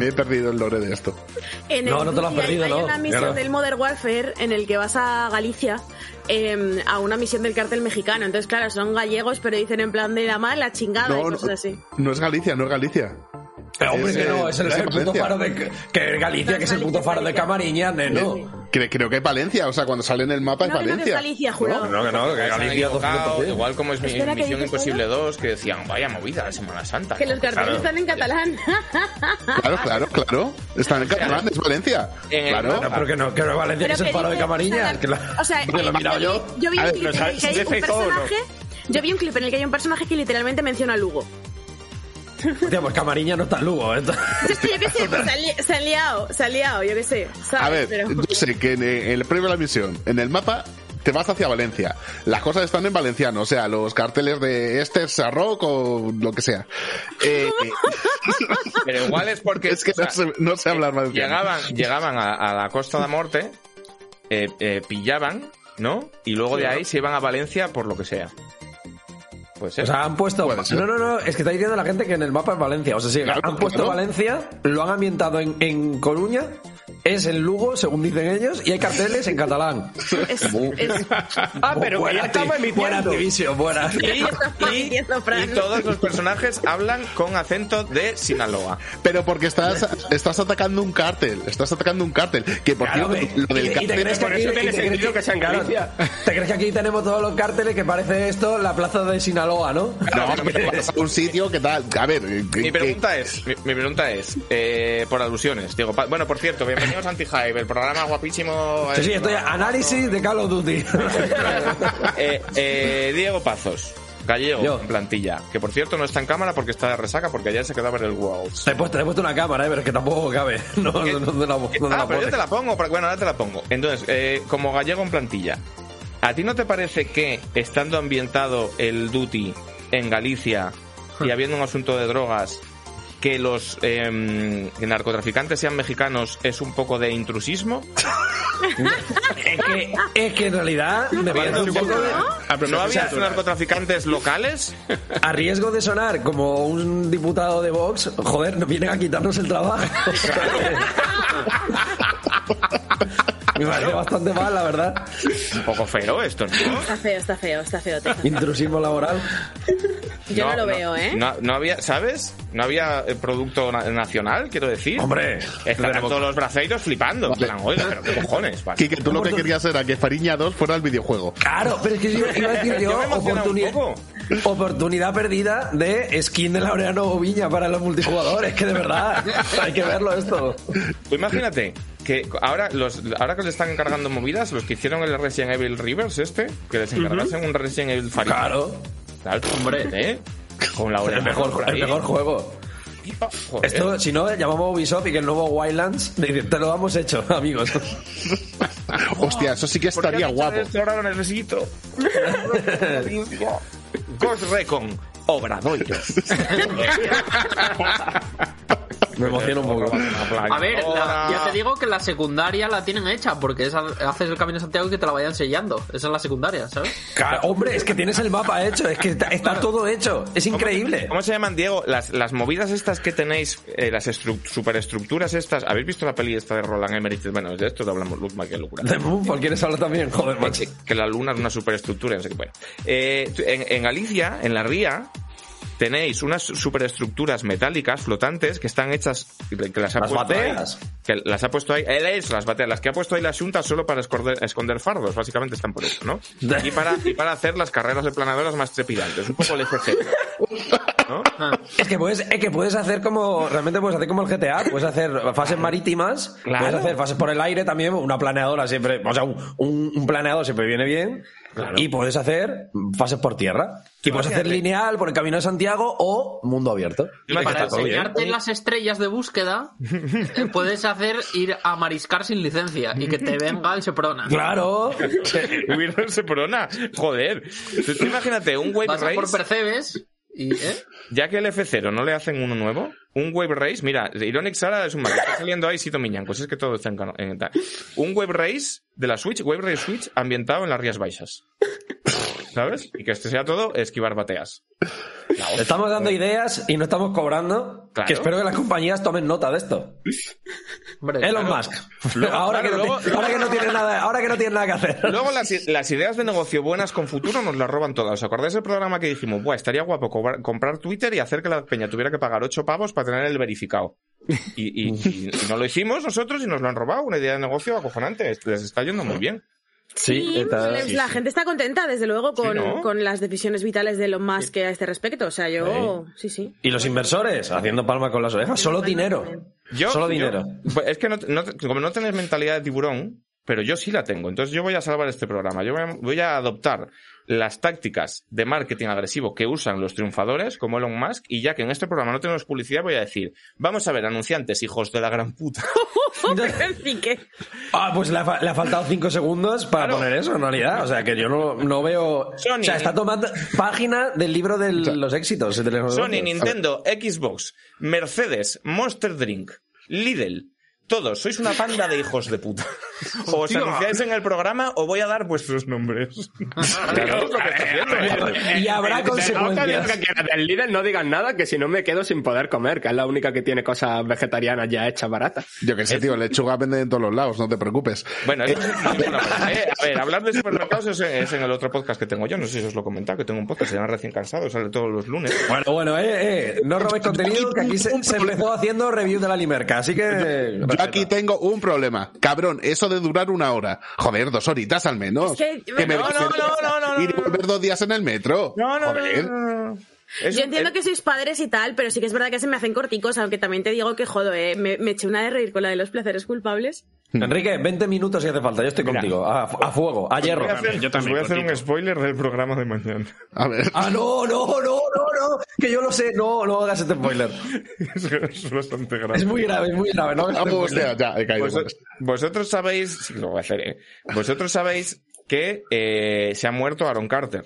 me he perdido el lore de esto. En No, el- no te lo has hay- perdido, hay no. una misión del Modern Warfare en el que vas a Galicia eh, a una misión del cártel mexicano. Entonces, claro, son gallegos, pero dicen en plan de la mala, chingada y No, cosas no, así. no es Galicia, no es Galicia. Pero hombre, Es, que no, eh, es el, es el puto Valencia. faro de que Galicia, que es el puto faro de Camariñas, ¿no? Cre- creo que es Valencia, o sea, cuando sale en el mapa es No, que no, que es Valencia. Galicia, jurado. No, que no, que Galicia equivocado, 200%. igual como es mi Espera, ¿qué Misión Imposible 2, que decían, vaya movida la Semana Santa. Que ¿no? los carteles Claro. están en catalán. Claro, claro, claro. Están en catalán, es Valencia. Claro. No, pero que no, que no es Valencia, que es el faro de Camariñas. o que sea, lo he eh, mirado yo. yo vi un ver, clip en el que hay ¿se un personaje. Yo vi un clip en el que hay un personaje que literalmente menciona a Lugo. Hostia, pues Camariñas no está en Lugo, ¿eh? Sí, sí, yo qué sé, pues se han, li- se han liado, se han liado, yo qué sé. ¿sabes? A ver, Pero- yo sé que en el previo a la misión, en el mapa, te vas hacia Valencia. Las cosas están en valenciano, o sea, los carteles de este es Rock o lo que sea. Eh, Pero igual es porque es que o sea, no, sé, no sé hablar valenciano. llegaban, llegaban a, a la Costa de la Morte, eh, eh, pillaban, ¿no? Y luego de ahí se iban a Valencia por lo que sea. Pues O sea, han puesto. No, no, no, es que está diciendo la gente que en el mapa es Valencia. O sea, sí, Claro, han puesto. Valencia, lo han ambientado en, en Coruña, es en Lugo, según dicen ellos, y hay carteles en catalán. Es, es- Ah, pero que buena ya estamos acti- emitiendo. Buena buena. Y, y- y todos los personajes hablan con acento de Sinaloa. Pero porque estás, estás atacando un cártel, estás atacando un cártel. Que por Claro, lo del y te cártel... crees que por aquí- eso tiene sentido que sea en claro, Galicia. ¿Te crees que aquí tenemos todos los carteles que parece esto la plaza de Sinaloa, no? No, pero vas a un sitio que tal... A ver... que- Mi que- pregunta es, mi, mi pregunta es, eh, por alusiones, digo, pa- bueno, por cierto, bienvenidos a Anti-Hype, el programa guapísimo. Sí, sí, eh, estoy análisis de Call of Duty. Eh, eh, Diego Pazos, gallego, Yo. en plantilla, que por cierto no está en cámara porque está de resaca porque ayer se quedó a ver el Worlds. Te he puesto, te he puesto una cámara, eh, pero es que tampoco cabe. No, no, no, no, la- no, la ah, pero yo te la pongo, bueno, ahora te la pongo. Entonces, eh, como gallego en plantilla, ¿a ti no te parece que estando ambientado el duty en Galicia y habiendo un asunto de drogas, que los eh, narcotraficantes sean mexicanos es un poco de intrusismo? Es que, es que en realidad me parece un poco de- Ah, ¿No había narcotraficantes locales? a riesgo de sonar como un diputado de Vox, joder, nos vienen a quitarnos el trabajo. me parece bastante mal, la verdad. Un poco feo esto, ¿no? Está feo, está feo, está feo. Teja. Intrusismo laboral. Yo no, lo veo, ¿eh? No, no había, ¿sabes? No había eh, producto na- nacional, quiero decir. Hombre, Estaban tenemos- todos los braceiros flipando. Oiga, pero qué cojones. vale. Quique, tú lo que querías era que Fariña 2 fuera el videojuego. Claro, pero es que yo iba a decir yo, Yo oportunidad, perdida de skin de Laureano Viña para los multijugadores, que de verdad hay que verlo esto. Tú imagínate que ahora los ahora que le están encargando movidas, los que hicieron el Resident Evil Rivers este, que les encargasen un Resident Evil Fire. Claro, Claro, hombre, ¿eh? Con la el mejor, el mejor juego. Esto, si no, llamamos a Ubisoft y que el nuevo Wildlands, te lo hemos hecho, amigos. Hostia, eso sí que estaría guapo. Ahora lo necesito. Ghost Recon, Obradoiro. Me emociona un poco. A ver, la- ya te digo que la secundaria la tienen hecha, porque es, haces el camino de Santiago y que te la vayan sellando. Esa es la secundaria, ¿sabes? Claro, hombre, es que tienes el mapa hecho, es que está, está todo hecho, es increíble. ¿Cómo se llaman, Diego? Las, las movidas estas que tenéis, eh, las estru- superestructuras estas. ¿Habéis visto la peli esta de Roland Emmerich? Bueno, de esto hablamos, Luzma, qué locura. De Moonfall, ¿quieres hablar también? Joder, macho. que, que la luna es una superestructura, no sé qué. Bueno, Eh, en, en Galicia, en la ría, tenéis unas superestructuras metálicas flotantes que están hechas, que las ha Las puesto ahí, bateas. que las ha puesto ahí, él es las bateas, las que ha puesto ahí la Junta solo para esconder, esconder fardos, básicamente están por eso, ¿no? Y para, y para hacer las carreras de planadoras más trepidantes, un poco el FC. ¿no? Es que puedes, es que puedes hacer como, realmente puedes hacer como el GTA, puedes hacer fases marítimas, Claro. puedes hacer fases por el aire también, una planeadora siempre, o sea, un, un- un planeador siempre viene bien, y puedes hacer fases por tierra. Y puedes hacer lineal por el camino de Santiago o mundo abierto. Y para bien. enseñarte las estrellas de búsqueda, puedes hacer ir a mariscar sin licencia y que te venga el Seprona. Claro. Hubiera ese Perona. Joder. Imagínate, un Wave Vas por Percebes y... ¿eh? ya que el F0 no le hacen uno nuevo, un Wave Race, mira, Ironic Sara es un mal, está saliendo ahí Sito Miñán, pues es que todo está en, cano- en tal. Un Wave Race de la Switch, Wave Race Switch, ambientado en las Rías Baixas. ¿Sabes? Y que este sea todo esquivar bateas. Estamos dando ideas y no estamos cobrando. Claro. Que espero que las compañías tomen nota de esto. Hombre, Elon claro. Musk. Luego, ahora, claro, que no luego- ti- ahora que no tiene nada, ahora que no tiene nada que hacer. Luego las, ideas de negocio buenas con futuro nos las roban todas. ¿Os acordáis del programa que dijimos? Buah, estaría guapo cobrar- comprar Twitter y hacer que la peña tuviera que pagar 8 pavos para tener el verificado. Y, y- y- y no lo hicimos nosotros y nos lo han robado. Una idea de negocio acojonante. Les está yendo muy bien. Sí, está- pues, la gente está contenta, desde luego, con, ¿no? con las decisiones vitales de Elon Musk a este respecto. O sea, yo, sí, sí. Y los inversores haciendo palma con las orejas. Solo dinero. Yo, Solo yo- dinero. pues es que no, no- como no tenés mentalidad de tiburón, pero yo sí la tengo. Entonces yo voy a salvar este programa. Yo voy a, voy a adoptar las tácticas de marketing agresivo que usan los triunfadores, como Elon Musk, y ya que en este programa no tenemos publicidad, voy a decir, vamos a ver, anunciantes, hijos de la gran puta. Ah, pues le ha, fa- le ha faltado cinco segundos para Claro. poner eso, en realidad. O sea, que yo no, no veo... Sony. O sea, está tomando página del libro de los éxitos. de los Sony, negocios. Nintendo, Xbox, Mercedes, Monster Drink, Lidl, todos, sois una panda de hijos de puta. O os anunciáis en el programa o voy a dar vuestros nombres. Claro, es lo que está haciendo. Y habrá consecuencias. Del líder no digan nada, que si no me quedo sin poder comer, que es la única que tiene cosas vegetarianas ya hechas baratas. Yo que sé, tío, lechuga vende en todos los lados, no te preocupes. Bueno, eso es una cosa, ¿eh? A ver, hablar de supermercados es, es en el otro podcast que tengo yo. No sé si os lo he comentado, que tengo un podcast, se llama Recién Cansado, sale todos los lunes. Bueno, bueno, eh, eh, no robéis contenido, que aquí se, se empezó haciendo review de la Limerca, así que... Aquí tengo un problema. Cabrón, eso de durar una hora. Joder, dos horitas al menos. Es que- no, no, no, no, no, no, y volver dos días en el metro. Joder. Es yo un- entiendo que sois padres y tal, pero sí que es verdad que se me hacen corticos, aunque también te digo que jodo, eh, me, me eché una de reír con la de los placeres culpables. Enrique, 20 minutos si hace falta, yo estoy contigo. A, a fuego, a hierro. voy a hacer, yo también, os voy a hacer un spoiler del programa de mañana. A ver. Ah, no, no, no, no, no, que yo lo sé, no, no hagas este spoiler. es, es bastante grave. Es muy grave, es muy grave, no este spoiler. hostia, ya, he caído. Vos- vosotros sabéis, sí, lo voy a hacer, ¿eh? Vosotros sabéis que eh, se ha muerto Aaron Carter,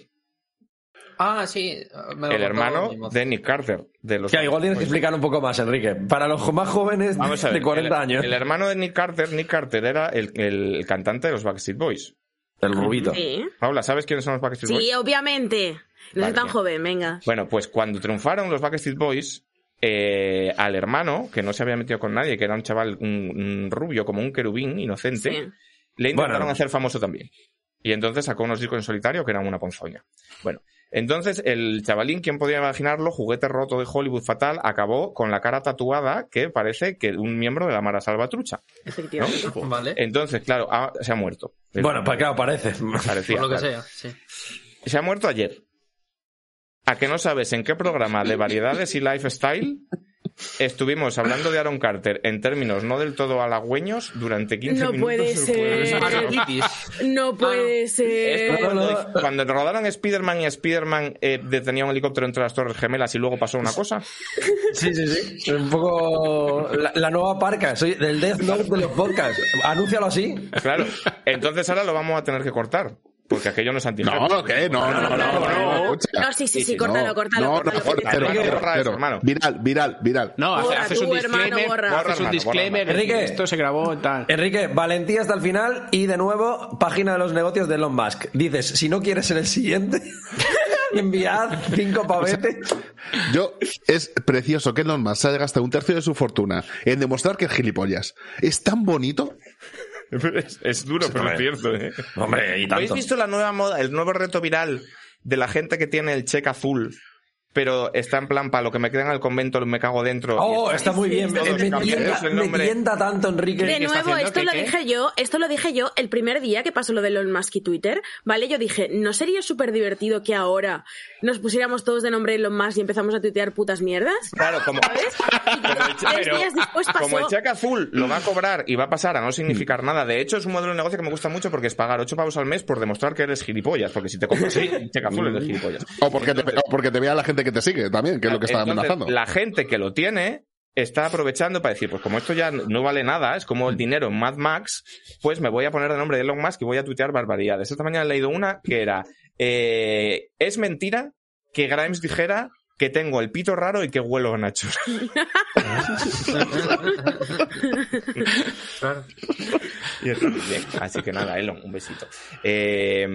Ah, sí. me lo el hermano de Nick Carter, de los Que igual tienes que explicar un poco más, Enrique. Para los más jóvenes Vamos a ver, de 40 el, años. El hermano de Nick Carter, Nick Carter era el, el cantante de los Backstreet Boys. El rubito. Sí. Paula, ¿sabes quiénes son los Backstreet Boys? Sí, obviamente. No Vale, soy tan bien. joven, venga. Bueno, pues cuando triunfaron los Backstreet Boys, eh, al hermano, que no se había metido con nadie, que era un chaval, un, un rubio, como un querubín, inocente, Sí. le intentaron Bueno. hacer famoso también. Y entonces sacó unos discos en solitario que eran una ponzoña. Bueno, entonces el chavalín, quien podía imaginarlo, juguete roto de Hollywood fatal, acabó con la cara tatuada que parece que un miembro de la Mara Salvatrucha. Efectivamente. Vale. Entonces, claro, ha- se ha muerto. Bueno, pues claro, parece. Parecía, Por lo que claro. sea, sí. Se ha muerto ayer. ¿A que no sabes en qué programa de variedades y lifestyle estuvimos hablando de Aaron Carter en términos no del todo halagüeños durante 15 No minutos? puede ser. Arietitis. No puede ser. cuando, cuando rodaron Spider-Man y Spider-Man eh, detenía un helicóptero entre las Torres Gemelas y luego pasó una cosa. Sí, sí, sí. Un poco la, la nueva parca. Soy del Death Note de los podcasts. Anúncialo así. Claro. Entonces ahora lo vamos a tener que cortar. Porque aquello no es anti No, ¿qué? No, no, no, no, no. No, sí, sí, sí, sí, córtalo, No, córtalo, no, no, córtalo. cero, cero. Viral, viral, viral. No, haces tú, un hermano, disclaimer. borra. haces un disclaimer. borra. Enrique. Esto se grabó tal. Enrique, valentía hasta el final y de nuevo, página de los negocios de Elon Musk. Dices, si no quieres ser el siguiente, enviad cinco pavetes. Yo, es precioso que Elon Musk se haya gastado un tercio de su fortuna en demostrar que es gilipollas. Es tan bonito. Es, es duro, pero es cierto. ¿eh? Hombre, y ¿Habéis visto la nueva moda, el nuevo reto viral de la gente que tiene el cheque azul pero está en plan, para lo que me queda en el convento me cago dentro. Oh, está muy bien. Me, Todos me nombre. tienta tanto, Enrique. De nuevo, esto ¿Qué, lo qué? dije yo, esto lo dije yo el primer día que pasó lo de Elon Musk y Twitter, ¿vale? Yo dije, ¿no sería súper divertido que ahora nos pusiéramos todos de nombre Elon Musk y empezamos a tuitear putas mierdas? Claro, como, ¿Sabes? Y que tres pero- días después pasó. como el cheque azul lo va a cobrar y va a pasar a no significar nada. De hecho, es un modelo de negocio que me gusta mucho porque es pagar 8 pavos al mes por demostrar que eres gilipollas. Porque si te compras el cheque azul eres gilipollas. O porque, te, o porque te vea la gente que te sigue también, que es lo que está Entonces, amenazando. La gente que lo tiene está aprovechando para decir, pues como esto ya no vale nada, es como el dinero en Mad Max, pues me voy a poner de nombre de Elon Musk y voy a tuitear barbaridades. Esta mañana he leído una que era, eh, es mentira que Grimes dijera que tengo el pito raro y que huelo a nachos. Y está muy bien. Así que nada, Elon, un besito. Eh,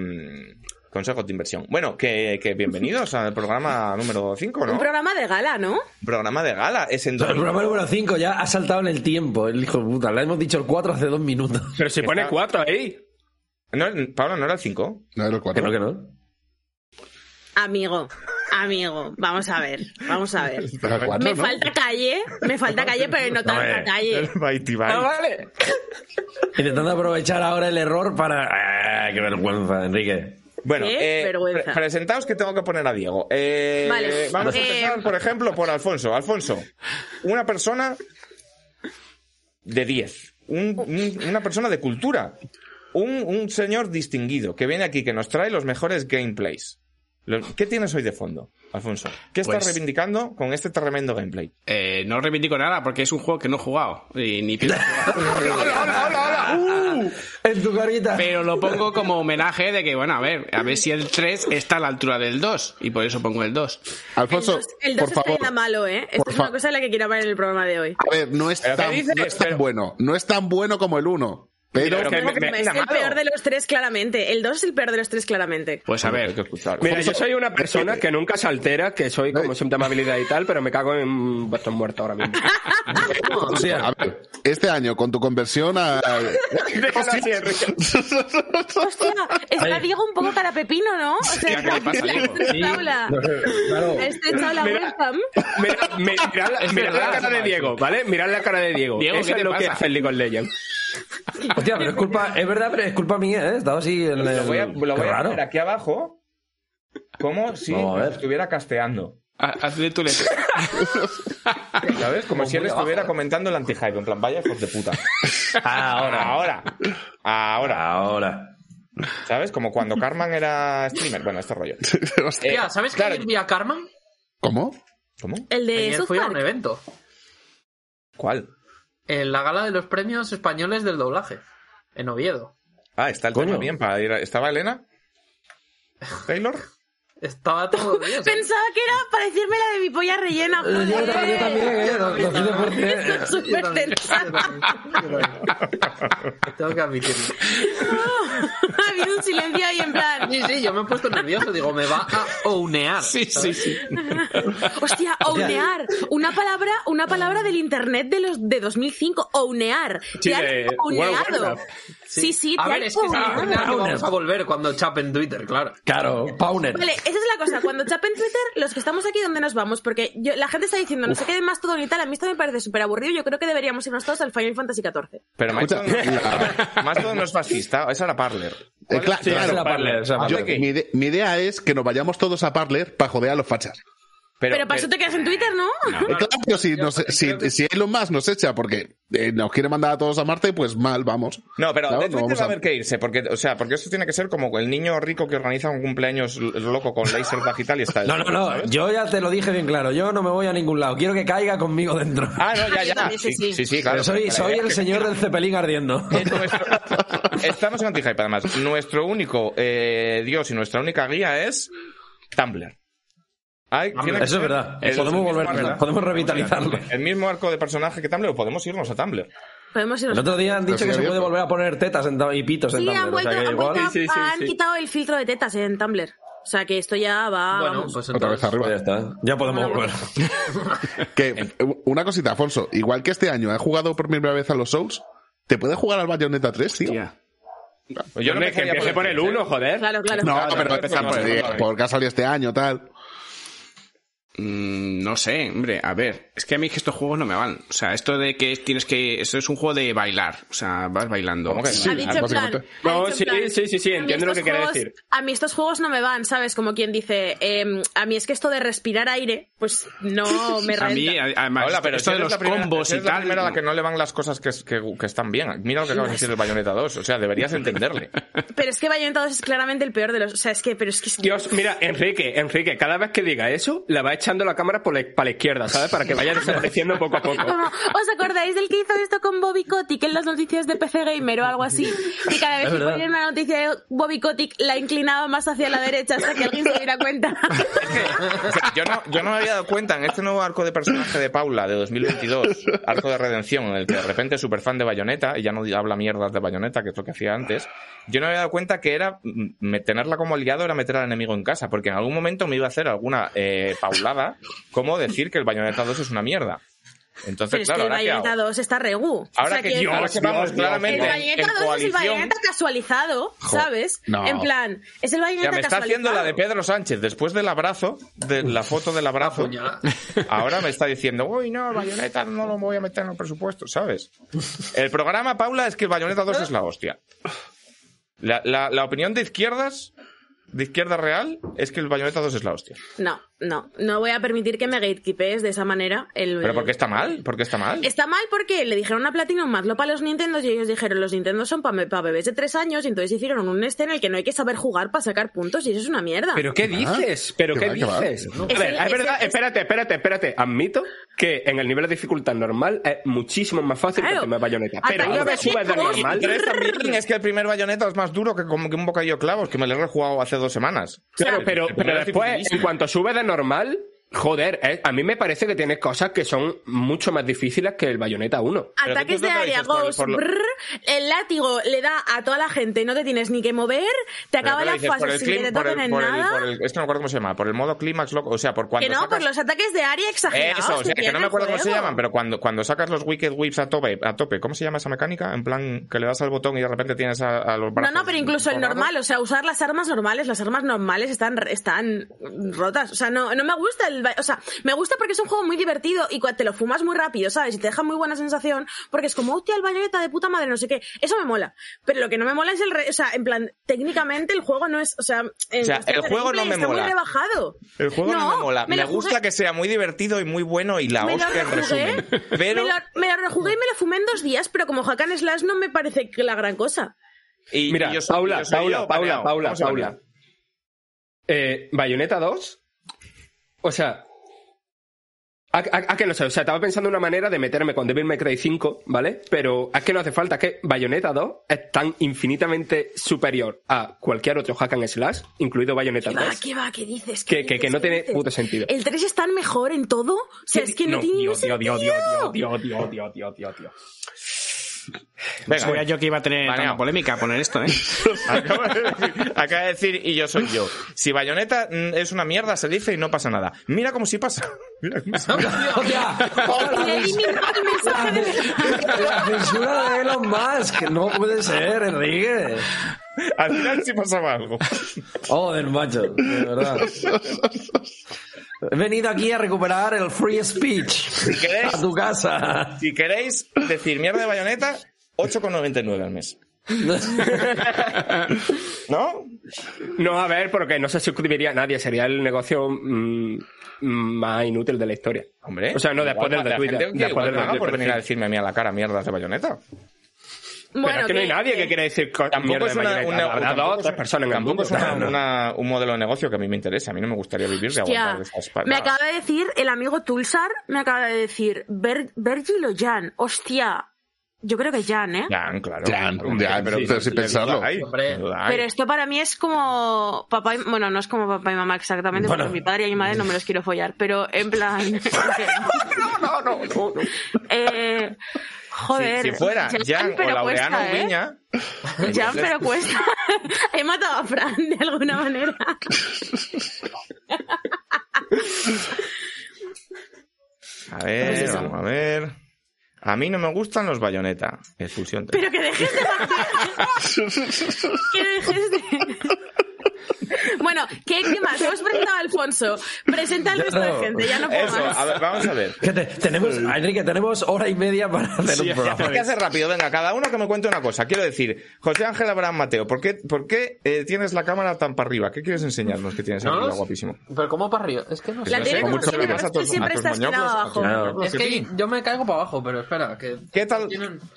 consejos de inversión. Bueno, que, que bienvenidos al programa número 5, ¿no? Un programa de gala, ¿no? Programa de gala. Es en El programa número 5 ya ha saltado en el tiempo, el hijo de puta. Le hemos dicho el 4 hace dos minutos. Pero si pone Está- cuatro ahí. No, Pablo, ¿no era el 5? No, era el Que cuatro. no, que no. Amigo, amigo, vamos a ver, vamos a ver. Cuatro, Me ¿no? falta calle, me falta calle, pero no tanta calle. Ah, vale. Intentando aprovechar ahora el error para. ¡Ah, ¡Qué vergüenza, Enrique! Bueno, Qué eh, vergüenza. pre- presentaos que tengo que poner a Diego. Eh, Vale, Vamos a eh, empezar, por ejemplo, por Alfonso. Alfonso, una persona de 10. Un- un- una persona de cultura. Un, un señor distinguido que viene aquí, que nos trae los mejores gameplays. ¿Qué tienes hoy de fondo, Alfonso? ¿Qué estás Pues- reivindicando con este tremendo gameplay? Eh, no reivindico nada porque es un juego que no he jugado y ni pienso jugar. En tu carita. Pero lo pongo como homenaje de que, bueno, a ver, a ver si el 3 está a la altura del 2 y por eso pongo el 2. Alfonso, El 2 por está favor. nada malo, ¿eh? Esto es una cosa de la que quiero hablar en el programa de hoy. A ver, no es ¿Pero qué tan, no es tan bueno. No es tan bueno como el 1. Pero, Pero que que me- es me- el peor de los tres, claramente. El 2 es el peor de los tres, claramente. Pues a ver, que escuchar. Mira, yo soy una persona que nunca se altera, que soy como siempre amabilidad y tal, pero me cago en vuestros muertos ahora mismo. O sea, a ver, este año con tu conversión a. Hostia, está Diego un poco cara pepino, ¿no? O sea, ¿qué le pasa, Diego? mi- mirad la, cara de. Diego, ¿vale? Mirad la cara de Diego. Diego, Eso ¿qué es te lo que hace el League of Legends. Hostia, pero es culpa, es verdad, pero es culpa mía, ¿eh? He estado así en el. Lo voy a, lo voy Qué a raro. poner aquí abajo como si estuviera casteando. ha- hazle tu letra. ¿Sabes? Como si él estuviera abajo. comentando el anti-hype. En plan, vaya hijos de puta. Ahora. Ahora. Ahora. Ahora. ¿Sabes? Como cuando Carman era streamer. Bueno, este rollo. Hostia, Tía, ¿sabes que claro. ayer vi a Carmen? ¿Cómo? ¿Cómo? El de Ayer fui a un evento. ¿Cuál? En la gala de los premios españoles del doblaje. En Oviedo. Ah, está el Coño. tema bien para ir. a- ¿Estaba Elena? ¿Taylor? Estaba todo. ¿eh? Pensaba que era para decirme la de mi polla rellena. Yo, yo joder. también, ¿eh? Es súper tensa. Tengo que admitirlo. Ha habido un silencio ahí en plan. Sí, sí, yo me he puesto nervioso. Digo, me va a ounear. Sí, sí, sí. Hostia, ounear. Una palabra, una palabra del internet de los de 2005. Ounear. Sí, Te han ouneado. Warcraft. Sí, sí, A te ver, han es que esa ouneado. página que vamos a volver cuando chape en Twitter, claro. Claro, Pauner. Vale, esa es la cosa. Cuando chape en Twitter, los que estamos aquí, ¿dónde nos vamos? Porque yo, la gente está diciendo, no se quede más todo y tal. A mí esto me parece súper aburrido. Yo creo que deberíamos irnos todos al Final Fantasy XIV. Pero Mastodon, Mastodon no es fascista. Esa era Parler. Eh, cla- Sí, claro, es la Parler, yo- mi, ide- mi idea es que nos vayamos todos a Parler para joder a los fachas. Pero, para eso te quedas en Twitter, ¿no? Eh, claro, pero si, nos- si, si Elon Musk nos echa porque eh, nos quiere mandar a todos a Marte, pues mal, vamos. No, pero Claro, de no Twitter vamos va a haber que irse, porque, o sea, porque esto tiene que ser como el niño rico que organiza un cumpleaños loco con láser digital y está. No, no, no. Yo ya te lo dije bien claro. Yo no me voy a ningún lado. Quiero que caiga conmigo dentro. Ah, no, ya, Ah, ya. sí, Sí, sí. sí, claro. Pero soy, soy el señor del cepelín ardiendo. es nuestro- Estamos en anti-hype, además. Nuestro único eh, dios y nuestra única guía es Tumblr. Hay- que Eso es verdad. el podemos volver, arco- podemos revitalizarlo. El mismo arco de personaje que Tumblr, o podemos irnos a Tumblr. Podemos irnos. El otro día han dicho que se puede volver a poner tetas en y pitos en Sí, Tumblr. han o vuelto, sea que han, vuelto Sí, sí, quitado el filtro de tetas en Tumblr. O sea que esto ya va. Bueno, vamos. pues Otra vez arriba. Ya está. Ya podemos volver. Que, eh, una cosita, Alfonso. Igual que este año he jugado por primera vez a los Souls, ¿te puedes jugar al Bayonetta 3, tío? Tía. Yo no que empezaría empiece por el 1, joder. Claro, claro. No, Claro, pero no, por el porque ha salido este año, tal. Mm, no sé, hombre, a ver, es que a mí es que estos juegos no me van. O sea, esto de que tienes que. Esto es un juego de bailar. O sea, vas bailando. ¿Cómo que ha dicho en plan, básicamente. ha No, dicho en sí, plan, sí, sí, sí, a mí entiendo lo estos que quiere juegos- decir. A mí estos juegos no me van, ¿sabes? Como quien dice, eh, a mí es que esto de respirar aire, pues no me a mí, renta. a- además, Hola, pero esto de los primera- combos y eres la tal. primera a la que no le van las cosas que, que, que están bien. Mira lo que acaba de decir el Bayonetta 2. O sea, deberías entenderle. Pero es que Bayonetta 2 es claramente el peor de los... O sea, es que... Pero es que... Dios, mira, Enrique, Enrique, cada vez que diga eso, la va echando la cámara por la, para la izquierda, ¿sabes? Para que vaya desapareciendo poco a poco. Como, ¿Os acordáis del que hizo esto con Bobby Kotick en las noticias de PC Gamer o algo así? Y cada vez que verdad. ponía una noticia de Bobby Kotick la inclinaba más hacia la derecha hasta que alguien se diera cuenta. O sea, yo, no, yo no me había dado cuenta en este nuevo arco de personaje de Paula de 2022, arco de redención, en el que de repente es súper fan de Bayonetta y ya no habla mierdas de Bayonetta, que es lo que hacía antes. Yo no me había dado cuenta que era tenerla como aliado era meter al enemigo en casa, porque en algún momento me iba a hacer alguna eh, paulada como decir que el Bayonetta 2 es una mierda. Entonces, Pero es claro, que el ahora que Bayonetta 2 está regu. Ahora o sea, que, que ahora que vamos Dios, claramente el Bayonetta en 2 es el coalición, Bayonetta casualizado, ¿sabes? no. En plan, es el Bayonetta ya me está casualizado. haciendo la de Pedro Sánchez después del abrazo, de la foto del abrazo. Ahora me está diciendo, uy, no, el Bayonetta no lo voy a meter en el presupuesto, ¿sabes? El programa, Paula, es que el Bayonetta 2 es la hostia. La, la, la opinión de izquierdas, de izquierda real, es que el Bayonetta 2 es la hostia. No, no, no voy a permitir que me gatekeepees de esa manera el... ¿Pero por qué está mal? ¿Por qué está mal? Está mal porque le dijeron a Platinum hazlo para los Nintendo y ellos dijeron los Nintendo son para bebés de tres años y entonces hicieron un este en el que no hay que saber jugar para sacar puntos y eso es una mierda. ¿Pero qué dices? ¿Pero ¿Qué qué qué va? dices? A Es ver, es verdad, es espérate, espérate, espérate. Admito que en el nivel de dificultad normal es muchísimo más fácil Claro. que el primer bayoneta. Pero una vez subes de bien, normal. Es que el primer Bayonetta es más duro que, como que un bocadillo de clavos, que me lo he rejugado hace dos semanas. Claro, pero, pero es después, en cuanto subes de normal, joder, eh, a mí me parece que tienes cosas que son mucho más difíciles que el bayoneta 1. Pero Ataques de área, Ghost, por lo- brrr, el látigo le da a toda la gente, no te tienes ni que mover, te acaba ¿qué lo la fase sin que te toquen en nada. por el- es que no me acuerdo cómo se llama, por el modo clímax, loco, o sea, por cuando Que no, sacas- por los ataques de área exagerados. Eso, o sea, que no me acuerdo cómo se llaman, pero cuando, cuando sacas los Wicked Whips a tope, a tope, ¿cómo se llama esa mecánica? En plan, que le das al botón y de repente tienes a, a los No, brazos. no, pero incluso el normal, o sea, usar las armas normales, las armas normales están, están rotas. O sea, no, no me gusta el, o sea, me gusta porque es un juego muy divertido y te lo fumas muy rápido, ¿sabes? Y te deja muy buena sensación, porque es como, hostia, el bayoneta de puta madre, no sé qué. Eso me mola. Pero lo que no me mola es el, re- o sea, en plan, técnicamente el juego no es, o sea, en O sea, cuestión el juego no me está mola. muy rebajado. El juego no, me mola. Me, gusta jugué- que sea muy divertido y muy bueno y la me hostia en resumen. Pero, me, lo, me lo rejugué y me lo fumé en dos días, pero como Hack and Slash no me parece que la gran cosa. y, Mira, y yo soy- Paula, yo soy Paula, yo Paula. Paula, ¿Cómo se Paula. banea? Eh, Bayonetta 2. O sea. ¿A, a- a que no sé? O sea, estaba pensando en una manera de meterme con Devil May Cry 5, ¿vale? Pero es que no hace falta. Es que Bayonetta 2 es tan infinitamente superior a cualquier otro hack and slash, incluido Bayonetta ¿Qué va, 3. qué va, qué dices? Que- ¿Qué que- que dices? no ¿Qué tiene dices? puto sentido. ¿El 3 es tan mejor en todo? O sea, es que no, tiene Dios, Dios, Dios. Dios, Dios, Dios, Dios, Dios, Dios, Dios. Venga, Sabía yo que iba a tener tanta polémica poner esto, ¿eh? Acaba de, decir, acaba de decir, y yo soy yo. Si Bayonetta mm, es una mierda, se dice y no pasa nada. Mira como si pasa. Mira cómo Musk. No puede ser, Enrique. Al final sí pasaba algo. Joder, macho. De verdad. He venido aquí a recuperar el free speech. queréis- A tu casa. Si queréis decir mierda de Bayonetta, 8,99 al mes. ¿No? No, a ver, porque no se suscribiría a nadie. Sería el negocio mm, más inútil de la historia. Hombre. O sea, no, después del de Twitter. Después del de paga por Twitter, venir a decirme a mí a la cara mierdas de Pero es que no hay nadie que quiera decir co- Tampoco es de una, una- Habrá dos tres un- personas en el tampoco mundo. es una- No, no. una- un modelo de negocio que a mí me interesa. A mí no me gustaría vivir de aguantar esas pa- me acaba de decir el amigo Tulsar, me acaba de decir Ver- Virgil o Jan. Hostia, yo creo que Jan, ¿eh? Jan, claro. Jan, ya, pero- pero sin pensarlo. hay. Pero esto para mí es como papá y... Bueno, no es como papá y mamá exactamente, Bueno. porque mi padre y mi madre no me los quiero follar, pero en plan... no, no, no, no. Eh, joder. si, si fuera Jan o pero Laureano cuesta, ¿eh? Viña, Jan, pero cuesta. He matado a Fran de alguna manera. a ver, Pues vamos a ver. A mí no me gustan los Bayonetta. Expulsión. Pero que dejes de matar. que dejes de... ¿qué, qué más? Hemos presentado al Alfonso, presenta al resto de gente, ya no puedo Eso, más. a ver, vamos a ver. Que te- tenemos, Enrique, tenemos hora y media para hacer un programa. Hay que hacer rápido, venga, cada uno que me cuente una cosa. Quiero decir, José Ángel Abraham Mateo, ¿por qué, por qué eh, tienes la cámara tan para arriba? ¿Qué quieres enseñarnos que tienes No arriba, guapísimo? Pero ¿cómo para arriba? Es que no sé. La no tiene sé, como mucho siempre, pero a es que siempre a tus está estirado moñoclos, abajo. Claro. Es que yo me caigo para abajo, pero espera, que ¿Qué tal?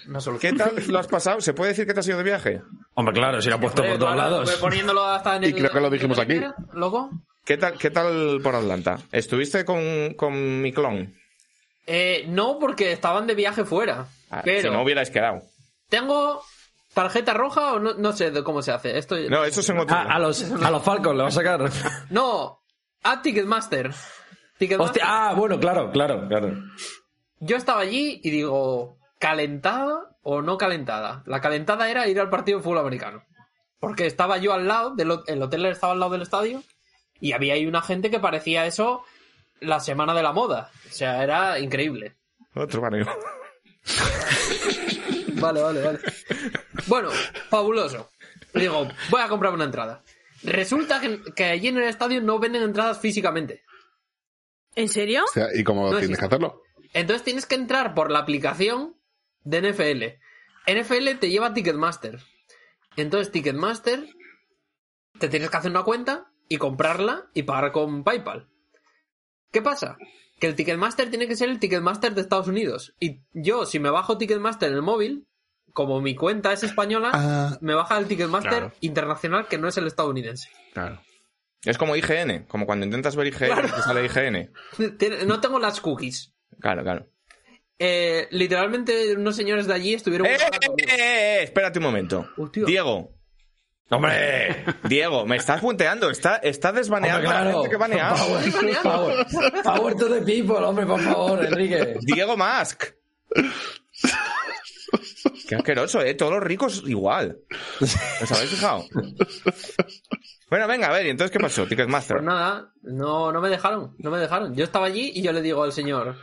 una ¿Qué tal lo has pasado? ¿Se puede decir que te has ido de viaje? Hombre, claro, si lo ha puesto por todos lados. Poniéndolo hasta en Y el- creo que lo dijimos aquí. Loco. ¿Qué tal, qué tal por Atlanta? ¿Estuviste con, con mi clon? Eh, no, porque estaban de viaje fuera. Ah, pero Si no hubierais quedado. tengo tarjeta roja o no, no sé de cómo se hace. Esto No, eso es en otro. Ah, a los, a los Falcons le va a sacar. No, a Ticketmaster. Ticketmaster. Hostia, ah, bueno, claro, claro, claro. Yo estaba allí y digo, ¿calentada o no calentada? La calentada era ir al partido de fútbol americano. Porque estaba yo al lado, del, el hotel estaba al lado del estadio, y había ahí una gente que parecía eso la semana de la moda. O sea, era increíble. Otro barrio. Vale, vale, vale. Bueno, fabuloso. Digo, voy a comprar una entrada. Resulta que, que allí en el estadio no venden entradas físicamente. ¿En serio? O sea, ¿Y cómo No tienes existe. que hacerlo? Entonces tienes que entrar por la aplicación de NFL. NFL te lleva a Ticketmaster. Entonces Ticketmaster te tienes que hacer una cuenta y comprarla y pagar con PayPal. ¿Qué pasa? Que el Ticketmaster tiene que ser el Ticketmaster de Estados Unidos. Y yo, si me bajo Ticketmaster en el móvil, como mi cuenta es española, Ah. me baja el Ticketmaster Claro. internacional que no es el estadounidense. Claro. Es como IGN, como cuando intentas ver IGN y te sale IGN. No tengo las cookies. Claro, claro. Eh, literalmente unos señores de allí estuvieron... ¡Eh, eh, eh, eh! Espérate un momento. Hostia. Diego, ¡Hombre! Diego, me estás punteando. Está, está Hombre, desbaneando a la claro. gente que banea. Power, power, power to the people, hombre, por favor, Enrique. Diego Mask. Qué asqueroso, ¿eh? Todos los ricos igual. ¿Os habéis fijado? Bueno, venga, a ver, ¿y entonces qué pasó? Ticketmaster. Pues nada, no, no me dejaron, no me dejaron. Yo estaba allí y yo le digo al señor,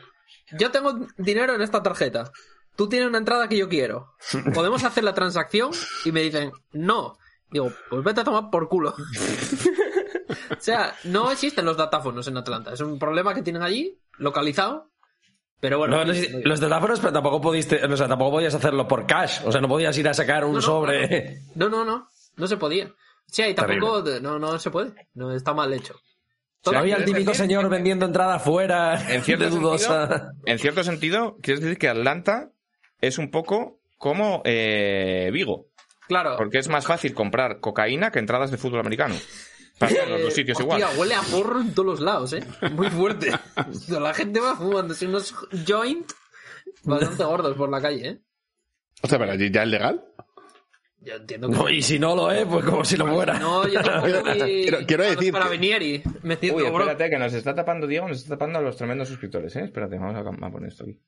yo tengo dinero en esta tarjeta, tú tienes una entrada que yo quiero, ¿podemos hacer la transacción? Y me dicen, no. Digo, pues vete a tomar por culo. o sea, no existen los datáfonos en Atlanta, es un problema que tienen allí, localizado, pero bueno. No, no, sí, los teléfonos, pero tampoco pudiste, o sea, tampoco podías hacerlo por cash. O sea, no podías ir a sacar un sobre. No, no, no, no se podía. O sea, y tampoco, no, no se puede, no está mal hecho. Había el típico señor vendiendo entrada fuera En cierto, de dudosa. sentido, en cierto sentido, quieres decir que Atlanta es un poco como eh, Vigo. Claro. Porque es más fácil comprar cocaína que entradas de fútbol americano. Para los dos sitios igual. huele a porro en todos los lados, ¿eh? Muy fuerte. La gente va fumándose unos joint bastante gordos por la calle, ¿eh? O sea, pero allí ya es legal. Yo entiendo que... No, y si no lo es, pues como si lo fuera. No, yo tampoco Quiero- quiero decir que- Carabinieri, metiendo Uy, bro. espérate, que nos está tapando Diego, nos está tapando a los tremendos suscriptores, ¿eh? Espérate, vamos a, a poner esto aquí.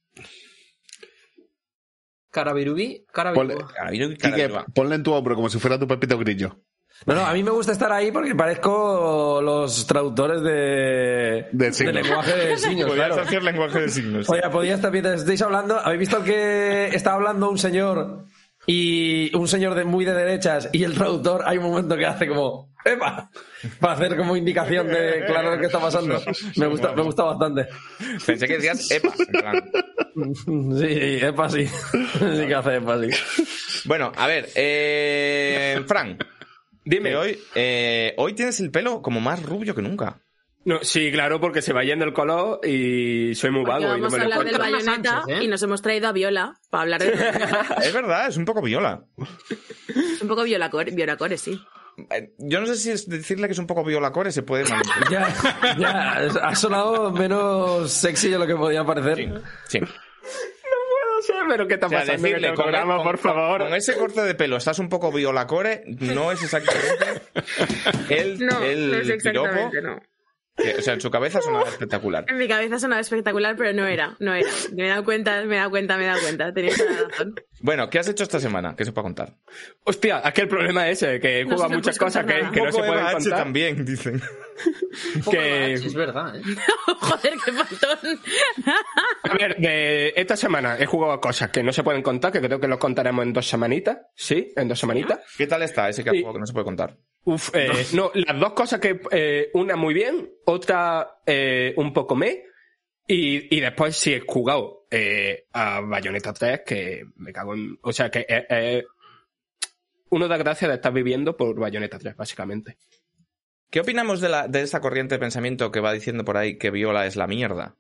Carabirubí, Carabiru. Ponle- Quique, en tu hombro como si fuera tu Pepito Grillo. No, no, a mí me gusta estar ahí porque parezco los traductores de, De signos. lenguaje de signos, Podrías claro. hacer lenguaje de signos. Oye, podía estar mientras estáis hablando. ¿Habéis visto que está hablando un señor y un señor de muy de derechas y el traductor hay un momento que hace como ¡Epa! Para hacer como indicación de claro lo que está pasando. Me gusta, me gusta bastante. Pensé que decías EPA. en plan. Sí, Epa sí. Sí que hace Epa sí. Bueno, a ver, eh, Fran. Dime. que hoy, eh, hoy tienes el pelo como más rubio que nunca. No, sí, claro, porque se va yendo el color y soy muy vago y no me a hablar del bayoneta Sánchez, ¿eh? y nos hemos traído a Viola para hablar de... Es verdad, es un poco viola. un poco violacore, violacore, sí. Eh, Yo no sé si es decirle que es un poco violacore se puede. Ya, ya, ha sonado menos sexy de lo que podía parecer. Sí. No sé, pero ¿qué está O sea, decirle programa, con- por favor? con ese corte de pelo estás un poco violacore no es exactamente el, No, el no es exactamente, piropo no. Que- o sea, en su cabeza sonaba espectacular. En mi cabeza sonaba espectacular, pero no era, no era. Me he dado cuenta, me he dado cuenta, me he dado cuenta. Tenías toda la razón. Bueno, ¿qué has hecho esta semana? ¿Qué se puede contar? Hostia, es que el problema es ese, que No juega se te muchas cosas que, no se pueden H contar. también, dicen. Que- H, es verdad, ¿eh? Joder, qué faltón. A ver, de esta semana he jugado a cosas que no se pueden contar, que creo que lo contaremos en dos semanitas. Sí, en dos semanitas. ¿Qué tal está ese que jugado que no se puede contar? Uf, eh, no, las dos cosas que eh, una muy bien, otra eh, un poco me, y, y después sí he jugado eh, a Bayonetta 3, que me cago en... O sea, que es uno da gracias de estar viviendo por Bayonetta 3, básicamente. ¿Qué opinamos de, la, de esa corriente de pensamiento que va diciendo por ahí que Viola es la mierda?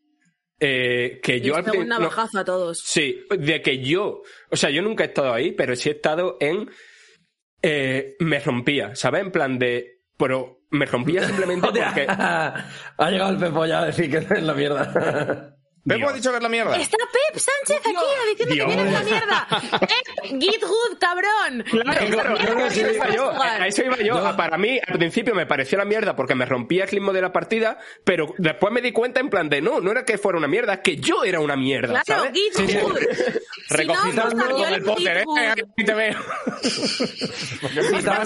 Eh, que yo al no, navajazo a todos. Sí, de que yo, o sea, yo nunca he estado ahí, pero sí he estado en, eh, me rompía, ¿sabes? En plan de, pero me rompía simplemente porque, ha llegado el Pepo ya a decir que es la mierda. ¿Pepo Dios. ha dicho que es la mierda? Está Pep Sánchez aquí diciendo que vienes la mierda. Eh, Git good, cabrón. Claro, claro, que a eso iba yo, a eso iba yo. Para mí, al principio me pareció la mierda porque me rompía el ritmo de la partida, pero después me di cuenta en plan de no, no era que fuera una mierda, es que yo era una mierda, Claro, ¿sabes? Git good. Si no, Recogitando con el póster, ¿eh? Aquí te veo. ¿Os vais a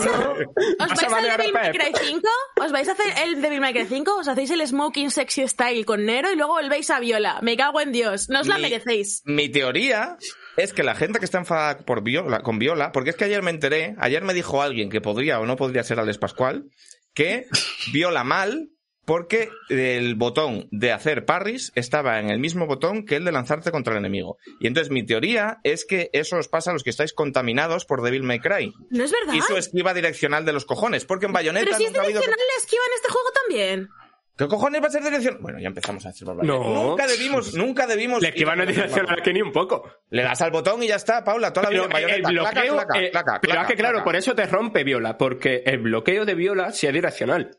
al banear a Devil May Pep. Cry 5? ¿Os vais a hacer el Devil May Cry 5? ¿Os hacéis el Smoking Sexy Style con Nero y luego volvéis a Viola? Me cago en Dios. No os la Mi- merecéis. Mi teoría es que la gente que está enfadada por Viola, con Viola, porque es que ayer me enteré, ayer me dijo alguien que podría o no podría ser Alex Pascual, que Viola mal porque el botón de hacer parries estaba en el mismo botón que el de lanzarte contra el enemigo. Y entonces mi teoría es que eso os pasa a los que estáis contaminados por Devil May Cry. No es verdad. Y su esquiva direccional de los cojones, porque en Bayonetta Pero si es nunca ha habido... direccional la esquiva en este juego también. ¿Qué cojones va a ser dirección? Bueno, ya empezamos a decir barbaridades. No. Nunca debimos, nunca debimos... La esquiva no es direccional que ni un poco. Le das al botón y ya está, Paula, toda la vida Pero en el Bayonetta. Claca, bloqueo, claca, eh, claca, pero es que claro, por eso te rompe Viola, porque el bloqueo de Viola sí es direccional.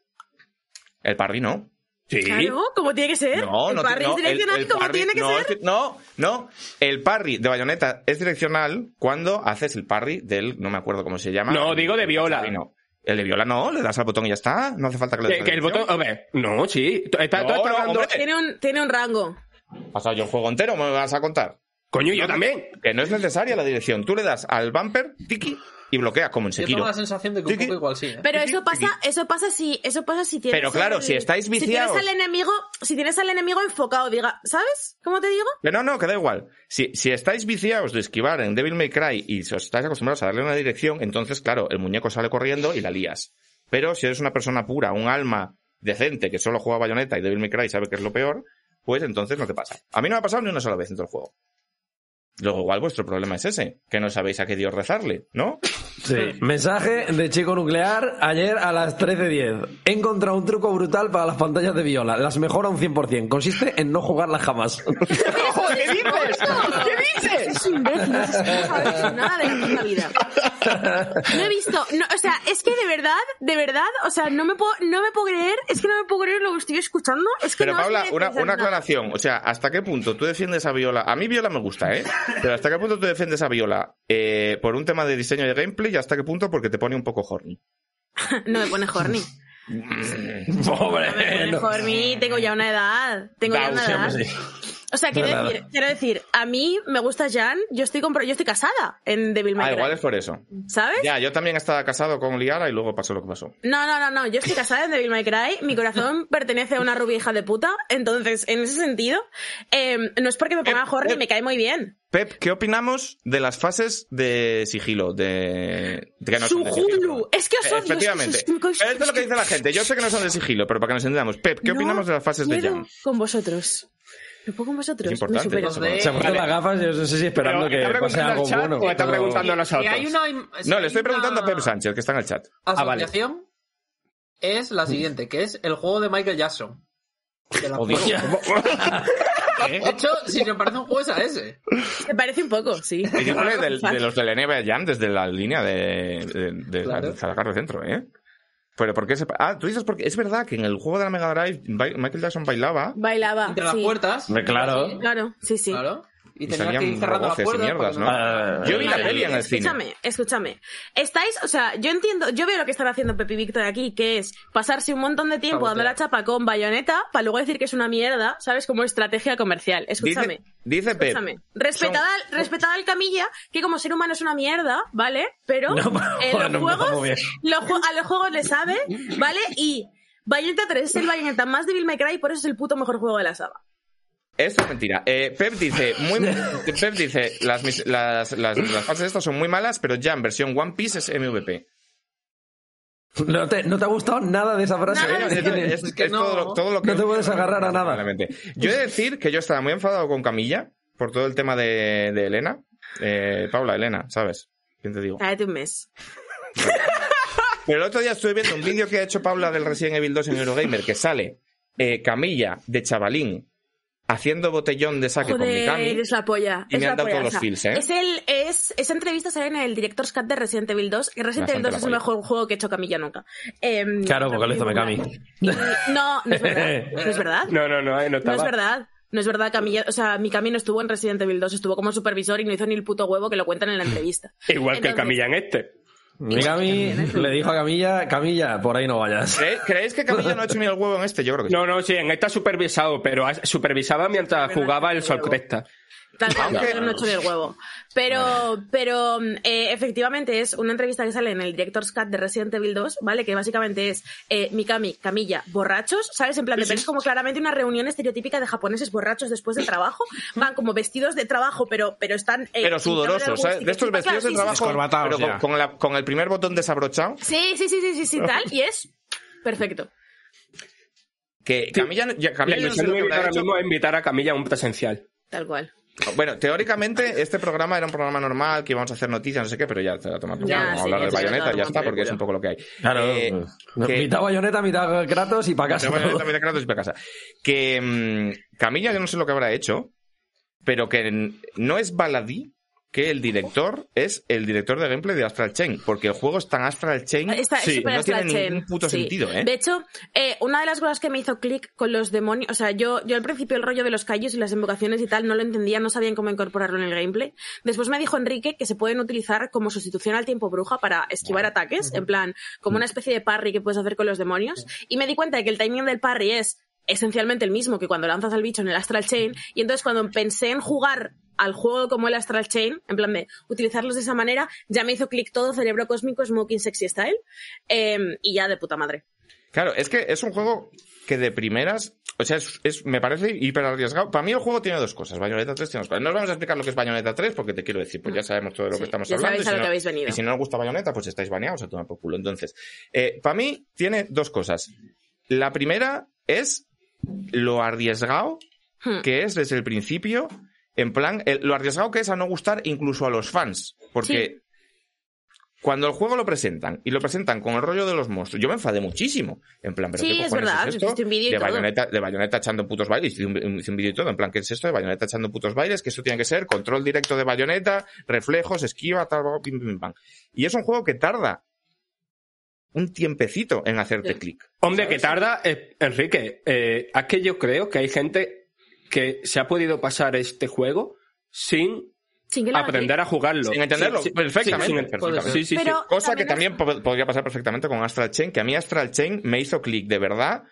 El parry no. Sí. Claro, como tiene que ser. No, el no, parry no, es direccional el- el como parry- tiene que no, ser. es que- no, no. El parry de Bayonetta es direccional cuando haces el parry del, no me acuerdo cómo se llama. No, digo de Viola. El no. El de Viola no, le das al botón y ya está. No hace falta que le des Que, el botón, a ver, no, sí. Tú No, no, hombre. Tiene un, tiene un rango. O pasado yo el juego entero, me vas a contar. Coño, yo también. Que no es necesaria la dirección. Tú le das al bumper, tiki, y bloquea como en Yo tengo Sekiro. la sensación de que un poco igual sí. ¿eh? Pero eso pasa, eso pasa si, eso pasa si tienes. Pero claro, el- si estáis Si viciados- tienes al enemigo, si tienes al enemigo enfocado, diga, ¿sabes? ¿Cómo te digo? No, no, que da igual. Si, si estáis viciados de esquivar en Devil May Cry y os estáis acostumbrados a darle una dirección, entonces, claro, el muñeco sale corriendo y la lías. Pero si eres una persona pura, un alma decente que solo juega Bayonetta y Devil May Cry y sabe que es lo peor, pues entonces no te pasa. A mí no me ha pasado ni una sola vez en todo el juego. Luego igual vuestro problema es ese, que no sabéis a qué Dios rezarle, ¿no? Sí. Mensaje de chico nuclear ayer a las 13.10. He encontrado un truco brutal para las pantallas de viola. Las mejora un 100%. Consiste en no jugarlas jamás. ¿Qué dices? ¿Qué dices? Es un imbécil, es que no hecho nada de la puta vida. No he visto, no, o sea, es que de verdad, de verdad, o sea, no me puedo, no me puedo creer, es que no me puedo creer lo que estoy escuchando. Es que Pero no Paula, una, una aclaración. O sea, ¿hasta qué punto tú defiendes a Viola? A mí Viola me gusta, ¿eh? Pero ¿hasta qué punto tú defiendes a Viola? Eh, ¿Por un tema de diseño de gameplay y hasta qué punto porque te pone un poco horny? No me pone horny. Pobre. No me pone no. horny, tengo ya una edad. Tengo ya una edad. sí. O sea, quiero decir, quiero decir, a mí me gusta Jan, yo estoy compro- yo estoy casada en Devil May Ah, Cry. igual es por eso. ¿Sabes? Ya, yo también estaba casado con Liara y luego pasó lo que pasó. No, no, no, no, yo estoy casada en Devil May Cry, mi corazón pertenece a una rubia hija de puta, entonces, en ese sentido, eh, no es porque me ponga horny, eh. me cae muy bien. Pep, ¿qué opinamos de las fases de sigilo? De, de que no son de sigilo, es que os odio, Efectivamente. Esto es lo que dice la gente. Yo sé que no son de sigilo, pero para que nos entendamos. Pep, ¿qué No opinamos de las fases de Jam? con vosotros. No puedo con vosotros. Es importante. de- Se ha puesto Vale. las gafas y yo no sé si esperando Pero, ¿está que pase algo chat bueno. o está pero- preguntando a nosotros? Y hay una, si No, hay le estoy preguntando a Pep Sánchez, que está en el chat. vale. Asociación es la siguiente, que es el juego de Michael Jackson. De la- Odio. De hecho, si me parece un juego es a ese. Me parece un poco, sí. Y de los de la NBA Jam desde la línea de, de, de, Claro. de Zalacar de centro, ¿eh? Pero ¿por qué se... Ah, tú dices porque es verdad que en el juego de la Mega Drive Ba- Michael Jackson bailaba Bailaba. Entre las puertas. Claro. Claro, sí, sí. Claro. Y Y tenías que ir cerrando mierdas, para ¿no? Ah, Yo vi la peli en el cine. Escúchame, escúchame. Estáis, o sea, yo entiendo, yo veo lo que están haciendo Pepi y Víctor aquí, que es pasarse un montón de tiempo dando la chapa con bayoneta para luego decir que es una mierda, ¿sabes? Como estrategia comercial. Escúchame. Dice, dice. Escúchame. Respetad al, respetad al camilla, que como ser humano es una mierda, ¿vale? Pero No, en los no juegos, los a los juegos le sabe, ¿vale? Y Bayonetta 3 es el Bayonetta más Devil May Cry, por eso es el puto mejor juego de la saga. Esto es mentira. Eh, Pep dice, muy, Pep dice, las, las, las, las fases estas son muy malas, pero Jam versión One Piece es MVP. No te, no te ha gustado nada de esa frase. Nada, ¿eh? es Tiene- Es, que es no. todo, lo, todo lo que No te puedes agarrar a nada. Yo he de decir que yo estaba muy enfadado con Camilla por todo el tema de, de Elena. Eh, Paula, Elena, ¿sabes? ¿Quién te digo? Cállate un mes. Pero el otro día estuve viendo un vídeo que ha hecho Paula del Resident Evil 2 en Eurogamer que sale eh, Camilla de chavalín haciendo botellón de saque con Mikami. es la polla. y es me la han dado polla. todos los feels, ¿eh? Es el, es, esa entrevista sale en el Director's Cut de Resident Evil 2. Y Resident Evil Bastante 2 es el mejor juego que he hecho Camilla nunca. Em, Claro, porque lo hizo Mikami. Y- No, no es verdad. No es verdad. No, no, no, no es verdad. No es verdad, Camilla. O sea, Mikami no estuvo en Resident Evil 2, estuvo como supervisor y no hizo ni el puto huevo que lo cuentan en la entrevista. Igual que el Camilla en este. Mikami le dijo a Camilla, Camilla, por ahí no vayas. ¿Cre- ¿Creéis que Camilla no ha hecho ni el huevo en este? Yo creo que sí. No, no, sí, en esta supervisado, pero supervisaba mientras jugaba el Sol Cresta. Tal cual, no he el huevo. Pero, pero eh, efectivamente es una entrevista que sale en el Director's Cut de Resident Evil 2, ¿vale? Que básicamente es eh, Mikami, Camilla, borrachos, ¿sabes? En plan, de ves como claramente una reunión estereotípica de japoneses borrachos después del trabajo. Van como vestidos de trabajo, pero, pero están... eh, Pero sudorosos, ¿sabes? De estos vestidos de trabajo, pero con, con la- con el primer botón desabrochado. Sí, sí, sí, sí, sí, sí, tal. Y es perfecto. Que Camilla, ya- Camilla La yo no sé lo que hecho. mismo es invitar a Camilla a un presencial. Tal cual. Bueno, teóricamente este programa era un programa normal que íbamos a hacer noticias, no sé qué, pero ya te la tomas por. Vamos a sí, hablar de bayoneta, ya está, porque es un poco lo que hay. Claro. Eh, que- mitad bayoneta, mitad Kratos y para casa. Bayoneta, mitad Kratos y para casa. Que mm, Camilla, yo no sé lo que habrá hecho, pero que no es baladí que el director es el director de gameplay de Astral Chain, porque el juego es tan Astral Chain Está sí, no tiene Chain, ningún puto sí. sentido, ¿eh? De hecho, eh, una de las cosas que me hizo clic con los demonios, o sea, yo, yo al principio el rollo de los callos y las invocaciones y tal no lo entendía, no sabían cómo incorporarlo en el gameplay. Después me dijo Enrique que se pueden utilizar como sustitución al tiempo bruja para esquivar ataques, en plan, como una especie de parry que puedes hacer con los demonios. Y me di cuenta de que el timing del parry es esencialmente el mismo que cuando lanzas al bicho en el Astral Chain. Y entonces cuando pensé en jugar al juego como el Astral Chain, en plan de utilizarlos de esa manera, ya me hizo clic todo cerebro cósmico, smoking sexy style. Em, y ya de puta madre. Claro, es que es un juego que de primeras, o sea, es, es- me parece hiper arriesgado. Para mí el juego tiene dos cosas, Bayonetta 3 tiene dos cosas. No os vamos a explicar lo que es Bayonetta 3 porque te quiero decir, pues ya sabemos todo de lo que estamos ya hablando. sabéis y a si lo no- que habéis venido. Y si no os gusta Bayonetta, pues estáis baneados a tomar por culo. Entonces, para mí tiene dos cosas. La primera es lo arriesgado Hmm. que es desde el principio, en plan, el- lo arriesgado que es a no gustar incluso a los fans. Porque cuando el juego lo presentan y lo presentan con el rollo de los monstruos, yo me enfadé muchísimo. En plan, ¿pero Sí, qué es verdad, es esto? hiciste un vídeo y de todo. bayoneta, de bayoneta echando putos bailes, hice un, hice un vídeo y todo, en plan, ¿qué es esto de bayoneta echando putos bailes? Que esto tiene que ser control directo de bayoneta, reflejos, esquiva, tal, pim, pim, pam. Y es un juego que tarda un tiempecito en hacerte Sí. clic. Hombre, que tarda, eh, Enrique. Eh, es que yo creo que hay gente que se ha podido pasar este juego sin aprender a jugarlo. Sin entenderlo, perfectamente, sin- perfectamente. Sí, sí, sí. Pero- Cosa que también también po- podría pasar perfectamente con Astral Chain, que a mí Astral Chain me hizo clic de verdad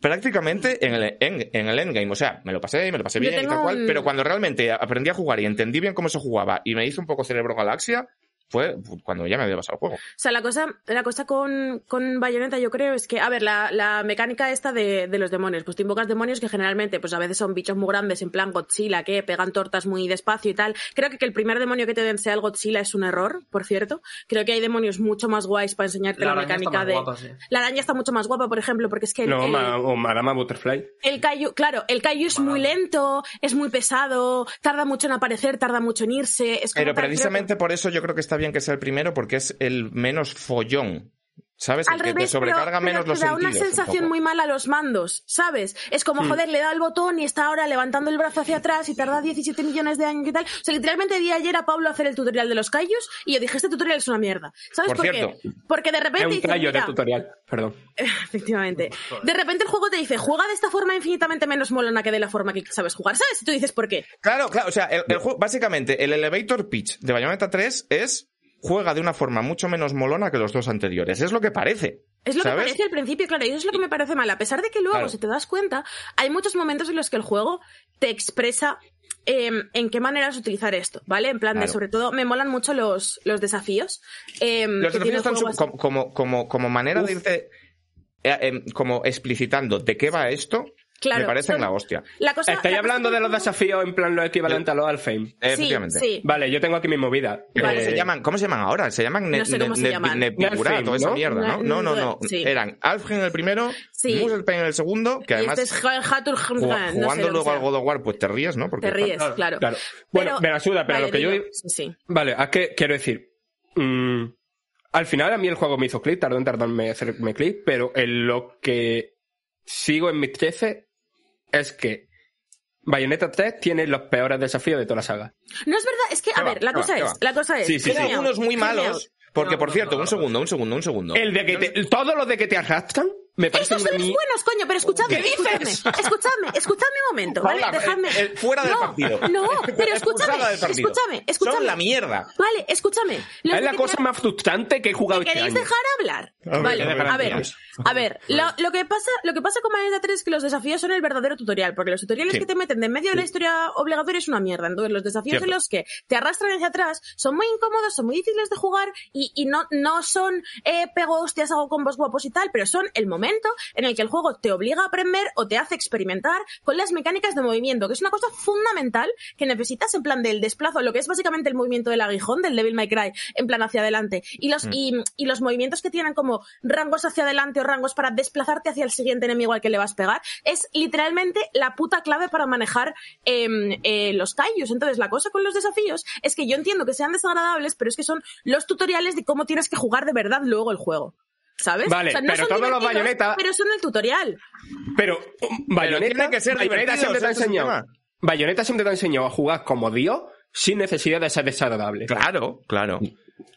prácticamente en el, en, en el endgame. O sea, me lo pasé, me lo pasé bien y tal cual, un- pero cuando realmente aprendí a jugar y entendí bien cómo se jugaba y me hizo un poco cerebro galaxia, fue cuando ya me había pasado el juego. O sea, la cosa, la cosa con, con Bayonetta yo creo es que, a ver, la, la mecánica esta de, de los demonios, pues te invocas demonios que generalmente, pues a veces son bichos muy grandes, en plan Godzilla, que pegan tortas muy despacio y tal. Creo que que el primer demonio que te den sea el Godzilla es un error, por cierto. Creo que hay demonios mucho más guays para enseñarte la, La araña está mecánica más de... guapa, sí. La araña está mucho más guapa, por ejemplo, porque es que el, No, el- ma- o Marama Butterfly. el Kaiju, claro, el Kaiju es muy lento, es muy pesado, tarda mucho en aparecer, tarda mucho en irse. Es como Pero tal, creo que- precisamente por eso yo creo que está bien que sea el primero, porque es el menos follón. ¿Sabes? Al el que te sobrecarga pero, menos pero los te da una sentidos. un sensación muy mala a los mandos, ¿sabes? Es como, joder, le da el botón y está ahora levantando el brazo hacia atrás y tarda 17 millones de años y tal. O sea, literalmente di ayer a Pablo a hacer el tutorial de los callos y yo dije, este tutorial es una mierda. ¿Sabes Por por, cierto. qué? Porque de Es repente un dices, callo de tutorial. Perdón. efectivamente, de repente el juego te dice, juega de esta forma infinitamente menos molona que de la forma que sabes jugar, ¿sabes? Y tú dices, ¿por qué? Claro, claro, o sea, el, el juego, básicamente, el elevator pitch de Bayonetta 3 es juega de una forma mucho menos molona que los dos anteriores. Es lo que parece. Es lo ¿sabes? que parece al principio, claro, y eso es lo que me parece mal. A pesar de que luego, Claro. si te das cuenta, hay muchos momentos en los que el juego te expresa em, en qué maneras utilizar esto, ¿vale? En plan de, sobre todo, me molan mucho los, los desafíos. em, Los desafíos están como, como, como manera de irte eh, em, como explicitando de qué va esto. Claro, me parecen la hostia. La cosa, ¿Estáis la cosa hablando de los desafíos en plan lo equivalente a los Alfheim? Sí, Efectivamente. sí. Vale, yo tengo aquí mi movida. ¿Cómo Vale. se llaman? ¿Cómo se llaman ahora? Se llaman No sé cómo ne- se ne- llaman. Nepigurato, Nelfheim, esa ¿no? mierda, ¿no? No, no, no. Sí. Eran Alfheim en el primero, Sí. Muspelheim en el segundo, que además este es no sé jugando que luego al God of War, pues te ríes, ¿no? Porque Te ríes, Claro, claro. claro. Bueno, me la suda, pero vale, lo que yo digo- sí. Vale, ¿a qué quiero decir? Mm, al final a mí el juego me hizo clic, tardó en tardarme en hacerme clic, pero en lo que sigo en mis 13 es que Bayonetta 3 tiene los peores desafíos de toda la saga. No es verdad, es que, a ver, la ¿Qué cosa es, la cosa es. Sí, sí, sí. algunos muy malos. Porque, No, por cierto, no, un segundo, un segundo, un segundo. El de que te, todo lo de que te arrastran me parece Esos son los mi- buenos, coño, pero escuchadme, ¿Qué escuchadme, dices? escuchadme, escuchadme un momento, ¿vale? Paula, Dejadme. eh, eh, fuera del no, partido. No, pero escúchame, escúchame, escúchame. Son la mierda. Vale, escúchame. Los Es la que cosa te- más frustrante que he jugado ¿Me este queréis año. dejar hablar? A ver, vale, a ver, a ver, a ver, lo, lo que pasa, lo que pasa con Bayonetta 3 es que los desafíos son el verdadero tutorial, porque los tutoriales Sí. que te meten de en medio de la historia obligatoria es una mierda. Entonces, los desafíos Cierto. en los que te arrastran hacia atrás son muy incómodos, son muy difíciles de jugar y, y no, no son eh, pego hostias, hago combos guapos y tal, pero son el momento en el que el juego te obliga a aprender o te hace experimentar con las mecánicas de movimiento, que es una cosa fundamental que necesitas en plan del desplazo, lo que es básicamente el movimiento del aguijón del Devil May Cry, en plan hacia adelante. Y los, y, y los movimientos que tienen como rangos hacia adelante o rangos para desplazarte hacia el siguiente enemigo al que le vas a pegar, es literalmente la puta clave para manejar em, eh, los kaijus. Entonces, la cosa con los desafíos es que yo entiendo que sean desagradables, pero es que son los tutoriales de cómo tienes que jugar de verdad luego el juego. ¿Sabes? Vale, O sea, no pero son todos los Bayonetta- Pero son el tutorial. Pero Bayonetta, tiene que ser divertido, siempre te ha enseñado. tema. Bayonetta siempre te ha enseñado a jugar como Dios sin necesidad de ser desagradable. Claro, claro.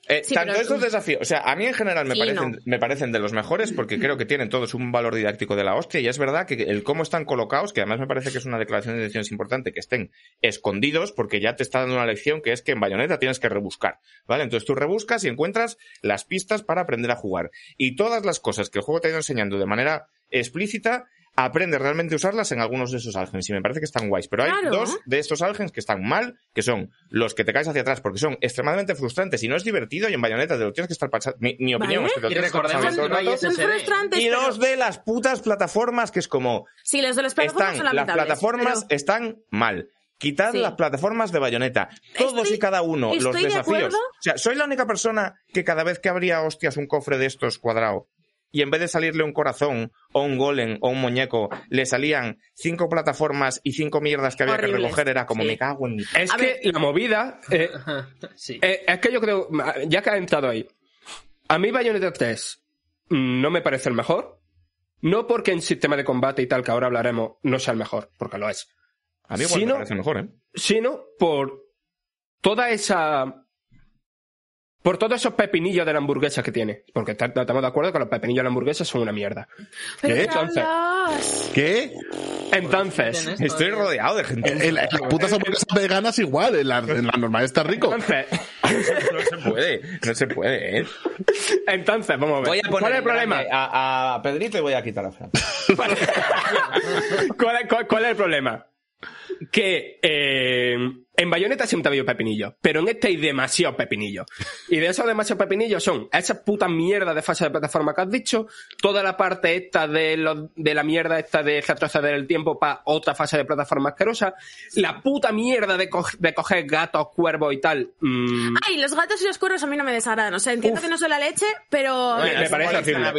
Eh, Sí, tanto estos desafíos, o sea, a mí en general me, Sí, parecen, no. me parecen de los mejores porque creo que tienen todos un valor didáctico de la hostia y es verdad que el cómo están colocados, que además me parece que es una declaración de intenciones importante, que estén escondidos porque ya te está dando una lección que es que en Bayonetta tienes que rebuscar, ¿vale? Entonces tú rebuscas y encuentras las pistas para aprender a jugar y todas las cosas que el juego te ha ido enseñando de manera explícita aprendes realmente a usarlas en algunos de esos algens y me parece que están guays. Pero hay Claro. dos de estos algens que están mal, que son los que te caes hacia atrás porque son extremadamente frustrantes y no es divertido y en Bayonetta te lo tienes que estar pasando. Mi, mi opinión Vale. es que te lo Y tienes que estar pasando no Y pero- los de las putas plataformas que es como Sí, los de las plataformas están son las plataformas pero- están mal. Quitad Sí. las plataformas de Bayonetta. Todos Estoy- y cada uno los de desafíos. acuerdo. O sea, soy la única persona que cada vez que abría hostias un cofre de estos cuadrado y en vez de salirle un corazón o un golem o un muñeco, le salían cinco plataformas y cinco mierdas que había que recoger, era como sí. me cago en mi... Es A que la movida. eh, Sí. eh, es que yo creo. Ya que ha entrado ahí. A mí Bayonetta 3 mm, no me parece el mejor. No porque en sistema de combate y tal, que ahora hablaremos, no sea el mejor, porque lo es. A mí igual Si me parece mejor, ¿eh? Sino por toda esa. Por todos esos pepinillos de la hamburguesa que tiene. Porque ta- estamos de acuerdo que los pepinillos de la hamburguesa son una mierda. ¿Qué? ¿qué Entonces-? ¿Qué? Entonces. Esto Estoy es- rodeado de gente. En, en las putas hamburguesas veganas igual, en la, en la normal está rico. Entonces, No se puede, no se puede, ¿eh? entonces, vamos a ver. Voy a poner ¿Cuál es el problema? a, a Pedrito y voy a quitar a Fran. ¿Cuál, es- cuál- cuál es el problema? Que eh, en Bayonetta siempre ha habido pepinillos, pero en este hay demasiado pepinillos. Y de esos demasiados pepinillos son esas putas mierdas de fase de plataforma que has dicho, toda la parte esta de, los- de la mierda esta de retroceder el tiempo para otra fase de plataforma asquerosa, la puta mierda de, co- de coger gatos, cuervos y tal. mm, Ay, los gatos y los cuervos a mí no me desagradan. O sea, entiendo que no soy la leche, pero... Me- me parece horrible.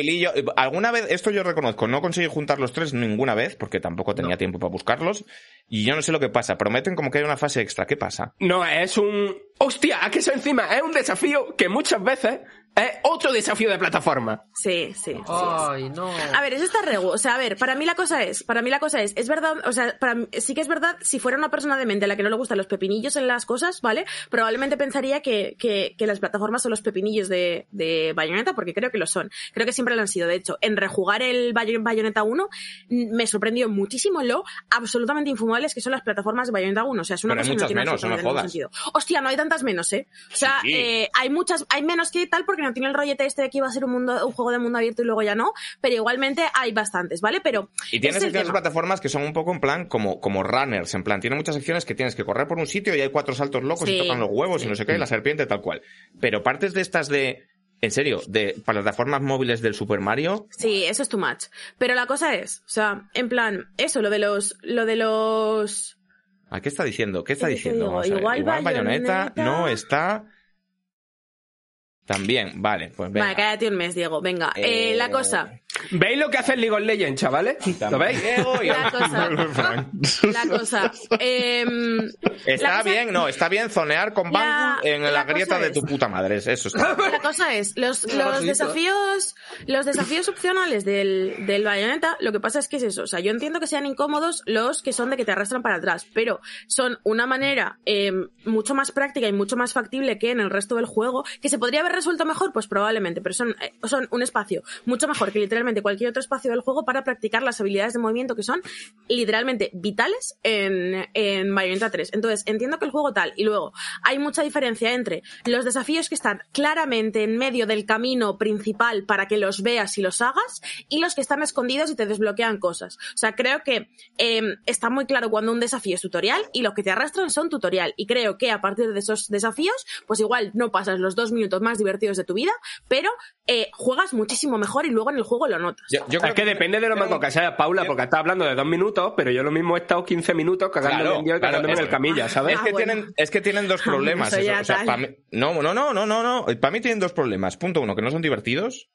Alguna vez, esto yo reconozco, no conseguí juntar los tres ninguna vez, porque tampoco tenía tiempo para buscarlos, y yo no sé lo que pasa. Prometen como que hay una fase extra. ¿Qué pasa? No, es un... ¡Hostia! ¿A que eso encima? Es un desafío que muchas veces es otro desafío de plataforma. Sí, sí, sí. Ay, no. A ver, eso está regu. O sea, a ver, para mí la cosa es, para mí la cosa es, es verdad, o sea, para mí- sí que es verdad, si fuera una persona de mente a la que no le gustan los pepinillos en las cosas, ¿vale? Probablemente pensaría que, que, que las plataformas son los pepinillos de, de Bayonetta, porque creo que lo son. Creo que siempre lo han sido. De hecho, en rejugar el Bayo- Bayonetta 1, mm, me sorprendió muchísimo lo absolutamente infumables que son las plataformas de Bayonetta 1. O sea, es una Pero hay cosa que no tiene menos, no me ningún sentido. Hostia, no hay tantas menos, ¿eh? O sea, Sí. eh, hay muchas, hay menos que tal porque tiene el rollete este de que iba a ser un mundo, un juego de mundo abierto y luego ya no, pero igualmente hay bastantes, ¿vale? Pero Y tiene secciones de plataformas que son un poco en plan como, como runners, en plan, tiene muchas secciones que tienes que correr por un sitio y hay cuatro saltos locos y tocan los huevos y no sé qué, y la serpiente tal cual. Pero partes de estas de en serio, de plataformas móviles del Super Mario, Sí, eso es too much. Pero la cosa es, o sea, en plan, eso, lo de los, lo de los, ¿a qué está diciendo? ¿Qué está ¿Qué te diciendo? Igual Bayonetta Bayonetta- no está también, vale, pues venga. vale, cállate un mes, Diego, venga. Eh, Eh, la cosa, ¿Veis lo que hace el League of Legends, chavales? ¿Lo veis? La cosa, la cosa, em, Está la cosa- bien, no, está bien zonear con Bangu en la, la grieta de tu puta madre, eso está. La cosa es, los, desafíos, los desafíos opcionales del, del Bayonetta, lo que pasa es que es eso. O sea, yo entiendo que sean incómodos los que son de que te arrastran para atrás, pero son una manera eh, mucho más práctica y mucho más factible que en el resto del juego, que se podría haber resuelto mejor, pues probablemente, pero son, eh, son un espacio mucho mejor que literalmente cualquier otro espacio del juego para practicar las habilidades de movimiento que son literalmente vitales en, en Bayonetta 3. Entonces, entiendo que el juego tal, y luego hay mucha diferencia entre los desafíos que están claramente en medio del camino principal para que los veas y los hagas, y los que están escondidos y te desbloquean cosas. O sea, creo que eh, está muy claro cuando un desafío es tutorial y los que te arrastran son tutorial. Y creo que a partir de esos desafíos, pues igual no pasas los dos minutos más divertidos de tu vida, pero eh, juegas muchísimo mejor y luego en el juego lo notas. Yo, yo es que depende de lo manco que sea Paula, porque está hablando de dos minutos, pero yo lo mismo he estado 15 minutos cagándome Claro, en Dios y claro, cagándome en es- el camilla, ¿sabes? Es que, Ah, bueno. tienen, es que tienen dos Ah, problemas. eso O sea, pa' mí- no, no, no, no, no, no. Para mí tienen dos problemas. Punto uno, que no son divertidos.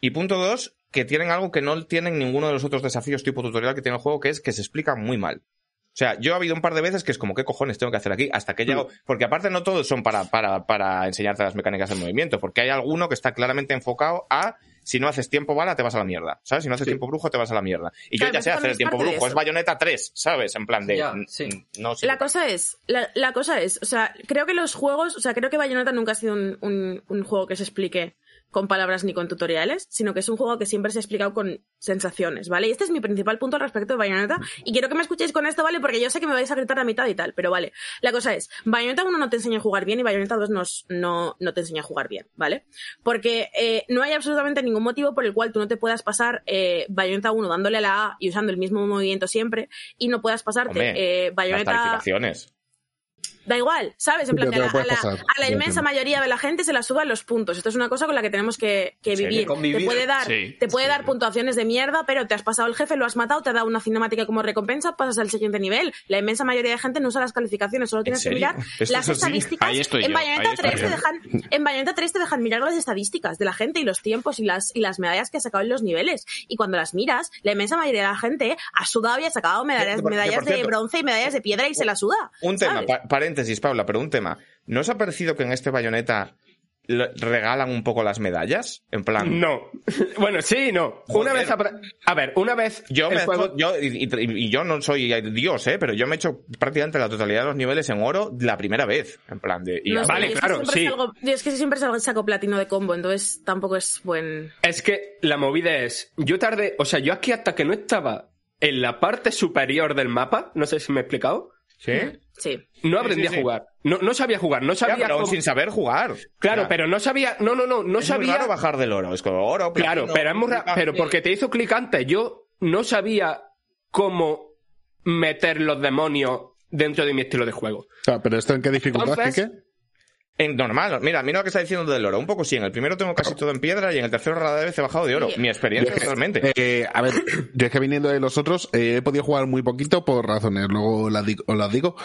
Y punto dos, que tienen algo que no tienen ninguno de los otros desafíos tipo tutorial que tiene el juego, que es que se explican muy mal. O sea, yo he habido un par de veces que es como, ¿qué cojones tengo que hacer aquí? Hasta que llego. Porque aparte no todos son para, para, para enseñarte las mecánicas del movimiento, porque hay alguno que está claramente enfocado a si no haces tiempo bala, te vas a la mierda. ¿Sabes? Si no haces Sí. tiempo brujo, te vas a la mierda. Y Claro, yo ya pero sé hacer el tiempo brujo, es bayoneta 3, ¿sabes? En plan de. Ya, sí. No sé. La cosa es, la, la cosa es, o sea, creo que los juegos, o sea, creo que Bayonetta nunca ha sido un, un- un juego que se explique con palabras ni con tutoriales, sino que es un juego que siempre se ha explicado con sensaciones, ¿vale? Y este es mi principal punto al respecto de Bayonetta, y quiero que me escuchéis con esto, ¿vale? Porque yo sé que me vais a gritar a mitad y tal, pero vale. La cosa es, Bayonetta 1 no te enseña a jugar bien y Bayonetta 2 nos- no, no te enseña a jugar bien, ¿vale? Porque eh, no hay absolutamente ningún motivo por el cual tú no te puedas pasar eh, Bayonetta 1 dándole a la A y usando el mismo movimiento siempre, y no puedas pasarte Hombre, eh, Las Bayonetta calificaciones. Da igual, ¿sabes? En plan, que a la, puedes a la- pasar. a la Ya inmensa mayoría de la gente se la suban los puntos. Esto es una cosa con la que tenemos que, que vivir. Te puede dar, Sí, te puede sí. dar puntuaciones de mierda, pero te has pasado el jefe, lo has matado, te ha dado una cinemática como recompensa, pasas al siguiente nivel. La inmensa mayoría de gente no usa las calificaciones, solo tienes que mirar las estadísticas. Ahí estoy en yo, Bayonetta ahí estoy 3 te dejan, en Bayonetta 3 te dejan mirar las estadísticas de la gente y los tiempos y las, y las medallas que ha sacado en los niveles. Y cuando las miras, la inmensa mayoría de la gente ha sudado y ha sacado medallas, medallas de bronce y medallas de piedra y se la suda. Un tema, ¿sabes? Pa- paréntesis, Paula, pero un tema. ¿No os ha parecido que en este bayoneta regalan un poco las medallas? En plan. No. Bueno, sí y no. Una vez... A ver, una vez... Yo, el me juego- yo y, y- y yo no soy Dios, ¿eh? Pero yo me he hecho prácticamente la totalidad de los niveles en oro la primera vez. En plan de. y No sé, Vale, es que claro, siempre sí. salgo- es que siempre salgo, saco platino de combo, entonces tampoco es buen. Es que la movida es... Yo tardé... O sea, yo aquí hasta que no estaba en la parte superior del mapa, no sé si me he explicado, ¿Sí? Sí. no Sí, aprendí sí, a jugar. No, no sabía jugar, no Ya, sabía... pero cómo- sin saber jugar. Claro, Ya. pero no sabía... No, no, no, no es muy sabía... raro bajar del oro. Es como oro, Claro, platino, pero es muy ra- pública. Pero porque te hizo clic antes, yo no sabía cómo meter los demonios dentro de mi estilo de juego. Claro, pero esto en qué dificultad, Entonces- Quique? En normal, mira, mira lo que está diciendo del oro. Un poco sí, en el primero tengo casi todo en piedra y en el tercero rara vez he bajado de oro. Sí. Mi experiencia totalmente. Eh, a ver, yo es que viniendo de los otros, eh, he podido jugar muy poquito por razones, luego las digo, os las digo.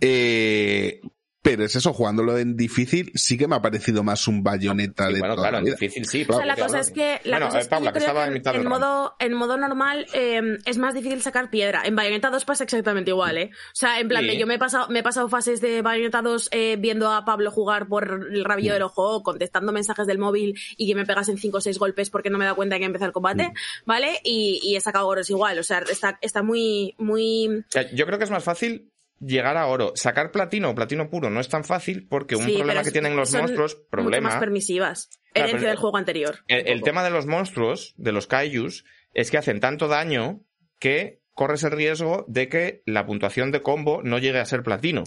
Eh, pero es eso, jugándolo en difícil, sí que me ha parecido más un bayoneta Y de bueno, toda claro, la en vida. difícil sí. O sea, pero la claro. cosa es que, la Bueno, cosa eh, es que Paula, yo que creo estaba que en mitad modo, en modo normal eh, es más difícil sacar piedra. En Bayonetta 2 pasa exactamente igual, ¿eh? O sea, en plan Sí. de yo me he pasado, me he pasado fases de Bayonetta 2 eh, viendo a Pablo jugar por el rabillo del ojo, contestando mensajes del móvil y que me pegasen 5 o 6 golpes porque no me da cuenta de que empieza el combate, ¿vale? Y, y he sacado oros igual. O sea, está, está muy, muy... O sea, yo creo que es más fácil llegar a oro. Sacar platino o platino puro no es tan fácil porque un sí, problema que tienen los son monstruos, problema. más permisivas. Herencia del juego anterior. El, tema de los monstruos, de los kaijus, es que hacen tanto daño que corres el riesgo de que la puntuación de combo no llegue a ser platino.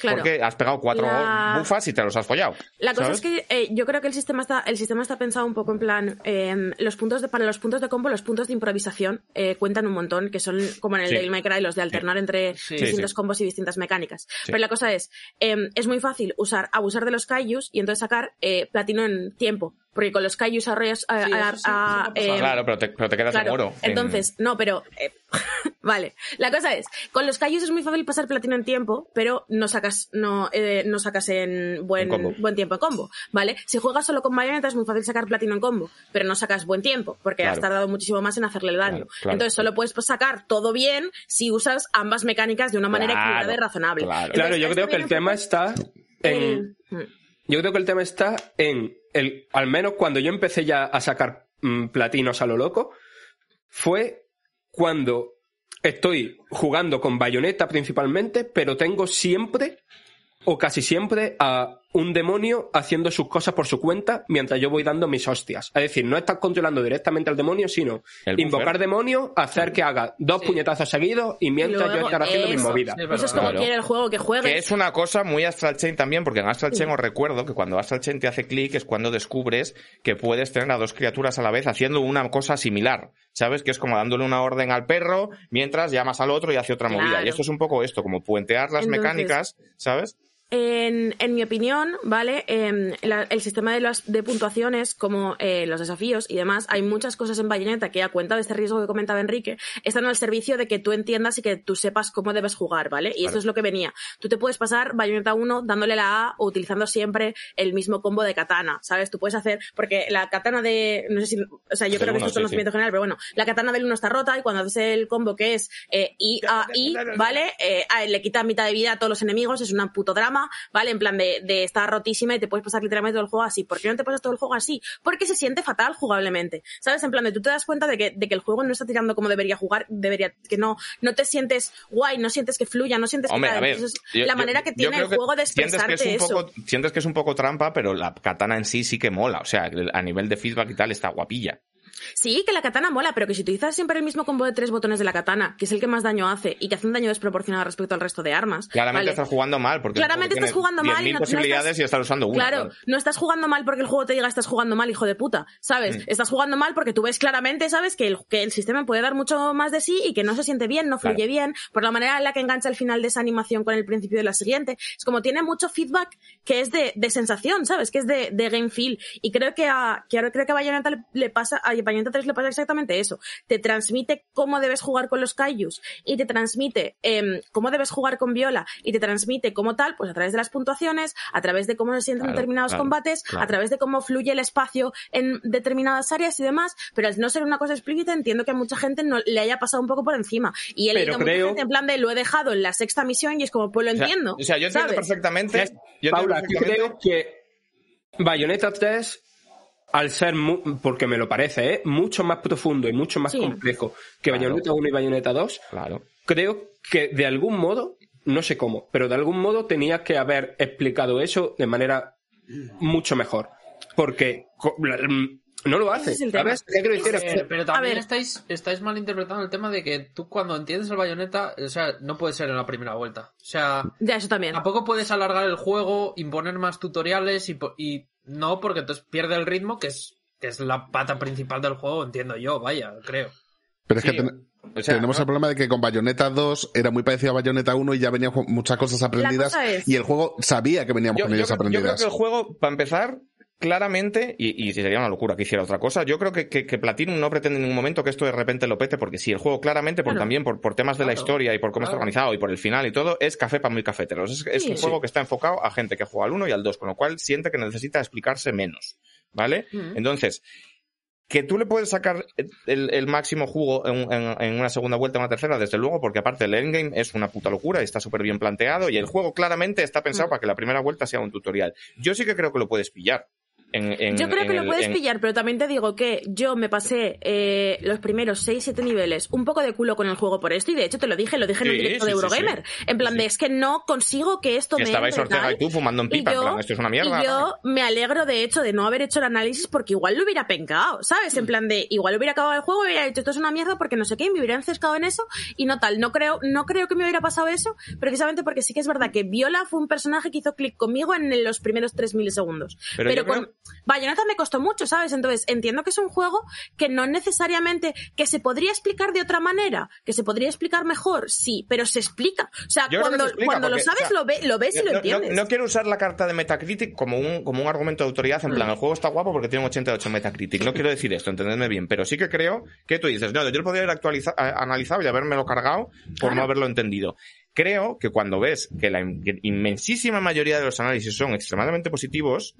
Claro. porque has pegado cuatro La- bufas y te los has follado. La cosa ¿sabes? es que eh, yo creo que el sistema está el sistema está pensado un poco en plan eh, los puntos de para los puntos de combo los puntos de improvisación eh, cuentan un montón que son como en el Sí. Devil May Cry los de alternar entre distintos sí. combos y distintas mecánicas pero la cosa es eh, es muy fácil usar abusar de los kaijus y entonces sacar eh, platino en tiempo porque con los kaijus arroyas a, Sí, a- a- eh, Claro, pero te, pero te quedas Claro, en oro. en- entonces, no, pero. vale. La cosa es, con los Kaijus es muy fácil pasar platino en tiempo, pero no sacas, no, eh, no sacas en buen, En buen tiempo en combo, ¿vale? Si juegas solo con bayoneta es muy fácil sacar platino en combo, pero no sacas buen tiempo, porque has tardado muchísimo más en hacerle el daño. Claro, claro. Entonces solo puedes sacar todo bien si usas ambas mecánicas de una manera Claro, equilibrada y razonable. claro. Claro, yo creo que el tema está en... el- Mm. Yo creo que el tema está en el, al menos cuando yo empecé ya a sacar mm, platinos a lo loco, fue cuando estoy jugando con bayoneta principalmente, pero tengo siempre o casi siempre a un demonio haciendo sus cosas por su cuenta mientras yo voy dando mis hostias. Es decir, no estás controlando directamente al demonio, sino invocar demonio, hacer que haga dos puñetazos seguidos y mientras yo luego estar haciendo mis movidas. Sí, Eso es como Claro. quiere el juego que juegues. Que es una cosa muy Astral Chain también, porque en Astral Chain os recuerdo que cuando Astral Chain te hace clic es cuando descubres que puedes tener a dos criaturas a la vez haciendo una cosa similar. ¿Sabes? Que es como dándole una orden al perro mientras llamas al otro y hace otra movida. Y esto es un poco esto, como puentear las Entonces- mecánicas, ¿sabes? En, en mi opinión, ¿vale? Em, la- el sistema de, las, de puntuaciones, como eh, los desafíos y demás, hay muchas cosas en Bayonetta que, a cuenta de este riesgo que comentaba Enrique, están al servicio de que tú entiendas y que tú sepas cómo debes jugar, ¿vale? Y eso es lo que venía. Tú te puedes pasar Bayonetta 1 dándole la A o utilizando siempre el mismo combo de katana, ¿sabes? Tú puedes hacer, porque la katana de, no sé si, o sea, yo creo que uno, esto es sí, conocimiento sí. general, pero bueno, la katana del 1 está rota y cuando haces el combo que es eh, I, A, I, ¿vale? Eh, a- le quita mitad de vida a todos los enemigos, es un puto drama, ¿vale? En plan de, de estar rotísima y te puedes pasar literalmente todo el juego así. ¿Por qué no te pasas todo el juego así? Porque se siente fatal jugablemente, ¿sabes? En plan de tú te das cuenta de que, de que el juego no está tirando como debería jugar, debería, que no, no te sientes guay, no sientes que fluya, no sientes Hombre, que a ver. Entonces, yo- la manera que yo tiene el juego de sientes que es expresarte un eso. poco, sientes que es un poco trampa, pero la katana en sí sí que mola. O sea, a nivel de feedback y tal está guapilla. Sí, que la katana mola, pero que si utilizas siempre el mismo combo de tres botones de la katana, que es el que más daño hace y que hace un daño desproporcionado respecto al resto de armas. Claramente ¿vale? estás jugando mal, porque Claramente estás jugando mal y 10.000 no- no posibilidades estás- y estás usando una. Claro, no estás jugando mal porque el juego te diga estás jugando mal, hijo de puta, ¿sabes? Mm. Estás jugando mal porque tú ves claramente, ¿sabes? Que el, que el sistema puede dar mucho más de sí y que no se siente bien, no fluye Claro. bien, por la manera en la que engancha el final de esa animación con el principio de la siguiente. Es como tiene mucho feedback que es de, de sensación, ¿sabes? Que es de, de game feel. Y creo que a, que ahora creo que a Bayonetta le, le pasa, a Bayonetta 3 le pasa exactamente eso. Te transmite cómo debes jugar con los Kaijus y te transmite em, cómo debes jugar con Viola y te transmite cómo tal, pues a través de las puntuaciones, a través de cómo se sienten Claro, determinados claro, combates, claro. a través de cómo fluye el espacio en determinadas áreas y demás, pero al no ser una cosa explícita entiendo que a mucha gente no le haya pasado un poco por encima. Y Pero leído a mucha creo- gente en plan de lo he dejado en la sexta misión y es como, pues lo O sea, entiendo. O sea, yo entiendo ¿sabes? perfectamente. Yo entiendo Paula, yo perfectamente- creo que Bayonetta 3, al ser, mu- porque me lo parece, ¿eh? mucho más profundo y mucho más Sí. complejo que Claro. Bayonetta 1 y Bayonetta 2, Claro. creo que de algún modo, no sé cómo, pero de algún modo tenía que haber explicado eso de manera mucho mejor. Porque no lo hace, es el tema. ¿sabes? ¿Qué quiero decir? Es Eh, que- pero también ver. estáis, estáis malinterpretando el tema de que tú cuando entiendes el bayoneta, o sea, no puede ser en la primera vuelta. O sea, Ya, eso también. tampoco puedes alargar el juego, imponer más tutoriales y, po- y no, porque entonces pierde el ritmo, que es, que es la pata principal del juego, entiendo yo, vaya, creo. Pero es Sí, que ten- o sea, tenemos ¿no? el problema de que con Bayonetta 2 era muy parecido a Bayonetta 1 y ya venían muchas cosas aprendidas cosa es- y el juego sabía que veníamos Yo, con yo ellas creo, yo creo aprendidas. que el juego, para empezar, claramente, y, y sería una locura que hiciera otra cosa, yo creo que, que, que Platinum no pretende en ningún momento que esto de repente lo pete, porque si el juego claramente, por Claro. también por, por temas de la historia y por cómo está organizado y por el final y todo, es café para muy cafeteros. Es, es Sí. un juego que está enfocado a gente que juega al 1 y al 2, con lo cual siente que necesita explicarse menos. ¿Vale? Mm. Entonces, que tú le puedes sacar el, el máximo jugo en, en- en una segunda vuelta o una tercera, desde luego, porque aparte el endgame es una puta locura y está súper bien planteado y el juego claramente está pensado Mm. para que la primera vuelta sea un tutorial. Yo sí que creo que lo puedes pillar. En, en- Yo creo que lo el- puedes en- pillar, pero también te digo que yo me pasé eh, los primeros 6-7 niveles un poco de culo con el juego por esto, y de hecho te lo dije, lo dije en un Sí, directo sí, de sí, Eurogamer. En plan de, es que no consigo que esto Que me estabais Ortega y tú fumando en pipa, en yo- plan, esto es una mierda. Y yo me alegro, de hecho, de no haber hecho el análisis porque igual lo hubiera pencado, ¿sabes? En plan de, igual hubiera acabado el juego y hubiera dicho, esto es una mierda porque no sé qué, y me hubiera enfescado en eso y no tal. No creo, no creo que me hubiera pasado eso, precisamente porque sí que es verdad que Viola fue un personaje que hizo clic conmigo en los primeros 3 milisegundos. Pero Pero, con Bayonetta me costó mucho, ¿sabes? Entonces, entiendo que es un juego que no necesariamente, que se podría explicar de otra manera, que se podría explicar mejor, sí, pero se explica. O sea, Yo cuando, se explica cuando lo sabes, o sea, lo, ve- lo ves y no, lo entiendes. no quiero usar la carta de Metacritic como un, como un argumento de autoridad, en plan, Mm. el juego está guapo porque tiene un 88 en Metacritic. No quiero decir esto, entendedme bien, pero sí que creo que tú dices, no, yo lo podría haber actualiza- a- analizado y habérmelo cargado por no haberlo entendido. Creo que cuando ves que la in- inmensísima mayoría de los análisis son extremadamente positivos.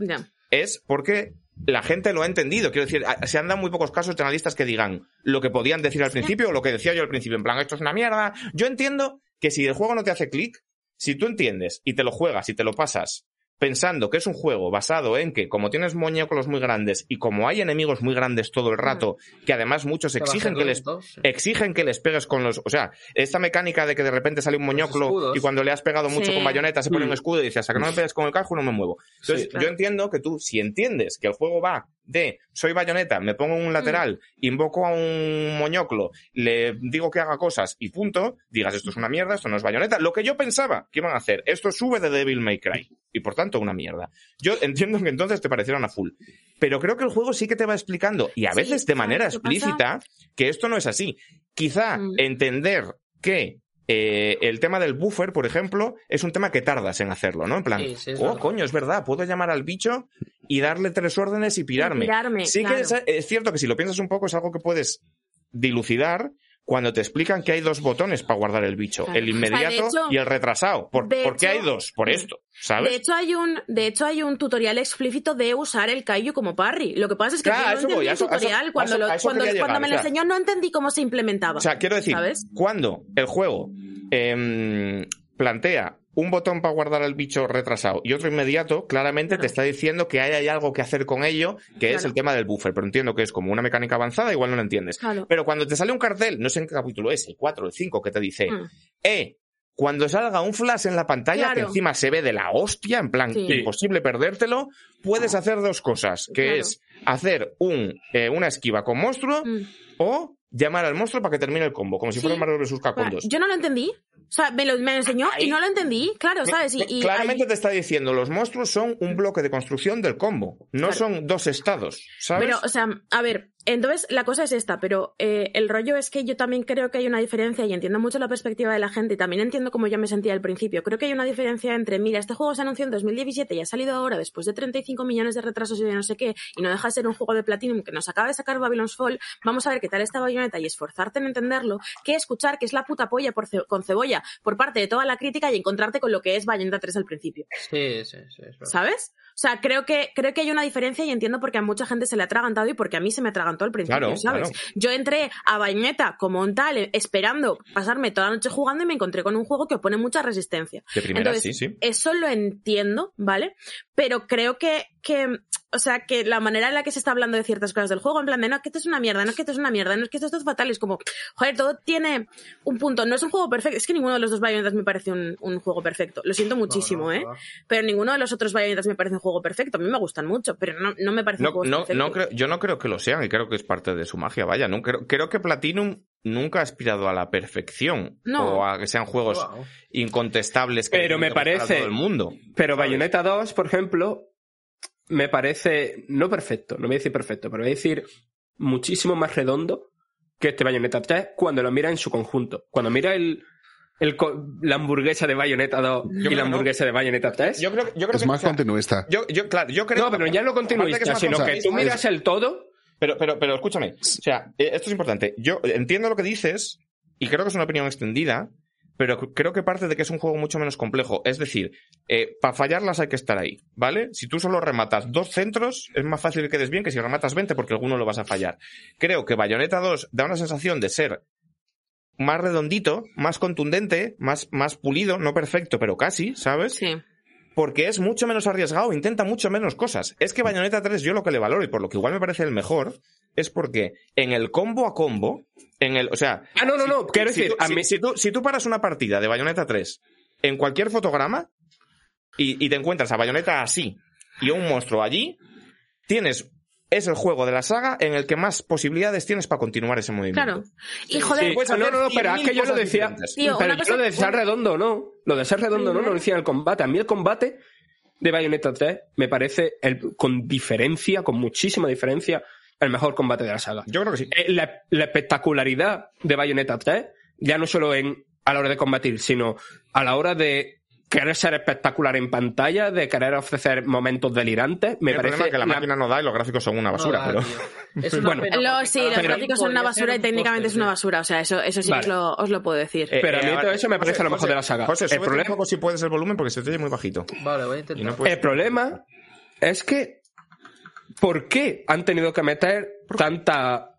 Es porque la gente lo ha entendido. Quiero decir, se han dado muy pocos casos de analistas que digan lo que podían decir al principio o lo que decía yo al principio. En plan, esto es una mierda. Yo entiendo que si el juego no te hace clic, si tú entiendes y te lo juegas y te lo pasas pensando que es un juego basado en que como tienes muñecos muy grandes y como hay enemigos muy grandes todo el rato, que además muchos exigen que les exigen que les pegues con los, o sea, esta mecánica de que de repente sale un moñoclo escudos. y cuando le has pegado mucho Sí. con bayoneta se pone un Mm. escudo y dices, hasta que no me pegues con el casco no me muevo. Entonces, claro. yo entiendo que tú, si entiendes que el juego va de soy bayoneta, me pongo en un lateral, invoco a un moñoclo, le digo que haga cosas y punto, digas esto es una mierda, esto no es bayoneta. Lo que yo pensaba que iban a hacer, esto sube de Devil May Cry y por tanto una mierda. Yo entiendo que entonces te parecieron a full. Pero creo que el juego sí que te va explicando, y a Sí, veces de ¿sabes manera pasa? explícita, que esto no es así. Quizá Mm. entender que eh, el tema del buffer, por ejemplo, es un tema que tardas en hacerlo, ¿no? En plan, Sí, sí, es oh, verdad. coño, es verdad, puedo llamar al bicho y darle tres órdenes y pirarme. Y pirarme, sí claro. que es, es cierto que si lo piensas un poco es algo que puedes dilucidar cuando te explican que hay dos botones para guardar el bicho, Claro. el inmediato O sea, de hecho- y el retrasado. ¿Por, por qué hecho- hay dos? Por esto, ¿sabes? De hecho, hay un, de hecho, hay un tutorial explícito de usar el Kaiju como parry. Lo que pasa es que Claro, yo a no eso entendí voy, a el eso- a eso- tutorial. cuando eso- lo- cuando, cuando me lo enseñó no entendí cómo se implementaba. O sea, quiero decir, ¿Sabes? cuando el juego em, plantea un botón para guardar al bicho retrasado y otro inmediato, claramente te está diciendo que hay, hay algo que hacer con ello, que es el tema del buffer. Pero entiendo que es como una mecánica avanzada, igual no lo entiendes. Claro. Pero cuando te sale un cartel, no sé en qué capítulo es, el 4, el 5, que te dice, Mm. eh, cuando salga un flash en la pantalla que encima se ve de la hostia, en plan Sí. imposible perdértelo, puedes hacer dos cosas, que es hacer un, eh, una esquiva con monstruo Mm. o llamar al monstruo para que termine el combo, como si Sí. fuera un Mario vs. Capcom Bueno, 2. yo no lo entendí. O sea, me lo, me lo enseñó Ahí- y no lo entendí, claro, ¿sabes? Y, y Claramente te está diciendo, los monstruos son un bloque de construcción del combo, no Claro. son dos estados, ¿sabes? Pero, o sea, a ver, entonces la cosa es esta, pero eh, el rollo es que yo también creo que hay una diferencia y entiendo mucho la perspectiva de la gente y también entiendo cómo yo me sentía al principio. Creo que hay una diferencia entre, mira, este juego se anunció en 2017 y ha salido ahora después de 35 millones de retrasos y de no sé qué, y no deja de ser un juego de Platinum que nos acaba de sacar Babylon's Fall, vamos a ver qué tal esta bayoneta y esforzarte en entenderlo, que escuchar que es la puta polla por ce- con cebolla por parte de toda la crítica y encontrarte con lo que es Bayonetta 3 al principio. Sí, sí, sí. ¿Sabes? O sea, creo que, creo que hay una diferencia y entiendo porque a mucha gente se le ha atragantado y porque a mí se me atragantó al principio, Claro, ¿sabes? claro. Yo entré a Bayonetta como un tal, eh, esperando pasarme toda la noche jugando y me encontré con un juego que opone mucha resistencia. de primera, Entonces, sí, sí. Eso lo entiendo, ¿vale? Pero creo que, que, o sea, que la manera en la que se está hablando de ciertas cosas del juego, en plan de, no, es que esto es una mierda, no es que esto es una mierda, no es que esto, esto es fatal, es como, joder, todo tiene un punto, no es un juego perfecto, es que ninguno de los dos Bayonettas me parece un, un juego perfecto, lo siento muchísimo, No, no, ¿eh? no. Pero ninguno de los otros Bayonettas me parece un juego perfecto, a mí me gustan mucho, pero no, no me parecen No, juegos no, perfectos. no creo, yo no creo que lo sean y creo que es parte de su magia, vaya. No creo, creo que Platinum nunca ha aspirado a la perfección No. o a que sean juegos Wow. incontestables que Pero me parece- todo el mundo. Pero ¿sabes? Bayonetta 2, por ejemplo, me parece no perfecto, no voy a decir perfecto, pero voy a decir muchísimo más redondo que este Bayonetta 3 cuando lo mira en su conjunto. Cuando mira el, el la hamburguesa de Bayonetta 2 y creo la que no. hamburguesa de Bayonetta 3. Yo creo, yo creo Es que más o sea, continuista. Yo, yo, claro, yo creo no, pero ya no que continuista, más sino que tú miras el todo. Pero, pero, pero escúchame, o sea, eh, esto es importante. Yo entiendo lo que dices y creo que es una opinión extendida, pero creo que parte de que es un juego mucho menos complejo. Es decir, para fallarlas hay que estar ahí, ¿vale? Si tú solo rematas dos centros, es más fácil que quedes bien que si rematas 20 porque alguno lo vas a fallar. Creo que Bayonetta 2 da una sensación de ser más redondito, más contundente, más, más pulido, no perfecto, pero casi, ¿sabes? Sí. porque es mucho menos arriesgado, intenta mucho menos cosas. Es que Bayonetta 3 yo lo que le valoro y por lo que igual me parece el mejor es porque en el combo a combo, en el, o sea, Ah, no, no, no. Quiero si decir, tú, a si- mí. si tú- si tú paras una partida de Bayonetta 3 en cualquier fotograma y, y te encuentras a Bayonetta así y a un monstruo allí, tienes es el juego de la saga en el que más posibilidades tienes para continuar ese movimiento. Claro. Y joder, Sí, puedes no, no, no, pero es 100.000 que yo lo decía. Tío, pero yo cosa- lo de ser redondo, no. Lo de ser redondo, no, no lo decía en el combate. A mí el combate de Bayonetta 3 me parece, el, con diferencia, con muchísima diferencia, el mejor combate de la saga. Yo creo que sí. Eh, La, la espectacularidad de Bayonetta 3, ya no solo en, a la hora de combatir, sino a la hora de querer ser espectacular en pantalla, de querer ofrecer momentos delirantes, me el parece problema es que la la- máquina no da y los gráficos son una basura, No, pero... tío. Es una Bueno. Lo- sí, los Pero- gráficos son una basura y técnicamente es una basura. O sea, eso, eso sí Vale. que lo, os lo puedo decir. Eh, Pero a mí eh, todo eso me parece José, lo mejor José, de la saga. José, El súbete problema- un poco si puedes el volumen porque se te oye muy bajito. Vale, voy a intentar. no puedes... El problema es que, ¿por qué han tenido que meter tanta,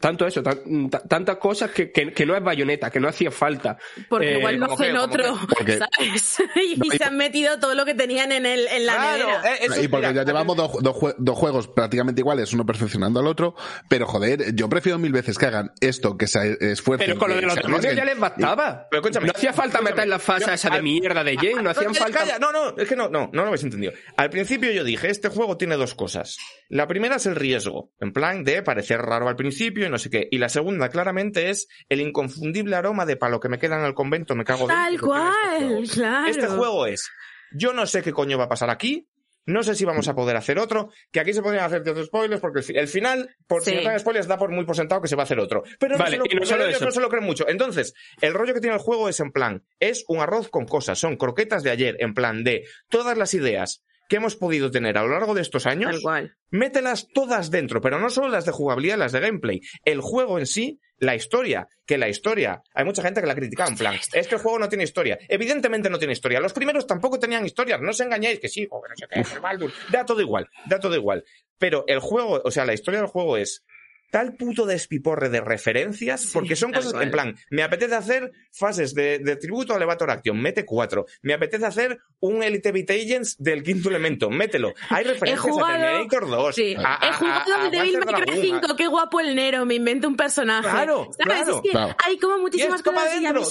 tanto eso, tan- ta- tantas cosas que, que, que no es bayoneta, que no hacía falta? Porque Eh, igual no hacen ¿Cómo otro, Porque- ¿sabes? y se han metido todo lo que tenían en, el, en la Claro, nevera. eh, eso- y porque mira, ya llevamos dos, dos jue- dos juegos prácticamente iguales, uno perfeccionando al otro, pero joder, yo prefiero mil veces que hagan esto, que se esfuercen. Pero con lo de los demonios ya les bastaba. Pero escúchame, no hacía falta escúchame. meter la fase Yo- esa de al- mierda de Jane, no hacían falta... calla, no, no, es que no, no, no lo habéis entendido. Al principio yo dije, este juego tiene dos cosas. La primera es el riesgo, en plan de parecer raro al principio y no sé qué. Y la segunda, claramente, es el inconfundible aroma de palo que me queda en el convento, me cago Tal este cual, juego. claro. Este juego es, yo no sé qué coño va a pasar aquí, no sé si vamos a poder hacer otro, que aquí se podrían hacer otros spoilers, porque el, fi- el final, por si Sí. no dan spoilers, da por muy por sentado que se va a hacer otro. Pero no Vale, se lo, y no solo ellos eso. no se lo creen mucho. Entonces, el rollo que tiene el juego es en plan, es un arroz con cosas, son croquetas de ayer, en plan de todas las ideas que hemos podido tener a lo largo de estos años, mételas todas dentro, pero no solo las de jugabilidad, las de gameplay. El juego en sí, la historia, que la historia, hay mucha gente que la critica en plan, es que el juego no tiene historia. Evidentemente no tiene historia. Los primeros tampoco tenían historia, no os engañéis, que sí, joder, no sé qué, el Baldur. Da todo igual, da todo igual. Pero el juego, o sea, la historia del juego es tal puto despiporre de referencias, porque son cosas, cual. en plan, me apetece hacer fases de, de tributo a Elevator Action, mete cuatro. Me apetece hacer un Elite Beat Agents del quinto elemento, mételo. Hay referencias a jugado- Terminator 2. Sí. a- a- He jugado a- a al Devil May Cry Dragoon, 5, qué guapo el Nero, me invento un personaje. Claro, ¿Sabes? claro. Es que Claro. hay como muchísimas cosas y a mí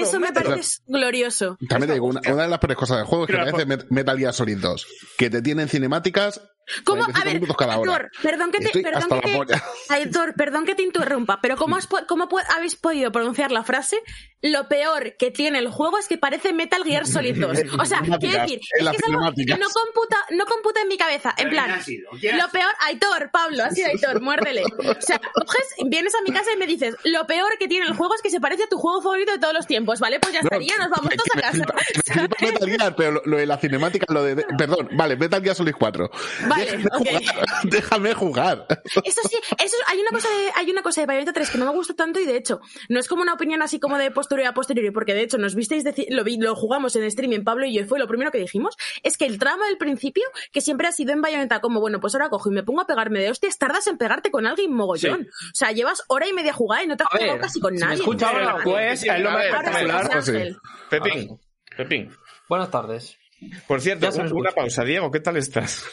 eso, a mí me parece glorioso. También te digo, una, una de las peores cosas del juego es que parece Met- Metal Gear Solid 2, que te tienen cinemáticas ¿Cómo? 45 A ver. Aitor, perdón que te, perdón que. Aitor, perdón que te interrumpa, pero ¿cómo, has, cómo po- habéis podido pronunciar la frase? Lo peor que tiene el juego es que parece Metal Gear Solid 2. O sea, quiero decir, es que es algo que no computa, no computa en mi cabeza. En plan, lo peor, Aitor, Pablo, ha sido Aitor, muérdele. O sea, coges, vienes a mi casa y me dices, lo peor que tiene el juego es que se parece a tu juego favorito de todos los tiempos, ¿vale? Pues ya estaría, nos vamos todos a casa. Metal Gear, pero lo, lo de la cinemática, lo de, perdón, vale, Metal Gear Solid 4. Vale, déjame, ok. jugar, déjame jugar. Eso sí, eso hay una cosa de, hay una cosa de Bayonetta 3 que no me gusta tanto y de hecho, no es como una opinión así como de posteriori a posteriori, porque de hecho nos visteis decir, lo, vi- lo jugamos en streaming, Pablo y yo, y fue lo primero que dijimos, es que el tramo del principio, que siempre ha sido en Bayonetta como, bueno, pues ahora cojo y me pongo a pegarme de hostias, tardas en pegarte con alguien mogollón. O sea, llevas hora y media jugada y no te has A ver, casi con si me nadie. escucha ahora, después es lo más A ver, espectacular. Ahora sí, sí. Ángel. Pepín, Pepín. Buenas tardes. Por cierto, una pausa. Diego, ¿qué tal estás?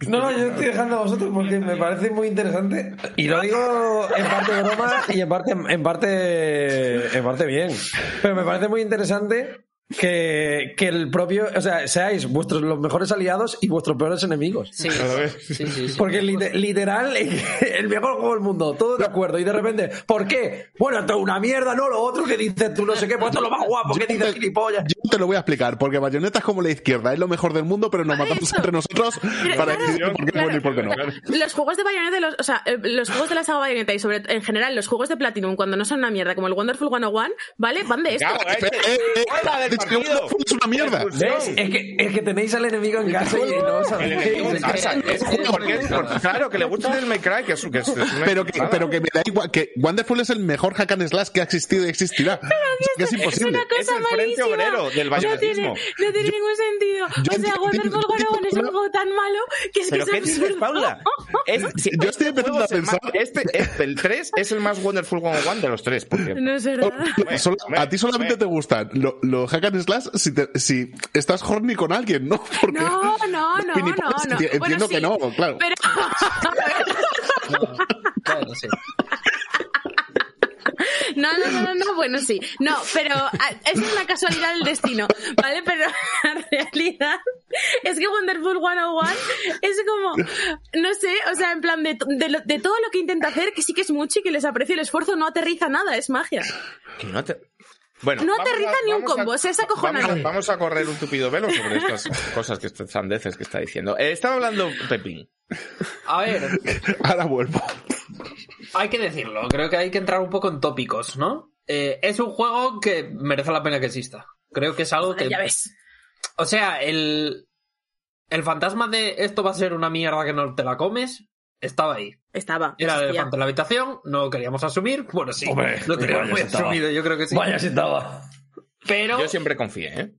No, no, yo estoy dejando a vosotros porque me parece muy interesante. Y lo digo en parte broma y en parte, en parte, en parte bien. Pero me parece muy interesante que, que el propio, o sea, seáis vuestros los mejores aliados y vuestros peores enemigos. Sí, sí, sí. sí. Porque lite- literal, el mejor juego del mundo, todo de acuerdo, y de repente, ¿por qué? Bueno, esto es una mierda, no lo otro que dices tú, no sé qué, pues esto es lo más guapo que dices gilipollas. Yo te lo voy a explicar, porque Bayonetta es como la izquierda, es lo mejor del mundo, pero nos matamos eso. entre nosotros Pero, para claro, decidir por qué es bueno y por qué no. claro. Los juegos de Bayonetta, los, o sea, eh, los juegos de la saga Bayonetta y sobre en general los juegos de Platinum cuando no son una mierda, como el Wonderful 101, ¿vale? Van de esto. Eh, Eh, eh, ¡Hola del es que partido! es una mierda. ¿Ves? Es que, es que tenéis al enemigo en casa y no sabéis. enemigo en es que- casa. es Es que- porque es- porque- claro, que le gusta el May Cry, que es, que es- es una Pero que, pero que me da igual, que Wonderful es el mejor hack and slash que ha existido y existirá. O sea, que es Es imposible. una cosa Es el frente malísima. obrero del no tiene, no tiene ningún sentido. yo o sea, entiendo- Wonderful 101 es un juego tan malo que es ¿Pero que qué es dices. Paula? Es- si- Yo estoy este empezando a es más- pensar- Este, este, el 3 es el más Wonderful 101 de los tres, porque... No es verdad. A ti solamente te gustan lo- los hack hack and slash si, te- si estás horny con alguien, ¿no? Porque No, no, no, no, no. Bueno, Entiendo sí, que no, claro. Pero, Bueno, sí. no, no, no, no, no, bueno, sí. No, pero ah, es una casualidad del destino, ¿vale? Pero la realidad es que Wonderful 101 es como, no sé, o sea, en plan de, de todo lo que intenta hacer, que sí que es mucho y que les aprecio el esfuerzo, no aterriza nada, es magia. Que no te... Bueno, No a- ni un a- combo, o sea, es acojonante. Vamos a, vamos a correr un tupido velo sobre estas cosas que estas sandeces que está diciendo. Eh, estaba hablando Pepín. A ver, Ahora vuelvo. hay que decirlo. Creo que hay que entrar un poco en tópicos, ¿no? Eh, es un juego que merece la pena que exista. Creo que es algo que. Ya ves. O sea, el. El fantasma de esto va a ser una mierda que no te la comes. Estaba ahí. Estaba. Era el existía. elefante en la habitación, no lo queríamos asumir. Bueno, sí. Hombre, lo teníamos muy asumido, yo creo que sí. Vaya si estaba. Pero Yo siempre confié, ¿eh?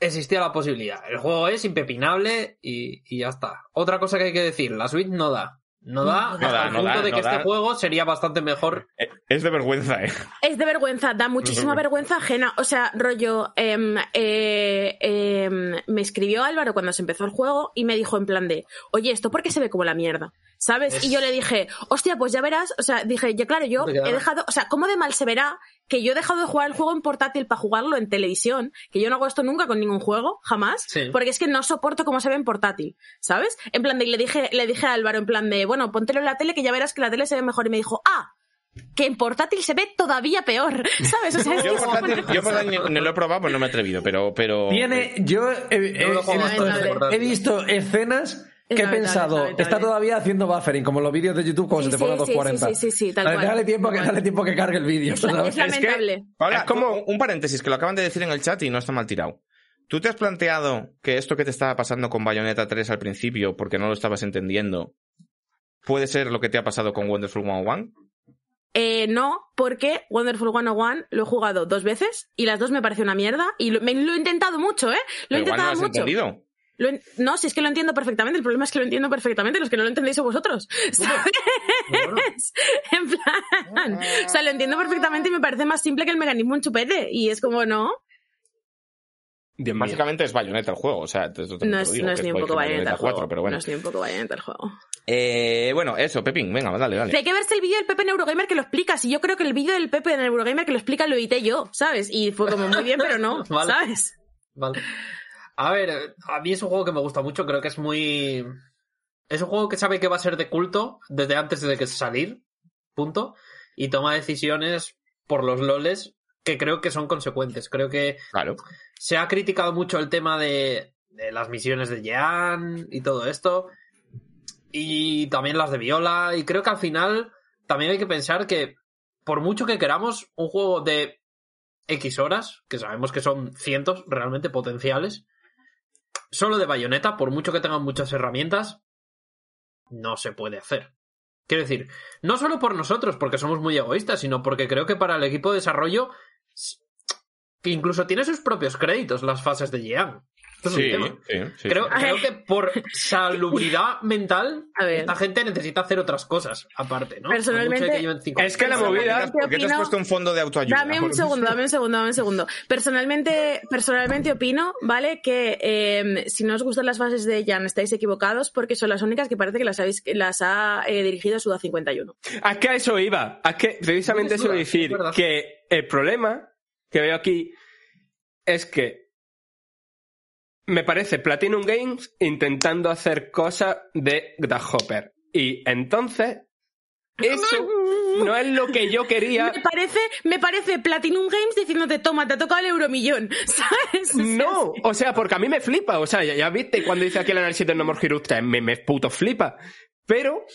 existía la posibilidad. El juego es impepinable y, y ya está. Otra cosa que hay que decir, la Switch no da. No da No hasta da, el no punto da, de no que da. este juego sería bastante mejor. Eh, Es de vergüenza, ¿eh? Es de vergüenza, da muchísima vergüenza ajena. O sea, rollo, em, eh, em, me escribió Álvaro cuando se empezó el juego y me dijo en plan de, oye, ¿esto por qué se ve como la mierda? ¿Sabes? Es- Y yo le dije, hostia, pues ya verás. O sea, dije, ya claro, yo he dejado, o sea, ¿cómo de mal se verá que yo he dejado de jugar el juego en portátil para jugarlo en televisión? Que yo no hago esto nunca con ningún juego, jamás. Sí. Porque es que no soporto cómo se ve en portátil, ¿sabes? En plan de, y le dije, le dije a Álvaro en plan de, bueno, póntelo en la tele que ya verás que la tele se ve mejor. Y me dijo, ah, que en portátil se ve todavía peor, ¿sabes? O sea, es que Yo portátil, yo portátil ni- no lo he probado, pues no me he atrevido, pero... pero Tiene, yo he, he- No visto, he visto escenas que he pensado, está todavía haciendo buffering, como los vídeos de YouTube cuando Sí, se te ponen sí, sí, 240. sí, sí, sí, tal Dale, cual. dale tiempo, que, dale tiempo que cargue el vídeo. Es, es lamentable. Paula, Es como- un- paréntesis que lo acaban de decir en el chat y no está mal tirado. ¿Tú te has planteado que esto que te estaba pasando con Bayonetta 3 al principio, porque no lo estabas entendiendo, puede ser lo que te ha pasado con Wonderful 101? Eh, no, porque Wonderful 101 lo he jugado dos veces y las dos me pareció una mierda y lo, me- lo he intentado mucho, ¿eh? Lo he Pero igual no intentado lo has mucho. entendido. Lo en- no, si es que lo entiendo perfectamente, el problema es que lo entiendo perfectamente, los que no lo entendéis son vosotros. ¿Sabes? En plan, o sea, lo entiendo perfectamente y me parece más simple que el mecanismo en chupete y es como, no, mío. Básicamente es Bayonetta el juego, o sea, te- te- te no lo es, digo, no es que ni un poco que Bayonetta el 4, juego. pero bueno. No es ni un poco Bayonetta el juego. Eh, bueno, eso, Pepín, venga, dale, dale. Hay que verse el vídeo del Pepe en Eurogamer que lo explica. Si yo creo que el vídeo del Pepe en Eurogamer que lo explica lo edité yo, ¿sabes? Y fue como muy bien, pero no, Vale. ¿sabes? Vale. A ver, a mí es un juego que me gusta mucho, creo que es muy... Es un juego que sabe que va a ser de culto desde antes de que salir, punto, y toma decisiones por los loles que creo que son consecuentes. Creo que Claro. se ha criticado mucho el tema de, de las misiones de Jean y todo esto. Y también las de Viola. Y creo que al final también hay que pensar que por mucho que queramos un juego de X horas, que sabemos que son cientos realmente potenciales, solo de bayoneta, por mucho que tengan muchas herramientas, no se puede hacer. Quiero decir, no solo por nosotros, porque somos muy egoístas, sino porque creo que para el equipo de desarrollo que incluso tiene sus propios créditos las fases de Jean. Esto es un Sí, tema. sí, sí, Creo, sí. creo que por salubridad mental, A ver. esta gente necesita hacer otras cosas aparte, ¿no? Personalmente- que Es que la movida... ¿Por qué te has opino- puesto un fondo de autoayuda? Dame un segundo, dame un segundo, dame un segundo. Personalmente, personalmente opino, ¿vale? Que eh, si no os gustan las fases de Jan, estáis equivocados porque son las únicas que parece que las, habéis, las ha eh, dirigido Suda 51. Es que a eso iba. Es que precisamente eso iba a decir que el problema que veo aquí es que me parece Platinum Games intentando hacer cosas de Grasshopper. Y entonces, eso no es lo que yo quería. Me parece, me parece Platinum Games diciéndote, toma, te ha tocado el euromillón, ¿sabes? No, o sea, porque a mí me flipa. O sea, ya, ya viste cuando dice aquí el análisis de No More Heroes 3, me, me puto flipa. Pero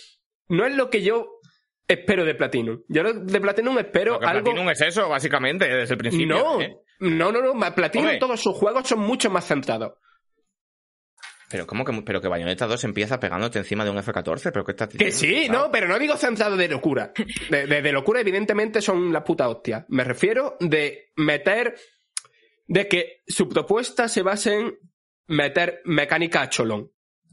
no es lo que yo espero de Platinum. Yo de Platinum espero Porque algo. Platinum es eso, básicamente, desde el principio. No, ¿eh? no, no, no. Platinum, Hombre. todos sus juegos son mucho más centrados. Pero ¿cómo que, pero que Bayonetta 2 empieza pegándote encima de un F-14? ¿Pero qué estás Que sí, no, pero no digo centrado de locura. De, de- de locura, evidentemente, son la puta hostia. Me refiero de meter. de que su propuesta se base en meter mecánica a cholón.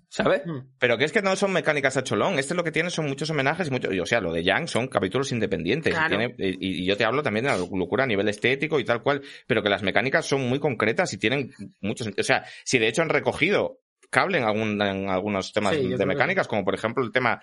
¿Sabes? Pero que es que no son mecánicas a cholón. Este lo que tiene son muchos homenajes y muchos. y, O sea, lo de Yang son capítulos independientes. Y tiene- Y, y yo te hablo también de la locura a nivel estético y tal cual. Pero que las mecánicas son muy concretas y tienen muchos. O sea, si de hecho han recogido cable en, algún, en algunos temas Sí, de que mecánicas, como por ejemplo el tema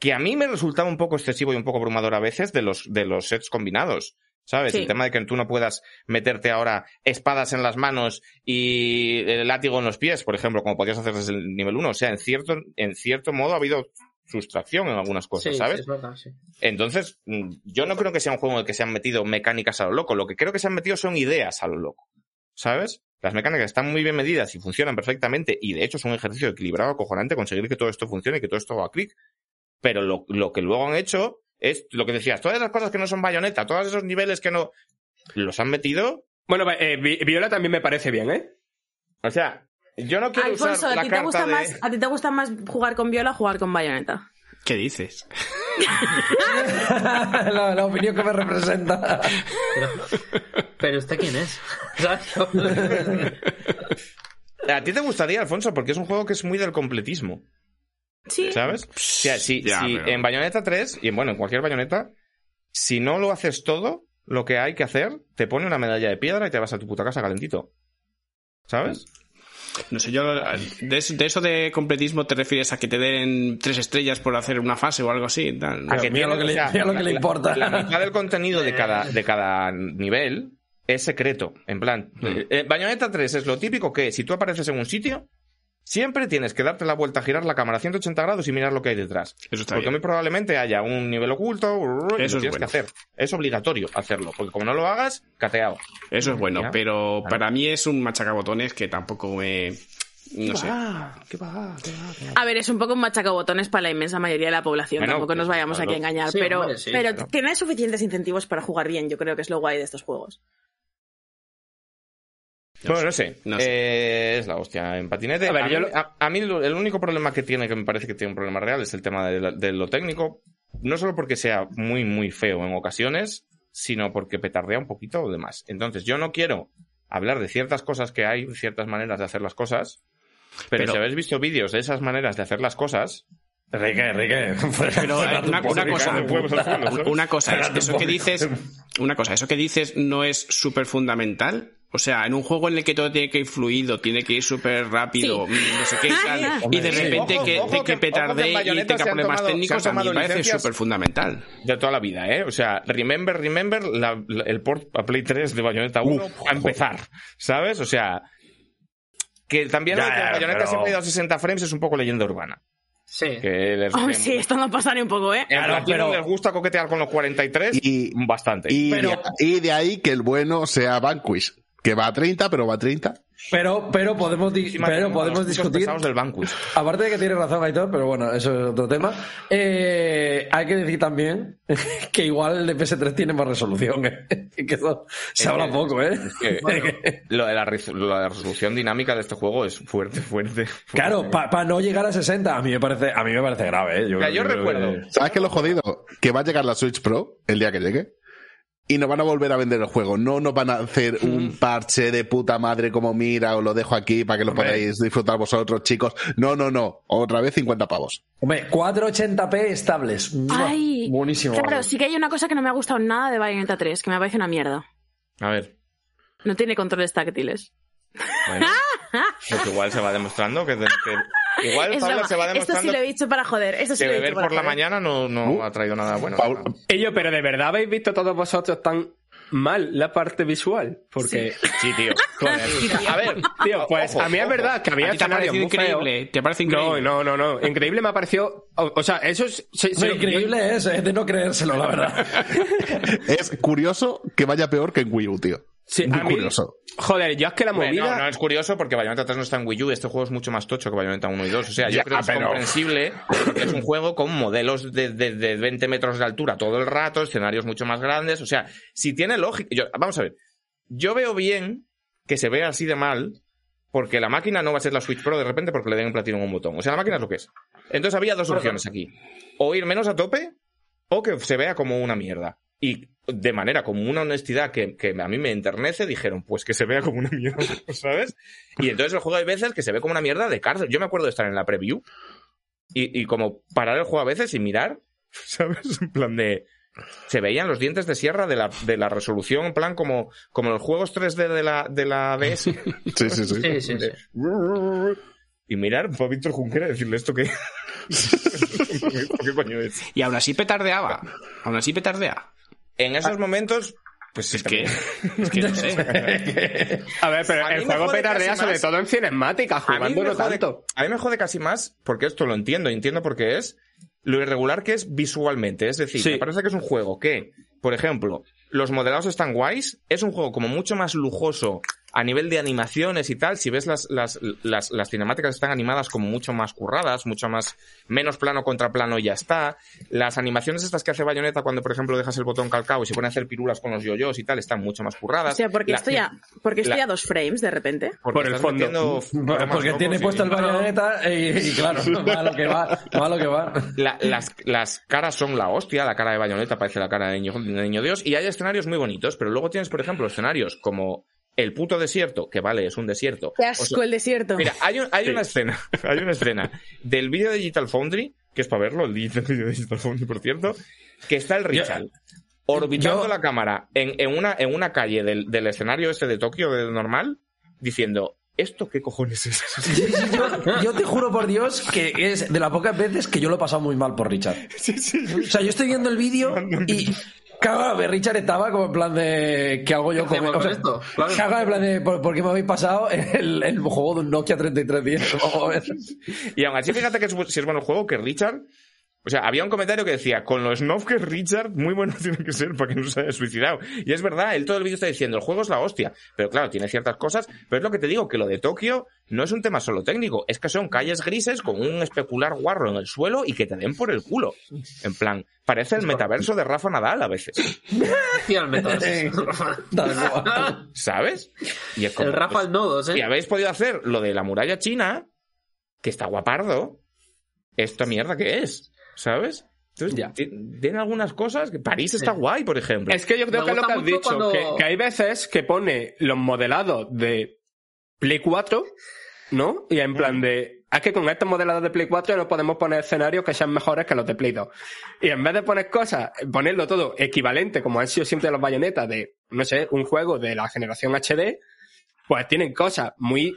que a mí me resultaba un poco excesivo y un poco abrumador a veces de los, de los sets combinados. ¿Sabes? Sí. El tema de que tú no puedas meterte ahora espadas en las manos y el látigo en los pies, por ejemplo, como podías hacer desde el nivel 1. O sea, en cierto, en cierto modo ha habido sustracción en algunas cosas, Sí, ¿sabes? sí, es verdad, sí. Entonces, mm, yo no creo que sea un juego en el que se han metido mecánicas a lo loco. Lo que creo que se han metido son ideas a lo loco. ¿Sabes? Las mecánicas están muy bien medidas y funcionan perfectamente. Y de hecho es un ejercicio equilibrado, acojonante, conseguir que todo esto funcione y que todo esto haga clic. Pero lo, lo que luego han hecho es lo que decías, todas esas cosas que no son bayoneta, todos esos niveles que no. Los han metido. Bueno, eh, Vi- Viola también me parece bien, ¿eh? O sea, yo no quiero Alfonso, usar ¿a la ti, te carta gusta de. más, ¿a ti te gusta más jugar con Viola o jugar con Bayonetta? ¿Qué dices? la, la opinión que me representa. Pero ¿usted quién es? ¿Sabes? A ti te gustaría, Alfonso, porque es un juego que es muy del completismo. Sí. ¿Sabes? O sea, si, Ya, si pero- en Bayonetta 3, y en, bueno, en cualquier Bayonetta, si no lo haces todo, lo que hay que hacer, te pone una medalla de piedra y te vas a tu puta casa calentito. ¿Sabes? No sé, yo. De, eso- de eso de completismo te refieres a que te den tres estrellas por hacer una fase o algo así. tal. A que mira lo que le- o sea, mira lo que le la- importa. La, mitad del contenido de cada, de cada nivel es secreto. En plan, Mm. eh, Bayonetta 3 es lo típico que si tú apareces en un sitio, siempre tienes que darte la vuelta, girar la cámara a 180 grados y mirar lo que hay detrás. Eso está Porque bien. muy probablemente haya un nivel oculto y Eso lo es tienes bueno. que hacer. Es obligatorio hacerlo, porque como no lo hagas, cateado. Eso es bueno, Ya. pero para mí es un machacabotones que tampoco me. No sé. A ver, es un poco un machacabotones para la inmensa mayoría de la población. Bueno, Tampoco nos pues, vayamos claro. aquí a engañar. Sí, pero hombre, sí, pero claro. tiene suficientes incentivos para jugar bien. Yo creo que es lo guay de estos juegos. No bueno, sé. no sé. No sé. Eh, es la hostia en patinete. A A, ver, mí, yo lo- a- a mí lo- el único problema que tiene, que me parece que tiene un problema real, es el tema de, la- de lo técnico. No solo porque sea muy, muy feo en ocasiones, sino porque petardea un poquito de más. Entonces, yo no quiero hablar de ciertas cosas que hay, ciertas maneras de hacer las cosas, pero, Pero- si habéis visto vídeos de esas maneras de hacer las cosas, Enrique, Enrique. Pero una, una cosa, una cosa es, eso que dices, una cosa, eso que dices no es súper fundamental. O sea, en un juego en el que todo tiene que ir fluido, tiene que ir súper rápido, Sí. no sé qué y tal, y de Sí. repente Ojo, que, ojo de que- que en y tenga problemas tomado- técnicos, a mí me parece súper fundamental. de toda la vida, ¿eh? O sea, remember, remember la- la- el port a Play 3 de Bayonetta 1 a empezar, ¿sabes? O sea, que también Ya, lo que Bayonetta pero- siempre ha ido a 60 frames es un poco leyenda urbana. Sí. Que les, Oh, sí, esto no pasa ni un poco, ¿eh? en Claro, pero- les gusta coquetear con los 43 Y- bastante. Y, Pero- de, y de ahí que el bueno sea Vanquish, que va a 30, pero va a 30. Pero, pero podemos, pero podemos discutir. del Vanquish. Aparte de que tiene razón Aitor, pero bueno, eso es otro tema. Eh, hay que decir también que igual el de PS3 tiene más resolución. ¿eh? que eso se habla poco, ¿eh? Que- lo, de la, resolución dinámica de este juego es fuerte, fuerte. fuerte. Claro, para no llegar a 60, a mí me parece, a mí me parece grave, ¿eh? Yo recuerdo. que- ¿Sabes qué es lo jodido? Que va a llegar la Switch Pro el día que llegue. Y nos van a volver a vender el juego. No nos van a hacer un parche de puta madre como mira, os lo dejo aquí para que lo Hombre. podáis disfrutar vosotros, chicos. No, no, no. Otra vez 50 pavos. Hombre, 480p estables. Ay, Buenísimo. Claro, sí que hay una cosa que no me ha gustado nada de Bayonetta 3, que me parece una mierda. A ver. No tiene controles táctiles. Bueno, pues igual se va demostrando que, que- igual Es Paula broma. se va Esto demostrando sí lo he dicho para joder. Esto sí que lo he dicho beber para por la joder. mañana no, no Uh. ha traído nada bueno. Paul- Ello, pero de verdad habéis visto todos vosotros tan mal la parte visual. Porque, Sí, tío. Joder. A ver, tío, pues Ojo, a mí es verdad que había ¿A ti te ha escenarios parecido muy increíble? ¿Te parece No, increíble? no, no, no. Increíble me ha parecido. O, o sea, eso es. se- increíble es, es de no creérselo, la verdad. Es curioso que vaya peor que en Wii U, tío. Sí, Muy a mí- curioso. Joder, yo es que la movida. no, no es curioso porque Bayonetta 3 no está en Wii U. Este juego es mucho más tocho que Bayonetta 1 y 2. O sea, yo Ya, creo que es comprensible porque es un juego con modelos de, de- de 20 metros de altura todo el rato, escenarios mucho más grandes. O sea, si tiene lógica. yo- vamos a ver. Yo veo bien que se vea así de mal porque la máquina no va a ser la Switch Pro de repente porque le den un platino en un botón. O sea, la máquina es lo que es. Entonces había dos opciones aquí. O ir menos a tope o que se vea como una mierda. Y de manera como una honestidad que, que a mí me enternece, dijeron, pues que se vea como una mierda, ¿sabes? Y entonces el juego hay veces que se ve como una mierda de cárcel. Yo me acuerdo de estar en la preview y, y como parar el juego a veces y mirar, ¿sabes? En plan de... Se veían los dientes de sierra de la, de la resolución, en plan como, como los juegos 3D de la, de la DS. Sí, sí, sí. Sí, sí, sí. Y mirar a Víctor Junquera y decirle esto que... ¿Qué coño es? Y aún así petardeaba. Aún así petardea. En esos momentos, pues Es que, es que no sé. A ver, pero A el juego petardea sobre más. todo en cinemática, A mí, jugando me no jode, tanto. a mí me jode casi más, porque esto lo entiendo, entiendo por qué es, lo irregular que es visualmente. Es decir, Sí. me parece que es un juego que, por ejemplo, los modelados están guays, es un juego como mucho más lujoso a nivel de animaciones y tal. Si ves las, las, las, las cinemáticas están animadas como mucho más curradas, mucho más, menos plano contra plano y ya está. Las animaciones estas que hace Bayonetta cuando, por ejemplo, dejas el botón calcado y se pone a hacer pirulas con los yoyos y tal, están mucho más curradas. O sea, porque La- estoy a, porque estoy la- a dos frames de repente. porque Por el fondo. Porque tiene puesto el bayoneta y, y claro, va a lo que va, va lo que va. La- las, las caras son la hostia, la cara de Bayonetta parece la cara de niño, de niño Dios, y hay escenarios muy bonitos, pero luego tienes, por ejemplo, escenarios como el puto desierto, que vale, es un desierto. Qué O asco sea, el desierto. mira, hay, un- hay una escena, hay una escena del vídeo de Digital Foundry, que es para verlo, el vídeo de Digital Foundry, por cierto, que está el Richard orbitando yo- la cámara en, en una, en una calle del, del escenario este de Tokio de normal, diciendo, ¿esto qué cojones es? Yo, yo te juro por Dios que es de las pocas veces que yo lo he pasado muy mal por Richard. O sea, yo estoy viendo el vídeo y. Cago, Richard estaba como en plan de. ¿Qué hago yo ¿Qué con, o sea, esto? Claro. cago en plan de. ¿por, por qué me habéis pasado el, el juego de un Nokia 3310? Vamos a ver. Y aún así, fíjate que es, si es bueno el juego, que Richard. O sea, había un comentario que decía, con lo snob que es Richard, muy bueno tiene que ser para que no se haya suicidado. Y es verdad, él todo el vídeo está diciendo, el juego es la hostia. Pero claro, tiene ciertas cosas. Pero es lo que te digo, que lo de Tokio no es un tema solo técnico. Es que son calles grises con un especular guarro en el suelo y que te den por el culo. En plan, parece el metaverso de Rafa Nadal a veces. ¿Sabes? Y es como, El Rafa pues, al nodos, y ¿eh? habéis podido hacer lo de la muralla china, que está guapardo. ¿Esta mierda qué es? ¿Sabes? Entonces, Ya. ti- tiene algunas cosas que París está guay, por ejemplo. Es que yo creo Me que es lo que has dicho, cuando- que, que hay veces que pone los modelados de Play 4, ¿no? Y en plan de, es que con estos modelados de Play 4 no podemos poner escenarios que sean mejores que los de Play 2. Y en vez de poner cosas, ponerlo todo equivalente, como han sido siempre los bayonetas de, no sé, un juego de la generación HD, pues tienen cosas muy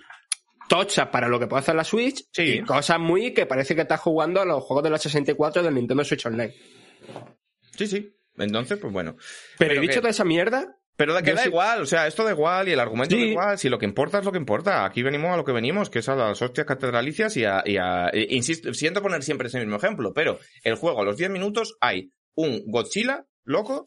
tochas para lo que puede hacer la Switch Sí. y cosas muy que parece que estás jugando a los juegos de la 64 del Nintendo Switch Online. Sí, sí. Entonces, pues bueno. Pero, Pero dicho que- de esa mierda, Pero da que Yo da sí- igual, o sea, esto da igual y el argumento Sí. da igual. Si lo que importa es lo que importa. Aquí venimos a lo que venimos, que es a las hostias catedralicias y a. y a- e- insisto, siento poner siempre ese mismo ejemplo, pero el juego a los 10 minutos hay un Godzilla loco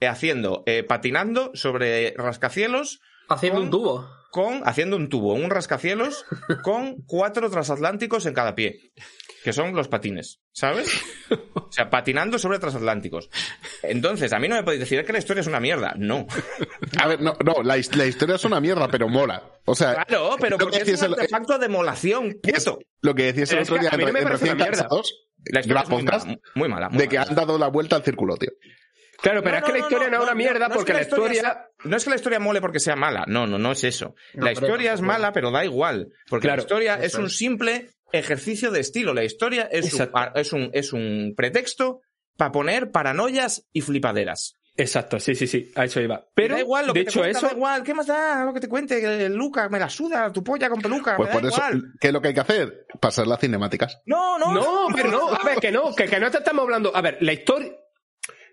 eh, haciendo, eh, patinando sobre rascacielos Haciendo con- un tubo. Con, haciendo un tubo, un rascacielos con cuatro transatlánticos en cada pie. Que son los patines, ¿sabes? O sea, patinando sobre transatlánticos. Entonces, a mí no me podéis decir "Es que la historia es una mierda. No. A ver, no, no la, la historia es una mierda, pero mola. O sea, Claro, pero porque es un el- artefacto de molación, puto. lo que decías el otro día a mí no me parece una mierda. La historia es muy mala, muy mala. muy de que han dado la vuelta al círculo, tío. Claro, pero No, es que no, la no, historia no, no, es una no, mierda no es porque que la historia... sea- no es que la historia mole porque sea mala, no, no, no es eso. No, la historia es mala, pero da igual. Porque Claro, la historia es un simple ejercicio de estilo. La historia es un, es un, es un pretexto para poner paranoias y flipaderas. Exacto, sí, sí, sí, a eso iba. Pero, da igual lo de que te hecho, cuenta, eso... da igual, ¿qué más da lo que te cuente? Luca me la suda, tu polla con peluca, Pues me da por eso, igual. ¿qué es lo que hay que hacer? Pasar las cinemáticas. No, no, No, pero no, a ver, que no, que, que no te estamos hablando... A ver, la historia...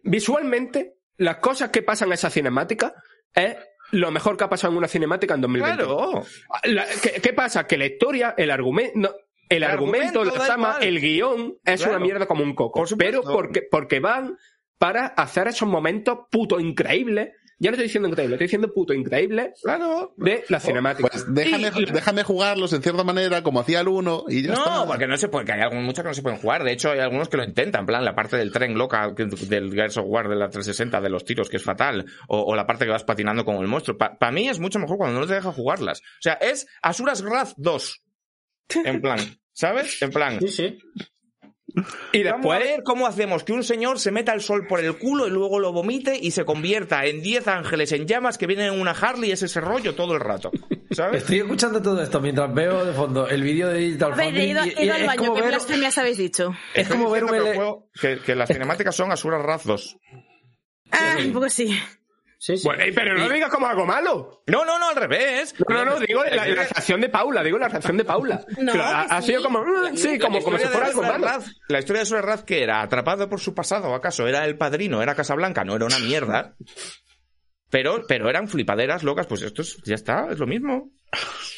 Visualmente, las cosas que pasan en esa cinemática es lo mejor que ha pasado en una cinemática en 2020. Claro. La- ¿qué, qué pasa? Que la historia, el argumento... el, El argumento, la trama, el guion es Claro. una mierda como un coco. Por pero porque, porque van para hacer esos momentos puto increíbles. Ya no estoy diciendo increíble, estoy diciendo puto increíble Claro. de la cinemática. Pues déjame, Y- déjame jugarlos en cierta manera, como hacía el uno, y ya No, está. porque no se puede, que hay algunos, muchos que no se pueden jugar. De hecho, hay algunos que lo intentan. En plan, la parte del tren loca del Gears of War de la 360, de los tiros, que es fatal. O, o la parte que vas patinando con el monstruo. Para mí es mucho mejor cuando no te deja jugarlas. O sea, es Asuras Wrath 2. En plan, ¿sabes? En plan, Sí, sí. Y Vamos a después, ver cómo hacemos que un señor se meta el sol por el culo y luego lo vomite y se convierta en 10 ángeles en llamas que vienen en una Harley. Es ese rollo todo el rato. ¿Sabes? Estoy escuchando todo esto mientras veo de fondo el vídeo de Digital ver, he Foundry ido, y- he y ido al baño. ¿Qué blasfemias habéis dicho? es como ver un que, que las cinemáticas son Asura Raz 2. Ah, un poco sí. Sí, sí. bueno, pero no lo digas como algo malo. No, no, no, al revés. No, no, no, digo la, la reacción de Paula, digo la reacción de Paula. No, ha, que ha sí. sido como, "Mm, sí, como, La como si fuera algo malo. Raz- la historia de Asura Raz que era atrapado por su pasado, ¿acaso? Era el padrino, era Casablanca, no era una mierda. Pero, pero eran flipaderas locas, pues esto es- ya está, es lo mismo.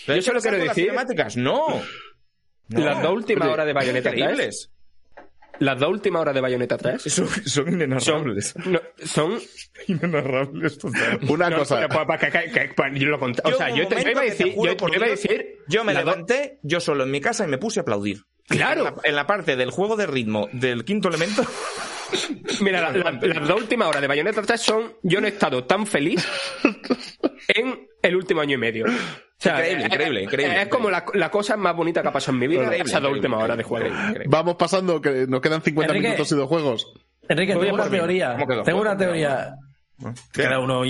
Pero Yo solo quiero las decir- cinemáticas, no. No. Las dos últimas horas de Bayonetta 3. Las dos últimas horas de Bayonetta 3 Son, son son, inenarrables. no, son Inenarrables total. Una no, cosa. pero, pues, pa- que- que- que- pa- yo lo cont- o sea, yo, te, yo iba a decir, yo, yo iba a decir, Yo me las dos- levanté, yo solo en mi casa y me puse a aplaudir. Claro. En la, en la parte del juego de ritmo del quinto elemento. Mira, la- la- las dos últimas horas de Bayonetta 3 son. Yo no he estado tan feliz en el último año y medio. O sea, Increíble, increíble, increíble. Es como la, la cosa más bonita que ha pasado en mi vida, Increíble, esas dos increíble, últimas horas de juego. Vamos pasando, que nos quedan 50 Enrique. minutos y dos juegos. Enrique, tengo una teoría. Tengo una ¿Cómo teoría. Queda uno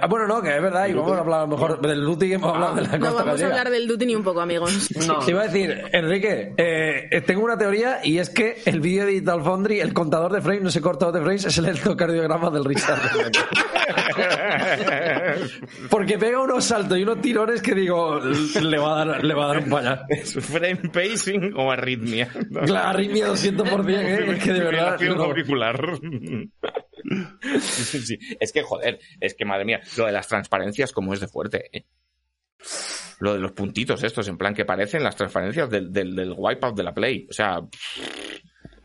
ah, bueno, no, que es verdad, y vamos a hablar a lo mejor del que hemos hablado de la No costa vamos a hablar del Duty ni un poco, amigos. No. Te iba a decir, Enrique, eh, tengo una teoría y es que el vídeo de Digital Foundry, el contador de frames, no se corta de frames, es el electrocardiograma del Richard. Porque pega unos saltos y unos tirones que digo, le va a dar, le va a dar un pañal. ¿Es frame pacing o arritmia? Claro, arritmia 200%, ¿eh? es que de verdad... No. auricular. Sí. Es que, joder, es que, madre mía, lo de las transparencias, como es de fuerte, ¿eh? Lo de los puntitos estos, en plan, que parecen las transparencias del, del, del wipeout de la Play. O sea,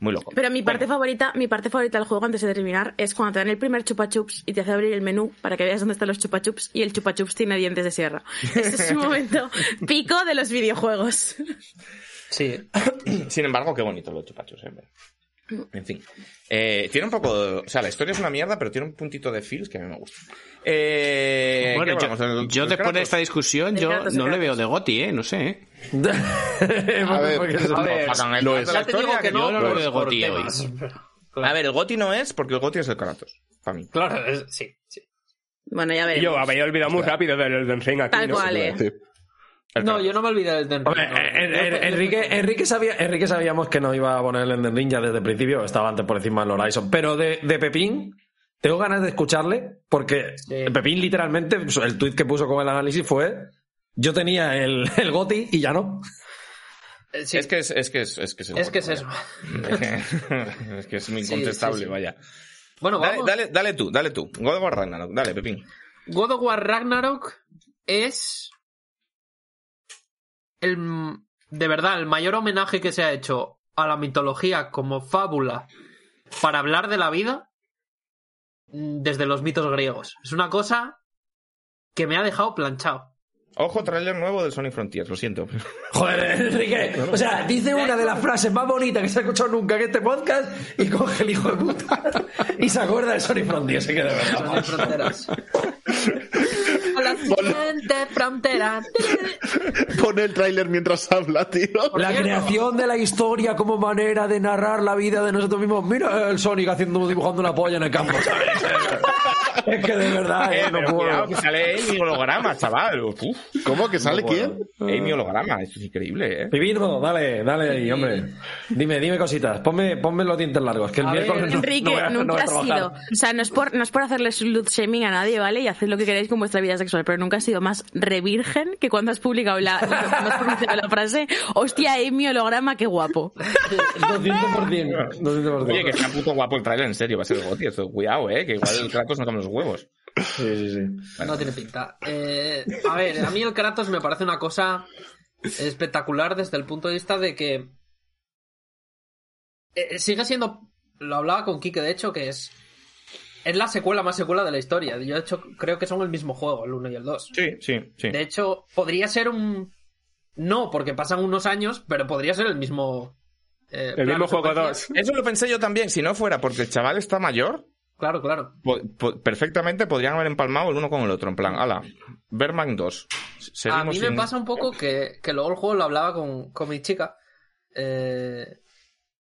muy loco. Pero mi parte favorita, mi parte favorita del juego antes de terminar es cuando te dan el primer chupa chups y te hace abrir el menú para que veas dónde están los chupa chups y el chupa chups tiene dientes de sierra. Ese es un momento pico de los videojuegos. Sí. Sin embargo, qué bonito lo de chupachos, ¿eh? En fin. Eh, tiene un poco de- O sea, la historia es una mierda, pero tiene un puntito de feels que a mí me gusta. Eh, Bueno, ¿qué yo, después de esta discusión, yo Kratos, no le veo de Goti, ¿eh? No sé, ¿eh? A ver, Porque es- de ya te digo que no, yo no lo por- veo por Goti hoy. A ver, el Goti no es porque el Goti es el Kratos. Para mí. Claro, es- sí, sí. Bueno, ya veremos. Yo había olvidado muy rápido del Elden Ring aquí. Tal ¿no? cual, eh. Sí. El No, yo no me olvidé del Elden Hombre, Ring, no. en- en- Yo- yo- Enrique, Enrique, sabía, Enrique sabíamos que no iba a poner el Elden Ring ya desde el principio, estaba antes por encima del Horizon. Pero de, de Pepín, tengo ganas de escucharle, porque Sí. Pepín literalmente, pues, el tweet que puso con el análisis fue, yo tenía el, el GOTI y ya no. Eh, sí, Es que es, es que es, es que es es que es eso. es que es muy Sí, incontestable, sí, sí. vaya. Bueno, Dale, vamos. dale, dale tú, dale tú. God of War Ragnarok, dale, Pepín. God of War Ragnarok es el de verdad el mayor homenaje que se ha hecho a la mitología como fábula para hablar de la vida mm, desde los mitos griegos. Es una cosa que me ha dejado planchado. Ojo, trailer nuevo del Sonic Frontiers, lo siento. Joder, Enrique. O sea, dice una de las frases más bonitas que se ha escuchado nunca en este podcast y coge el hijo de puta y se acuerda de Sony Frontier, se queda de Son verdad. de fronteras. La siguiente frontera. Pone el tráiler mientras habla, tío. La creación de la historia como manera de narrar la vida de nosotros mismos. Mira el Sonic haciendo dibujando una polla en el campo, ¿sabes? Es que de verdad, eh, no puedo. cuidado, que sale Amy holograma, chaval. Uf, ¿Cómo que sale quién? Amy holograma, esto es increíble, ¿eh? Dale, dale ahí, hombre. Dime, dime cositas. Ponme, ponme los dientes largos, que el A ver, miércoles no- Enrique, no voy a- no nunca voy a ha sido. O sea, no es, por, no es por hacerle slut shaming a nadie, ¿vale? Y haced lo que queráis con vuestra vida sexual, pero nunca has sido más revirgen que cuando has publicado la, cuando has pronunciado la frase, hostia, Amy holograma, qué guapo. 200%. 200%. Oye, que está puto guapo el trailer, en serio, va a ser el Goti. Cuidado, ¿eh? Que igual el Kratos no come los huevos. Sí, sí, sí. No tiene pinta. Eh, a ver, a mí el Kratos me parece una cosa espectacular desde el punto de vista de que eh, sigue siendo, lo hablaba con Kike de hecho, que es es la secuela más secuela de la historia. Yo de hecho creo que son el mismo juego, el 1 y el 2. Sí, sí, sí. De hecho, podría ser un no, porque pasan unos años, pero podría ser el mismo eh, El mismo juego secuencia. 2. Eso lo pensé yo también. Si no fuera porque el chaval está mayor, Claro, claro. po- po- perfectamente podrían haber empalmado el uno con el otro. En plan, ala, Berman 2. Seguimos A mí me sin- pasa un poco que, que luego el juego lo hablaba con, con mi chica. eh,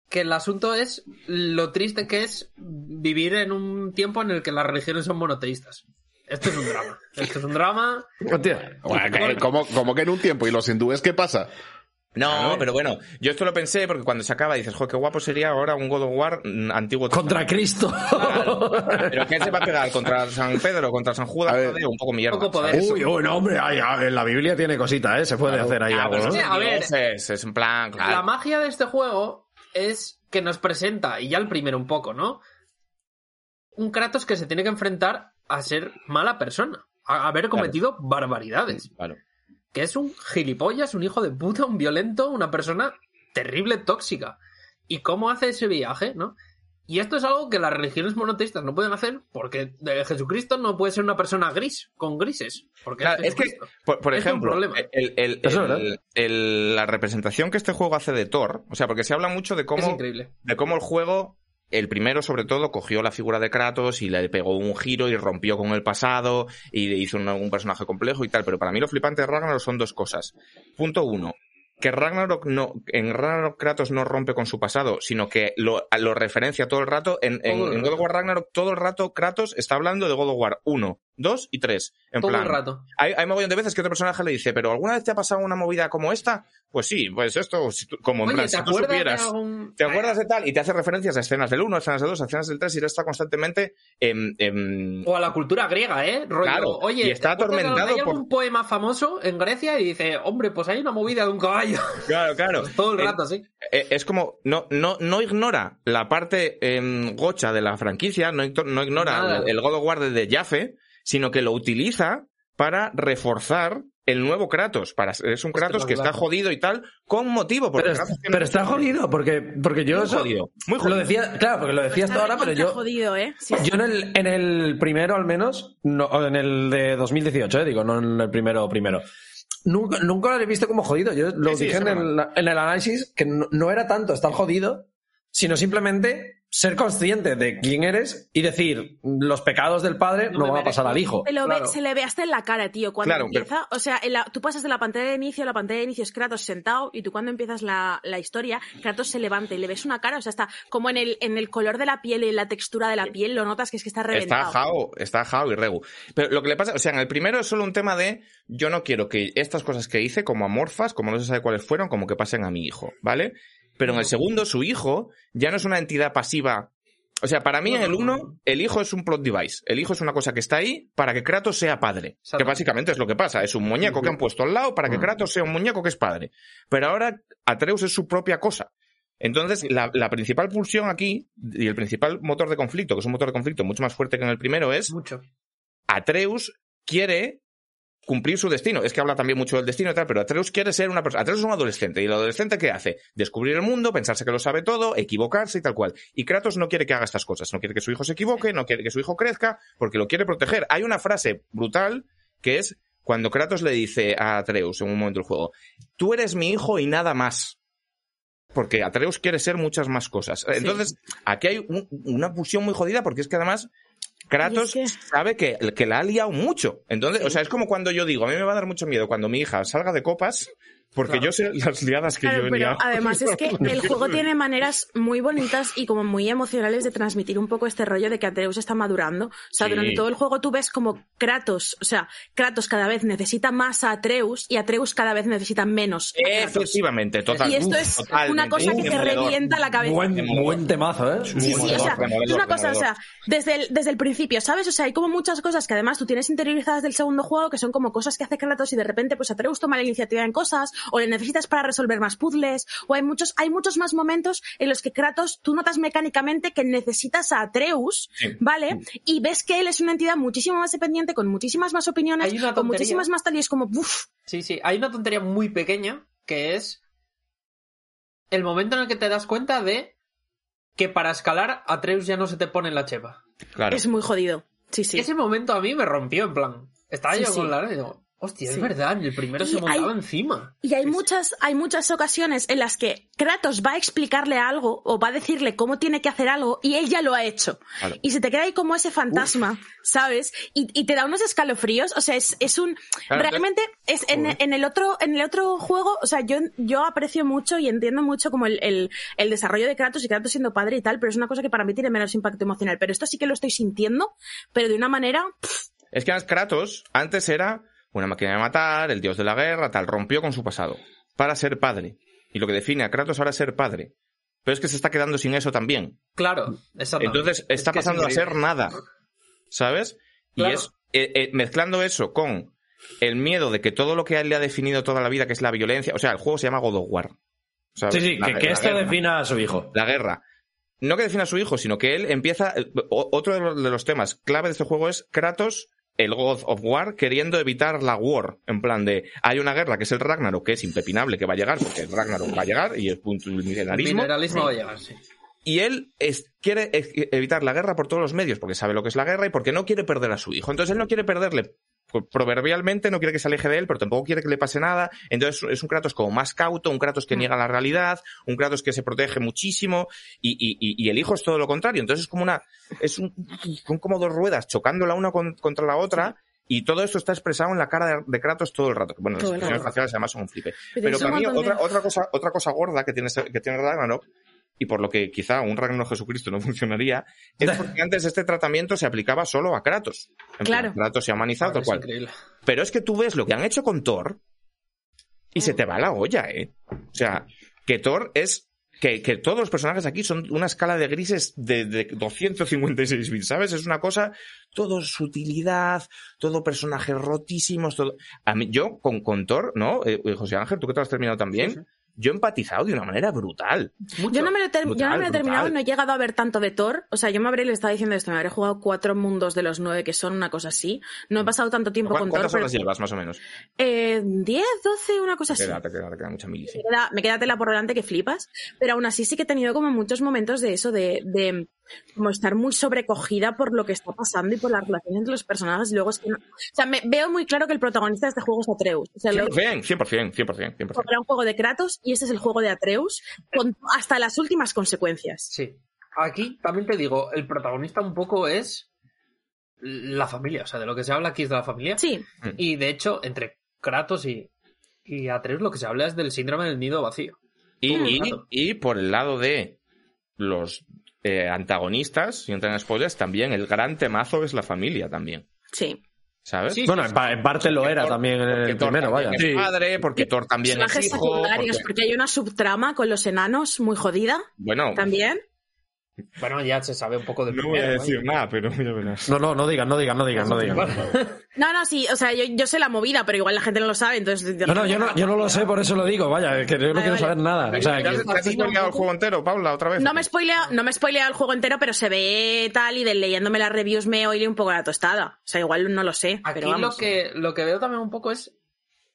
que el asunto es lo triste que es vivir en un tiempo en el que las religiones son monoteístas. Esto es un drama. Esto es un drama. Hostia. Bueno, que- como, como que en un tiempo, ¿y los hindúes qué pasa? No, pero bueno, yo esto lo pensé porque cuando se acaba dices, joder, qué guapo sería ahora un God of War mm, antiguo. Contra Cristo. ¿Pero quién se va a pegar? ¿Contra San Pedro? ¿Contra San Judas? A ver. Joder, un poco mierda. Poco poder. Uy, uy, no, hombre, ay, la Biblia tiene cositas, ¿eh? Se puede hacer ahí Ah, algo, ¿no? es, A ver. es en plan, claro. La magia de este juego es que nos presenta, y ya el primero un poco, ¿no? Un Kratos que se tiene que enfrentar a ser mala persona, a haber cometido barbaridades. Claro. Que es un gilipollas, un hijo de puta, un violento, una persona terrible, tóxica. ¿Y cómo hace ese viaje, no? Y esto es algo que las religiones monoteístas no pueden hacer porque de Jesucristo no puede ser una persona gris, con grises. Porque Claro, es que, por, por Es un ejemplo, el- la representación que este juego hace de Thor, o sea, porque se habla mucho de cómo, de cómo el juego, el primero sobre todo, cogió la figura de Kratos y le pegó un giro y rompió con el pasado y le hizo un, un personaje complejo y tal, pero para mí lo flipante de Ragnarok son dos cosas. Punto uno, que Ragnarok no, en Ragnarok Kratos no rompe con su pasado, sino que lo, lo referencia todo el rato. En, en- Todo el en God of War Ragnarok todo el rato Kratos está hablando de God of War 1, 2 y 3. En Todo plan, el rato. hay, hay mogollón de veces que otro personaje le dice, pero ¿alguna vez te ha pasado una movida como esta? Pues sí, pues esto, si tú- como en Oye, plan, ¿te si tú supieras. algún- ¿Te acuerdas de tal? Y te hace referencias a escenas del 1, a escenas del 2, a escenas del 3 y está constantemente en... en- O a la cultura griega, ¿eh? Rollo, Claro, oye, y está ¿te acuerdas de- atormentado ¿Hay por- algún poema famoso en Grecia? Y dice, hombre, pues hay una movida de un caballo. Claro, claro. Todo el Eh, rato, sí. eh, es como, no, no, no ignora la parte em, gocha de la franquicia, no, igno- no ignora Nada. el, God of War de Jaffe, sino que lo utiliza para reforzar el nuevo Kratos. Para, es un Kratos que está jodido y tal, con motivo. Porque Pero, está jodido, porque, porque yo Muy eso- jodido, muy jodido. Lo decía, claro, porque lo decías tú ahora, pero yo, jodido, ¿eh? Sí, sí. yo en el, en el primero al menos, no, o en el de 2018, eh, digo, no en el primero primero. Nunca, nunca lo he visto como jodido. Yo lo Sí, dije en el, en el análisis que no, no era tanto estar jodido, sino simplemente ser consciente de quién eres y decir los pecados del padre No van a pasar al hijo. Se, lo ve- se le ve hasta en la cara, tío. Cuando Claro, pero- empieza, o sea, en la- tú pasas de la pantalla de inicio, la pantalla de inicio es Kratos sentado y tú cuando empiezas la, la historia, Kratos se levanta y le ves una cara, o sea, está como en el, en el color de la piel y en la textura de la piel, lo notas que es que está Está reventado. Jao, está Jao y Regu. Pero lo que le pasa, o sea, en el primero es solo un tema de yo no quiero que estas cosas que hice, como amorfas, como no se sabe cuáles fueron, como que pasen a mi hijo, ¿vale? Pero en el segundo, su hijo ya no es una entidad pasiva. O sea, para mí en el uno, el hijo es un plot device. El hijo es una cosa que está ahí para que Kratos sea padre. Que básicamente es lo que pasa. Es un muñeco que han puesto al lado para que Kratos sea un muñeco que es padre. Pero ahora Atreus es su propia cosa. Entonces, la, la principal pulsión aquí, y el principal motor de conflicto, que es un motor de conflicto mucho más fuerte que en el primero, es Mucho. Atreus quiere cumplir su destino. Es que habla también mucho del destino y tal, pero Atreus quiere ser una persona. Atreus es un adolescente. ¿Y el adolescente qué hace? Descubrir el mundo, pensarse que lo sabe todo, equivocarse y tal cual. Y Kratos no quiere que haga estas cosas. No quiere que su hijo se equivoque, no quiere que su hijo crezca, porque lo quiere proteger. Hay una frase brutal que es cuando Kratos le dice a Atreus en un momento del juego, tú eres mi hijo y nada más. Porque Atreus quiere ser muchas más cosas. Entonces, aquí hay un- una pulsión muy jodida porque es que además Kratos es sabe que, que la ha liado mucho. Entonces, o sea, es como cuando yo digo, a mí me va a dar mucho miedo cuando mi hija salga de copas, porque yo sé las liadas que Claro, yo he pero además es que el juego tiene maneras muy bonitas y como muy emocionales de transmitir un poco este rollo de que Atreus está madurando. O sea, Sí. durante todo el juego tú ves como Kratos, o sea, Kratos cada vez necesita más a Atreus y Atreus cada vez necesita menos a Kratos. Efectivamente, total. Y esto es totalmente. una cosa que te revienta la cabeza. Buen, buen temazo, ¿eh? Sí, sí, o sea, Demoledor, es una cosa, o sea, desde el, desde el principio, ¿sabes? O sea, hay como muchas cosas que además tú tienes interiorizadas del segundo juego que son como cosas que hace Kratos y de repente pues Atreus toma la iniciativa en cosas o le necesitas para resolver más puzzles o hay muchos, hay muchos más momentos en los que Kratos tú notas mecánicamente que necesitas a Atreus, Sí. ¿vale? Y ves que él es una entidad muchísimo más dependiente, con muchísimas más opiniones, con muchísimas más tal y es como, uff, Sí, sí. Hay una tontería muy pequeña que es el momento en el que te das cuenta de que para escalar Atreus ya no se te pone en la chepa. Claro. es muy jodido. Sí, sí. Ese momento a mí me rompió en plan. Estaba Sí, yo sí. con la y digo, Hostia, Sí. es verdad, el primero Y se montaba hay- encima. Y hay muchas, hay muchas ocasiones en las que Kratos va a explicarle algo o va a decirle cómo tiene que hacer algo y él ya lo ha hecho. Claro. Y se te queda ahí como ese fantasma, ¿sabes? Y, y te da unos escalofríos. O sea, es, es un. Claro, realmente es en, el otro, en el otro juego, o sea, yo, yo aprecio mucho y entiendo mucho como el, el, el desarrollo de Kratos y Kratos siendo padre y tal, pero es una cosa que para mí tiene menos impacto emocional. Pero esto sí que lo estoy sintiendo, pero de una manera. pff, Es que Kratos antes era una máquina de matar, el dios de la guerra, tal, rompió con su pasado para ser padre. Y lo que define a Kratos ahora es ser padre. Pero es que se está quedando sin eso también. Claro, exactamente. Entonces Es está que pasando a ser nada. ¿Sabes? Y es eh, eh, mezclando eso con el miedo de que todo lo que a él le ha definido toda la vida, que es la violencia, o sea, el juego se llama God of War. ¿sabes? Sí, sí, La- que, que esto guerra. defina a su hijo. la guerra. No que defina a su hijo, sino que él empieza. o- Otro de los, de los temas clave de este juego es Kratos, el God of War, queriendo evitar la war. En plan de. Hay una guerra que es el Ragnarok, que es impepinable que va a llegar, porque el Ragnarok va a llegar y punto el El milenarismo. mineralismo va a llegar, sí. Y él es- quiere evitar la guerra por todos los medios, porque sabe lo que es la guerra y porque no quiere perder a su hijo. Entonces él no quiere perderle. Proverbialmente no quiere que se aleje de él, pero tampoco quiere que le pase nada. Entonces es un Kratos como más cauto, un Kratos que Mm. niega la realidad, un Kratos que se protege muchísimo y, y- y- y el hijo es todo lo contrario. Entonces es como una, es un, son como dos ruedas chocando la una con- contra la otra y todo esto está expresado en la cara de, Kratos todo el rato. Bueno, las Todo expresiones rato. faciales además son un flipe. Pero para mí otra, otra cosa, otra cosa gorda que tiene, que tiene Ragnarok y por lo que quizá un Ragnarok Jesucristo no funcionaría, es porque antes este tratamiento se aplicaba solo a Kratos. En plan, Claro. Kratos se ha humanizado, tal Es cual. increíble. Pero es que tú ves lo que han hecho con Thor y se te va la olla, ¿eh? O sea, que Thor es... Que, que todos los personajes aquí son una escala de grises de, de 256 bits, ¿sabes? Es una cosa, todo sutilidad, todo personajes rotísimos, todo... A mí, yo con, con Thor, ¿no? Eh, eh, José Ángel, tú que te lo has terminado también, yo he empatizado de una manera brutal. Yo no me lo yo no me lo he terminado, no he llegado a ver tanto de Thor. O sea, yo me habré, le estaba diciendo esto, me habré jugado cuatro mundos de los nueve que son una cosa así. No he pasado tanto tiempo ¿Cu- con Thor. ¿Cuántas pero- horas llevas, más o menos? Eh, 10, 12, una cosa Te así. te queda, te queda mucha milicia. me queda, me queda tela por delante que flipas, pero aún así sí que he tenido como muchos momentos de eso, de, de como estar muy sobrecogida por lo que está pasando y por la relación entre los personajes. Y luego es que no- o sea, me, veo muy claro que el protagonista de este juego es Atreus. O sea, lo- 100%, 100%, 100%, 100%. era un juego de Kratos y este es el juego de Atreus con hasta las últimas consecuencias. Sí. Aquí también te digo, el protagonista un poco es la familia. O sea, de lo que se habla aquí es de la familia. Sí, Y de hecho, entre Kratos y, y Atreus lo que se habla es del síndrome del nido vacío. Y, y por el lado de los eh, antagonistas, sin entrar en spoilers, también el gran temazo es la familia también. sí. ¿Sabes? Sí, Bueno, en, pa- en parte lo era Thor- también en el Thor primero, vaya. Es padre, porque Thor también es Personajes hijo. secundarios, porque- porque hay una subtrama con los enanos muy jodida Bueno, también. Bueno, ya se sabe un poco del no voy a primero, decir nada, pero ya verás. No, no, no digan, no digan, no digan, no digan. No, no, sí, o sea, yo, yo sé la movida, pero igual la gente no lo sabe, entonces... No, no, yo no, yo no lo sé, por eso lo digo, vaya, que yo no Vale, quiero vale. saber nada. O sea, ¿Te has, que- te has spoileado el juego entero, Paula, otra vez? No me he spoileado, no me he spoileado el juego entero, pero se ve tal y de leyéndome las reviews me oí un poco la tostada. O sea, igual no lo sé, Aquí pero lo que, lo que veo también un poco es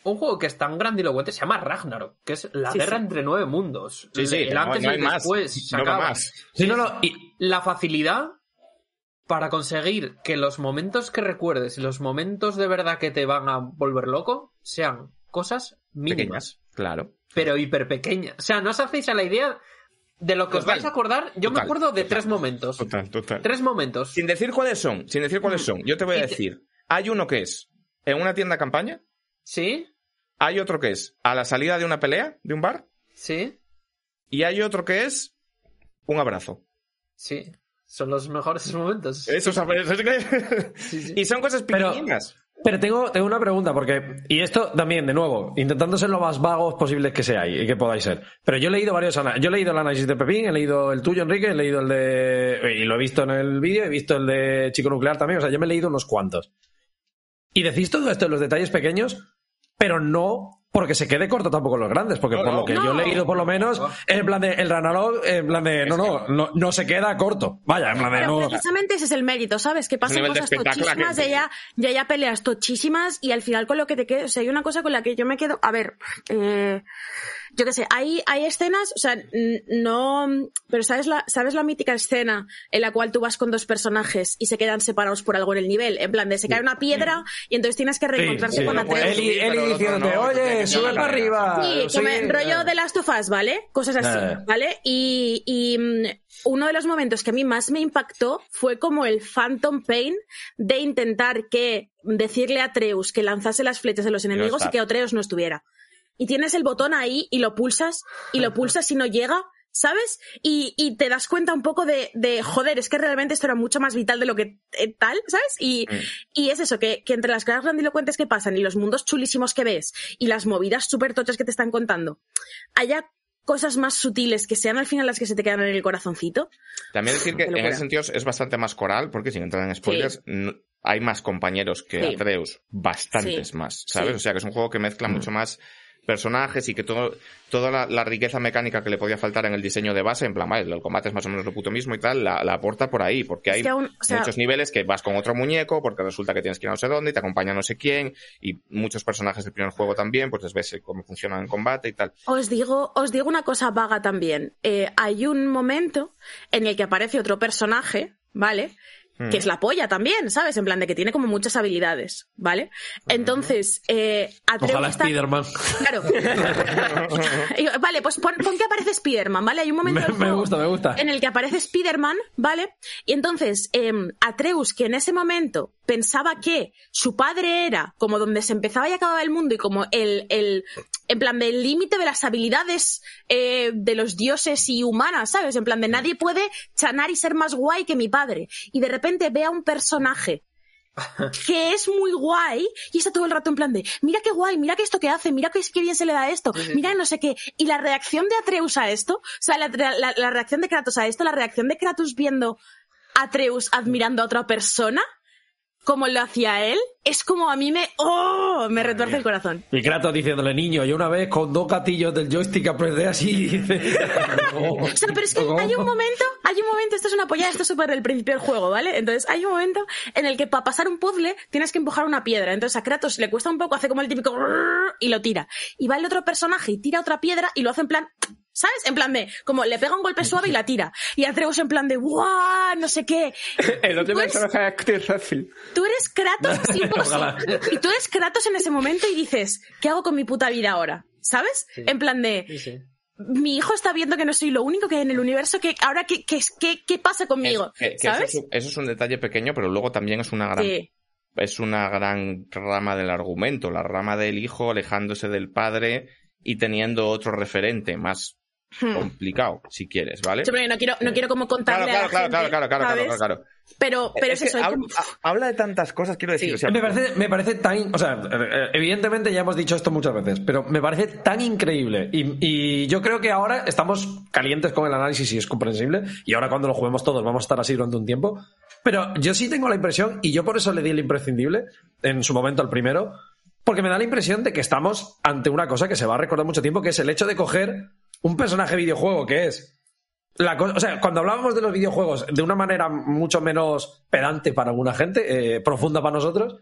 un juego que es tan grandilocuente, se llama Ragnarok, que es la Sí, guerra sí. entre nueve mundos. Sí, sí, el no, antes no y el más. después. se No va acaba. más. Sí, no, no, y, La facilidad para conseguir que los momentos que recuerdes y los momentos de verdad que te van a volver loco sean cosas mínimas, Pequeñas, claro. pero hiper pequeñas. O sea, no os hacéis a la idea de lo que os vais a acordar. Yo me acuerdo de Total. tres momentos. Total, total. Tres momentos. Sin decir cuáles son, sin decir cuáles son, yo te voy a Y te- decir. Hay uno que es en una tienda campaña, ¿Sí? Hay otro que es a la salida de una pelea, de un bar, ¿Sí? y hay otro que es un abrazo. Sí. Son los mejores momentos. Eso es, es que- Sí, sí. Y son cosas Pero- pequeñas. Pero tengo, tengo una pregunta, porque, y esto también, de nuevo, intentando ser lo más vagos posibles que seáis y que podáis ser. Pero yo he leído varios ana- yo he leído el análisis de Pepín, he leído el tuyo, Enrique, he leído el de, y lo he visto en el vídeo, he visto el de Chico Nuclear también, o sea, yo me he leído unos cuantos. Y decís todo esto en los detalles pequeños, pero no porque se quede corto tampoco los grandes, porque No, por no. lo que yo he leído por lo menos, en plan de, el Ragnarok, en plan de, no, no, no, no se queda corto. Vaya, en plan de, Pero no. precisamente ese es el mérito, ¿sabes? Que pasan cosas tochísimas, ya, ya, ya, ya peleas tochísimas y al final con lo que te quedas, o sea, hay una cosa con la que yo me quedo, a ver, eh, yo qué sé, hay, hay escenas, o sea, n- no, pero sabes la, sabes la mítica escena en la cual tú vas con dos personajes y se quedan separados por algo en el nivel, en plan de se cae una piedra y entonces tienes que reencontrarte sí. con Atreus. pues, Eli, sí, Eli diciéndote, no, oye, sube para arriba. Sí, Sí, rollo de Last of Us, ¿vale? Cosas así, Eh. ¿vale? Y, y mm, uno de los momentos que a mí más me impactó fue como el Phantom Pain de intentar que decirle a Atreus que lanzase las flechas de los enemigos y que Atreus no estuviera. Y tienes el botón ahí y lo pulsas y lo pulsas y no llega. ¿Sabes? Y, y te das cuenta un poco de, de, joder, es que realmente esto era mucho más vital de lo que eh, tal, ¿sabes? Y, Mm. y es eso, que, que entre las cosas grandilocuentes que pasan y los mundos chulísimos que ves y las movidas súper tochas que te están contando, haya cosas más sutiles que sean al final las que se te quedan en el corazoncito. También decir que en ese sentido es bastante más coral, porque sin entrar en spoilers, hay más compañeros que Sí. Atreus, bastantes Sí. más, ¿sabes? O sea que es un juego que mezcla mucho más personajes y que todo, toda la, la riqueza mecánica que le podía faltar en el diseño de base, en plan, vale, el combate es más o menos lo puto mismo y tal, la, la aporta por ahí, porque hay que aún, o sea, muchos niveles que vas con otro muñeco, porque resulta que tienes que ir a no sé dónde y te acompaña no sé quién, y muchos personajes del primer juego también, pues les ves cómo funcionan en combate y tal. Os digo, os digo una cosa vaga también. Eh, hay un momento en el que aparece otro personaje, ¿vale? Que es la polla también, ¿sabes? En plan de que tiene como muchas habilidades, ¿vale? Entonces, eh, Atreus Ojalá está- Spider-Man. Claro. Vale, pues pon, pon que aparece Spider-Man, ¿vale? Hay un momento Me, del me juego gusta, me gusta. en el que aparece Spider-Man, ¿vale? Y entonces, em, Atreus, que en ese momento pensaba que su padre era como donde se empezaba y acababa el mundo y como el, el en plan del límite de las habilidades eh, de los dioses y humanas, ¿sabes? En plan de nadie puede chanar y ser más guay que mi padre. Y de repente ve a un personaje que es muy guay y está todo el rato en plan de mira qué guay, mira qué esto que hace, mira qué, qué bien se le da esto, mira no sé qué. Y la reacción de Atreus a esto, o sea, la, la- la reacción de Kratos a esto, la reacción de Kratos viendo a Atreus admirando a otra persona, como lo hacía él, es como a mí me... ¡Oh! Me retuerce el corazón. Y Kratos diciéndole, niño, yo una vez con dos gatillos del joystick apreté así y dice... O sea, pero es que hay un momento, hay un momento, esto es una polla, esto es súper el principio del juego, ¿vale? Entonces hay un momento en el que para pasar un puzzle tienes que empujar una piedra. Entonces a Kratos le cuesta un poco, hace como el típico y lo tira. Y va el otro personaje y tira otra piedra y lo hace en plan, ¿sabes? En plan de, como le pega un golpe suave y la tira. Y Atreus en plan de, ¡guau! No sé qué. El otro personaje es Redfield. Tú eres Kratos así un poco así. Ojalá. Y tú eres Kratos en ese momento y dices, ¿qué hago con mi puta vida ahora? ¿Sabes? En plan de, Sí, sí. mi hijo está viendo que no soy lo único que hay en el universo, que ahora qué, qué, qué, qué pasa conmigo, Es- que- que eso, ¿sabes? es, eso es un detalle pequeño, pero luego también es una gran es una gran rama del argumento, la rama del hijo alejándose del padre y teniendo otro referente más. Complicado, si quieres, ¿vale? No quiero, no quiero como Claro, contarle claro, a la claro, gente, claro, claro, claro, claro, claro. Pero, pero es, eso, habla de tantas cosas, quiero decir, Sí. o sea, Me parece, me parece tan, o sea, evidentemente ya hemos dicho esto muchas veces, pero me parece tan increíble y, y yo creo que ahora estamos calientes con el análisis y es comprensible y ahora cuando lo juguemos todos vamos a estar así durante un tiempo, pero yo sí tengo la impresión y yo por eso le di el imprescindible en su momento al primero, porque me da la impresión de que estamos ante una cosa que se va a recordar mucho tiempo, que es el hecho de coger un personaje videojuego que es la cosa, o sea, cuando hablábamos de los videojuegos de una manera mucho menos pedante para alguna gente, eh, profunda para nosotros,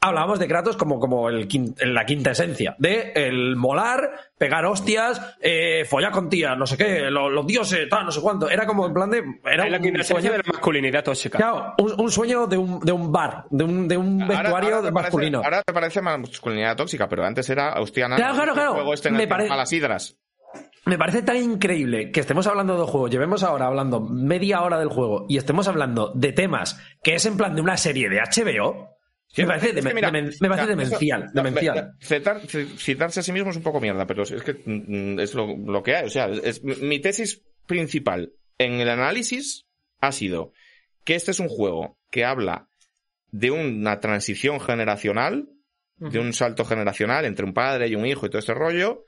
hablábamos de Kratos como, como el quin- la quinta esencia, de el molar, pegar hostias, eh, follar con tías, no sé qué, lo- los, dioses, tal, no sé cuánto. Era como en plan de. Era la un quintesencia sueño. de la masculinidad tóxica. Claro, un, un sueño de un, de un bar, de un, de un ahora- vestuario ahora masculino. Parece, ahora te parece masculinidad tóxica, pero antes era hostiana. Claro, claro, claro. Este Me pare- a las hidras. Me parece tan increíble que estemos hablando de juego, llevemos ahora hablando media hora del juego y estemos hablando de temas que es en plan de una serie de HBO. me parece, Es que demen- mira, demen- me parece o sea, demencial. no, citar- citarse a sí mismo es un poco mierda, pero es que mm, es lo, lo que hay. O sea, es, mi tesis principal en el análisis ha sido que este es un juego que habla de una transición generacional, de un salto generacional entre un padre y un hijo y todo este rollo,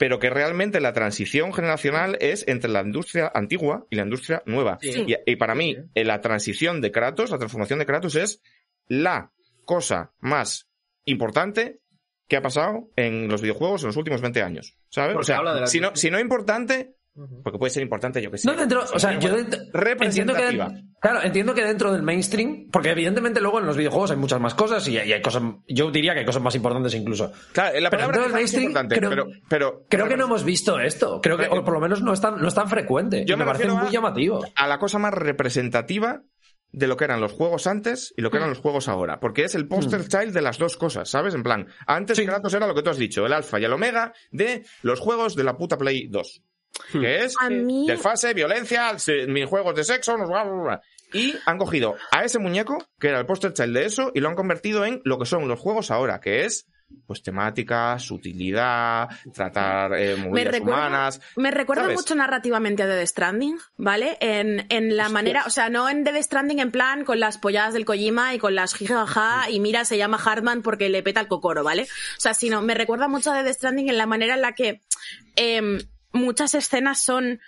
pero que realmente la transición generacional es entre la industria antigua y la industria nueva. Sí. Y, y para mí, eh, la transición de Kratos, la transformación de Kratos es la cosa más importante que ha pasado en los videojuegos en los últimos 20 años. ¿Sabes? Porque o sea, habla de la si no, si no importante, porque puede ser importante, yo que sé. No dentro, o sea, yo dent- entiendo que, representativa. Claro, entiendo que dentro del mainstream, porque evidentemente luego en los videojuegos hay muchas más cosas y hay, hay cosas, yo diría que hay cosas más importantes incluso. Claro, la Pero palabra dentro del es mainstream, importante, creo, pero, pero creo que no hemos visto esto. Creo que, o por lo menos no es tan, no es tan frecuente. Yo me, me parece muy a- llamativo. a la cosa más representativa de lo que eran los juegos antes y lo que eran los juegos ahora. Porque es el poster child de las dos cosas, ¿sabes? En plan, antes Kratos era lo que tú has dicho, el alfa y el omega de los juegos de la puta Play 2. Que es mí- desfase, violencia, se- juegos de sexo, nos bla, bla, bla. Y han cogido a ese muñeco, que era el poster child de eso, y lo han convertido en lo que son los juegos ahora, que es pues temática, sutilidad, tratar eh, Me recuerda, humanas. me recuerda ¿sabes? mucho narrativamente a Dead Stranding, ¿vale? En, en la manera, o sea, no en Dead Stranding en plan con las polladas del Kojima y con las jijaja y mira, se llama Hardman porque le peta el cocoro, ¿vale? O sea, sino me recuerda mucho a Dead Stranding en la manera en la que em, muchas escenas son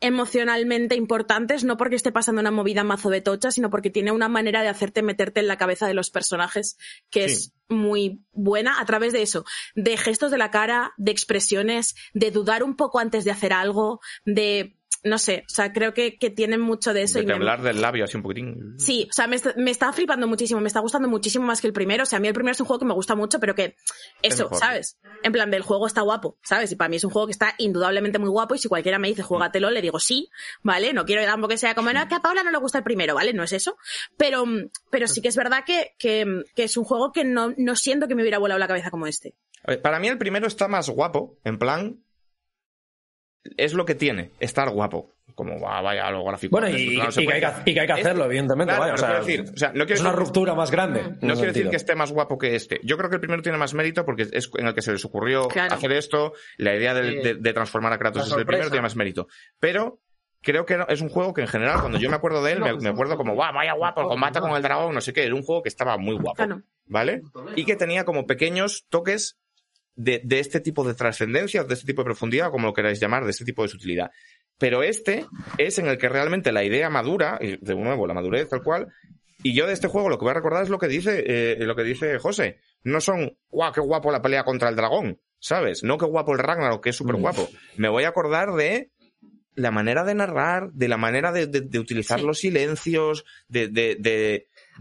emocionalmente importantes, no porque esté pasando una movida mazo de tocha, sino porque tiene una manera de hacerte meterte en la cabeza de los personajes que Sí. es muy buena a través de eso, de gestos de la cara, de expresiones, de dudar un poco antes de hacer algo, de no sé, o sea, creo que, que tienen mucho de eso De y me- temblar del labio así un poquitín. Sí, o sea, me está, me está flipando muchísimo, me está gustando muchísimo más que el primero. O sea, a mí el primero es un juego que me gusta mucho, pero que eso. ¿sabes? En plan, del juego está guapo, ¿sabes? Y para mí es un juego que está indudablemente muy guapo y si cualquiera me dice juégatelo, le digo sí, ¿vale? No quiero tampoco que sea como, no, que a Paula no le gusta el primero, ¿vale? No es eso. Pero, pero sí que es verdad que, que, que es un juego que no, no siento que me hubiera volado la cabeza como este. Para mí el primero está más guapo, en plan... Es lo que tiene, estar guapo. Como va, vaya, lo gráfico. Bueno, y, Claro, y que hay que, y que hay que hacerlo, Este- evidentemente. claro, vaya, o pero sea, quiero decir, o sea, no quiero es una decir- ruptura más grande. No quiero decir que esté más guapo que este. Yo creo que el primero tiene más mérito porque es en el que se les ocurrió Claro. hacer esto. La idea de, Sí. de- de transformar a Kratos La es el primero, tiene más mérito. Pero creo que no- es un juego que en general, cuando yo me acuerdo de él, me, me acuerdo como, vaya guapo, el combate con el dragón, no sé qué. Era un juego que estaba muy guapo. Claro. ¿Vale? Y que tenía como pequeños toques de, de este tipo de trascendencia, de este tipo de profundidad, como lo queráis llamar, de este tipo de sutilidad. Pero este es en el que realmente la idea madura, y de nuevo, la madurez tal cual, y yo de este juego lo que voy a recordar es lo que dice, eh, lo que dice José. No son, guau, qué guapo la pelea contra el dragón, ¿sabes? No qué guapo el Ragnarok, que es súper guapo. Me voy a acordar de la manera de narrar, de la manera de, de- de utilizar Sí. los silencios, de, de,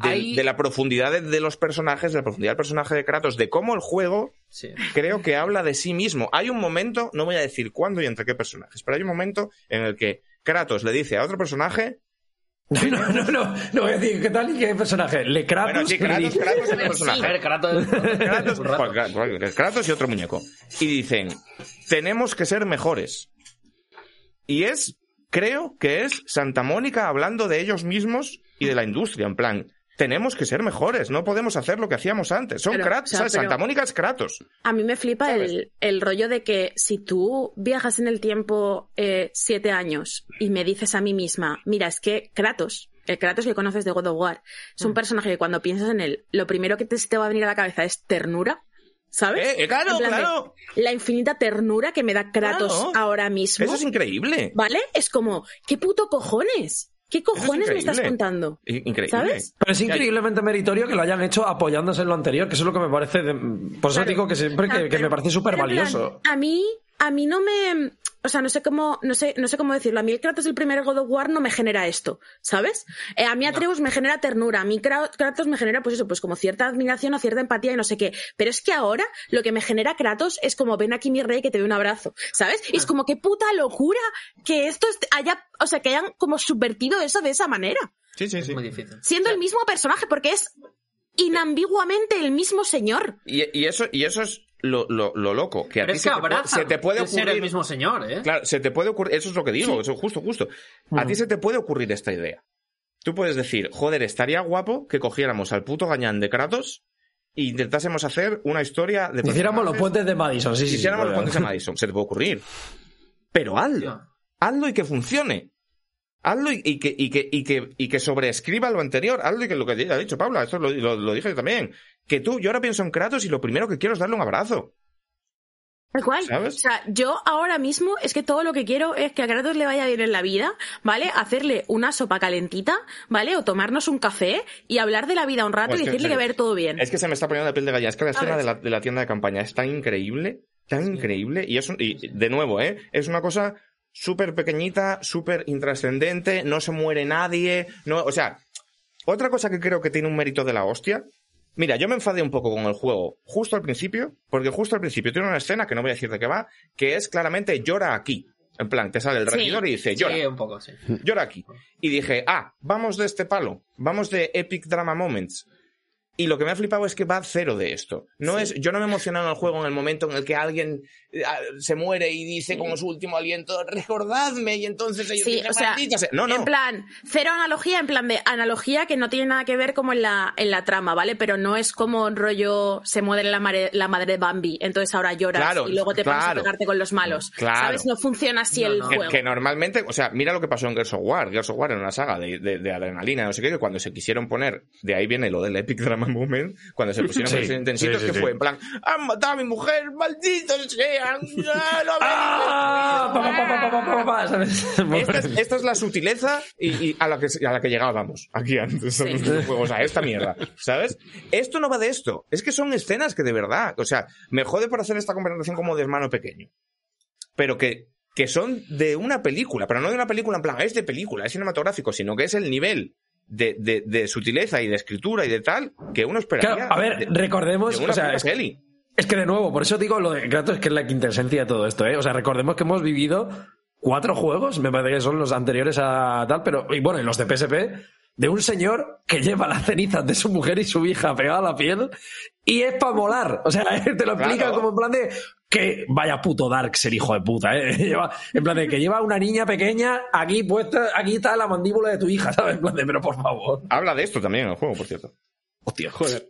de, de- Ahí- de la profundidad de, de los personajes, de la profundidad del personaje de Kratos, de cómo el juego Sí. creo que habla de sí mismo. Hay un momento, no voy a decir cuándo y entre qué personajes, pero hay un momento en el que Kratos le dice a otro personaje, No, no, no, no voy a decir qué tal y qué personaje. Le Kratos. bueno, sí, Kratos, dice- Kratos es el A personaje. ver, Kratos. Kratos, pues, claro, claro, Kratos y otro muñeco. Y dicen, tenemos que ser mejores. Y es, creo que es Santa Mónica hablando de ellos mismos y de la industria, en plan, tenemos que ser mejores, no podemos hacer lo que hacíamos antes. Son Pero, Kratos, Santa Mónica es Kratos. A mí me flipa el, el rollo de que si tú viajas en el tiempo eh, siete años y me dices a mí misma, mira, es que Kratos, el Kratos que conoces de God of War, es Mm. un personaje que cuando piensas en él, lo primero que te, te va a venir a la cabeza es ternura, ¿sabes? Eh, eh, claro, claro. La infinita ternura que me da Kratos Claro. ahora mismo, Eso es increíble. ¿vale? Es como, ¿qué puto cojones? ¿Qué cojones me estás contando? Increíble. ¿Sabes? Pero es increíblemente meritorio que lo hayan hecho apoyándose en lo anterior, que eso es lo que me parece. de- por eso Claro. digo que siempre que, que me parece súper valioso. A mí, a mí no me, o sea, no sé cómo, no sé, no sé cómo decirlo. A mí el Kratos del primer God of War no me genera esto, ¿sabes? Eh, a mí Atreus me genera ternura, a mí Kra- Kratos me genera, pues eso, pues como cierta admiración o cierta empatía y no sé qué. Pero es que ahora lo que me genera Kratos es como ven aquí mi rey que te doy un abrazo, ¿sabes? Y es como qué puta locura que esto est- haya, o sea, que hayan como subvertido eso de esa manera, Sí, sí, Es sí. muy difícil. siendo el mismo personaje porque es inambiguamente el mismo señor. Y, y eso, y eso es lo, lo, lo loco. Que a Pero ti es se, que te, puede- abraza se te puede el ser ocurrir. el mismo señor, ¿eh? Claro, se te puede ocurrir. Eso es lo que digo, eso es justo, justo. A ti se te puede ocurrir esta idea. Tú puedes decir, joder, estaría guapo que cogiéramos al puto gañán de Kratos e intentásemos hacer una historia de. Hiciéramos los puentes de Madison, sí, sí. sí, Hiciéramos los puentes de. Madison. Se te puede ocurrir. Pero hazlo. Hazlo y que funcione. Hazlo y, y que, y, que, y, que, y que sobreescriba lo anterior. Hazlo y que lo que ha dicho Paula, esto lo, lo, lo dije yo también. Que tú, yo ahora pienso en Kratos y lo primero que quiero es darle un abrazo. Tal cual. ¿Sabes? O sea, yo ahora mismo es que todo lo que quiero es que a Kratos le vaya bien en la vida, ¿vale? Hacerle una sopa calentita, ¿vale? O tomarnos un café y hablar de la vida un rato Pues y decirle que va a ir todo bien. Es que se me está poniendo la piel de gallina. Es que la escena de la, de la tienda de campaña es tan increíble, tan increíble. Y es un- y de nuevo, ¿eh? Es una cosa súper pequeñita, súper intrascendente, no se muere nadie, no, o sea, otra cosa que creo que tiene un mérito de la hostia. Mira, yo me enfadé un poco con el juego justo al principio, porque justo al principio tiene una escena que no voy a decir de qué va, que es claramente llora aquí. En plan, te sale el Sí. regidor y dice llora, Sí, un poco, sí. llora aquí. Y dije, ah, vamos de este palo, vamos de Epic Drama Moments. Y lo que me ha flipado es que va cero de esto. No es, yo no me he emocionado en el juego en el momento en el que alguien eh, se muere y dice como su último aliento, recordadme, y entonces ellos Sí, o sea, no, no. en plan, cero analogía, en plan de analogía que no tiene nada que ver como en la, en la trama, ¿vale? Pero no es como rollo se muere la, madre de Bambi, entonces ahora lloras Claro, y luego te pones a claro. pegarte con los malos. Claro. ¿Sabes? No funciona así No, el no. Que, juego. que normalmente, o sea, mira lo que pasó en Gears of War. Gears of War era una saga de, de- de adrenalina, no sé qué, que cuando se quisieron poner, de ahí viene lo del Epic Drama Moment, cuando se pusieron Sí, intensitos, sí, sí, que sí. fue en plan, han matado a mi mujer, malditos sean, ah, ¡Ah! Esta es, la sutileza y, y a, la que, a la que llegábamos aquí antes Sí. los juegos, a esta mierda, ¿sabes? Esto no va de esto, es que son escenas que de verdad, o sea, me jode por hacer esta conversación como de hermano pequeño, pero que, que son de una película, pero no de una película en plan, es de película, es cinematográfico, sino que es el nivel de, de, de sutileza y de escritura y de tal que uno esperaría. Claro, a ver, de- recordemos, o sea, es, es que de nuevo, por eso digo lo de Kratos, que es la quintesencia de todo esto, ¿eh? O sea, recordemos que hemos vivido cuatro juegos, me parece que son los anteriores a tal, pero, y bueno, y los de PSP, de un señor que lleva las cenizas de su mujer y su hija pegada a la piel, y es para molar. O sea, te lo explican Claro. como en plan de que vaya puto Dark ser hijo de puta, ¿eh? Lleva, en plan de que lleva una niña pequeña aquí puesta, aquí está la mandíbula de tu hija, ¿sabes? En plan de, pero por favor. Habla de esto también en el juego, por cierto. Hostia, joder.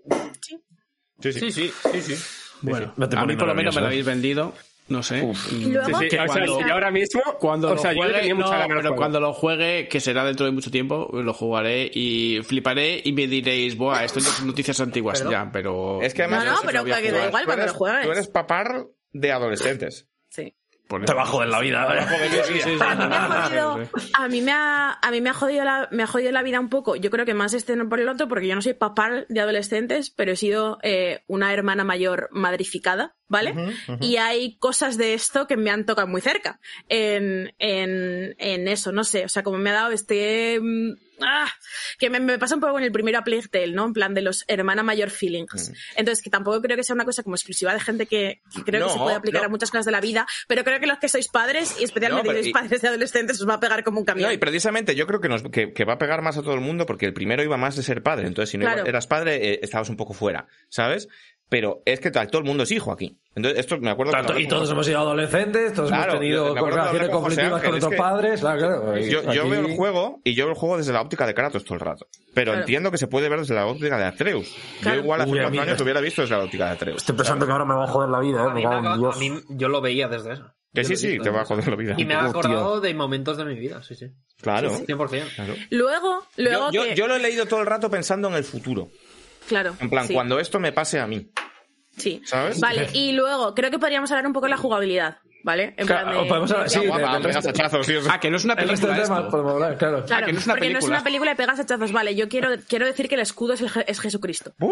Sí, sí. Sí, sí, sí, sí. Bueno, a mí por lo menos me lo habéis vendido. No sé. Y luego, Sí, sí, que o sea, cuando- y ahora mismo, Cuando o sea, lo yo le juegue, mucha no, pero juego. cuando lo juegue, que será dentro de mucho tiempo, lo jugaré y fliparé y me diréis, buah, esto son noticias antiguas Pero- ya, pero... Es que además No, no, pero que da igual cuando lo juegues. Tú eres papar de adolescentes. sí. a joder la vida. A mí me ha jodido, a mí me ha, jodido la, me ha jodido la vida un poco. Yo creo que más este no por el otro, porque yo no soy papá de adolescentes, pero he sido eh, una hermana mayor madrificada, ¿vale? Y hay cosas de esto que me han tocado muy cerca en, en, en eso, no sé. O sea, como me ha dado este. Mm, ah, que me, me pasa un poco con el primero a Plague Tale, ¿no? En plan de los hermana mayor feelings. Entonces, que tampoco creo que sea una cosa como exclusiva de gente que, que creo que se puede aplicar no. a muchas cosas de la vida, pero creo que los que sois padres, y especialmente No, pero padres de adolescentes, os va a pegar como un camión. No, y precisamente yo creo que, nos, que, que va a pegar más a todo el mundo porque el primero iba más de ser padre. Entonces, si no Claro. iba- eras padre, eh, estabas un poco fuera, ¿sabes? Pero es que todo el mundo es hijo aquí. Entonces, esto me acuerdo Tanto- y todos hemos sido adolescentes, todos Claro, hemos tenido relaciones conflictivas con nuestros padres. Claro, claro. Yo, yo Aquí- veo el juego y yo veo el juego desde la óptica de Kratos todo el rato. Pero Claro. entiendo que se puede ver desde la óptica de Atreus. Claro. Yo igual hace cuatro años te hubiera visto desde la óptica de Atreus. Estoy pensando que ahora me va a joder la vida, A ¿eh? mí, Me me cago en ha- Dios. a mí- yo lo veía desde eso. Que sí, sí, te va a joder la vida. Y me ha acordado de momentos de mi vida, sí, sí. Claro. 100%. claro. Luego, luego Yo, yo- que... yo lo he leído todo el rato pensando en el futuro. Claro. En plan, sí, cuando esto me pase a mí. Sí. ¿Sabes? Vale, y luego, creo que podríamos hablar un poco de la jugabilidad, ¿vale? En Claro, plan de- podemos hablar- sí, Ya, guapa, de- del pegas hachazos, sí. Ah, que no es una de película esto. podemos hablar, claro. Claro, que no es una porque no es película. una película de pegas hachazos. Vale, yo quiero, quiero decir que el escudo es, el Je- es Jesucristo. ¡Uh!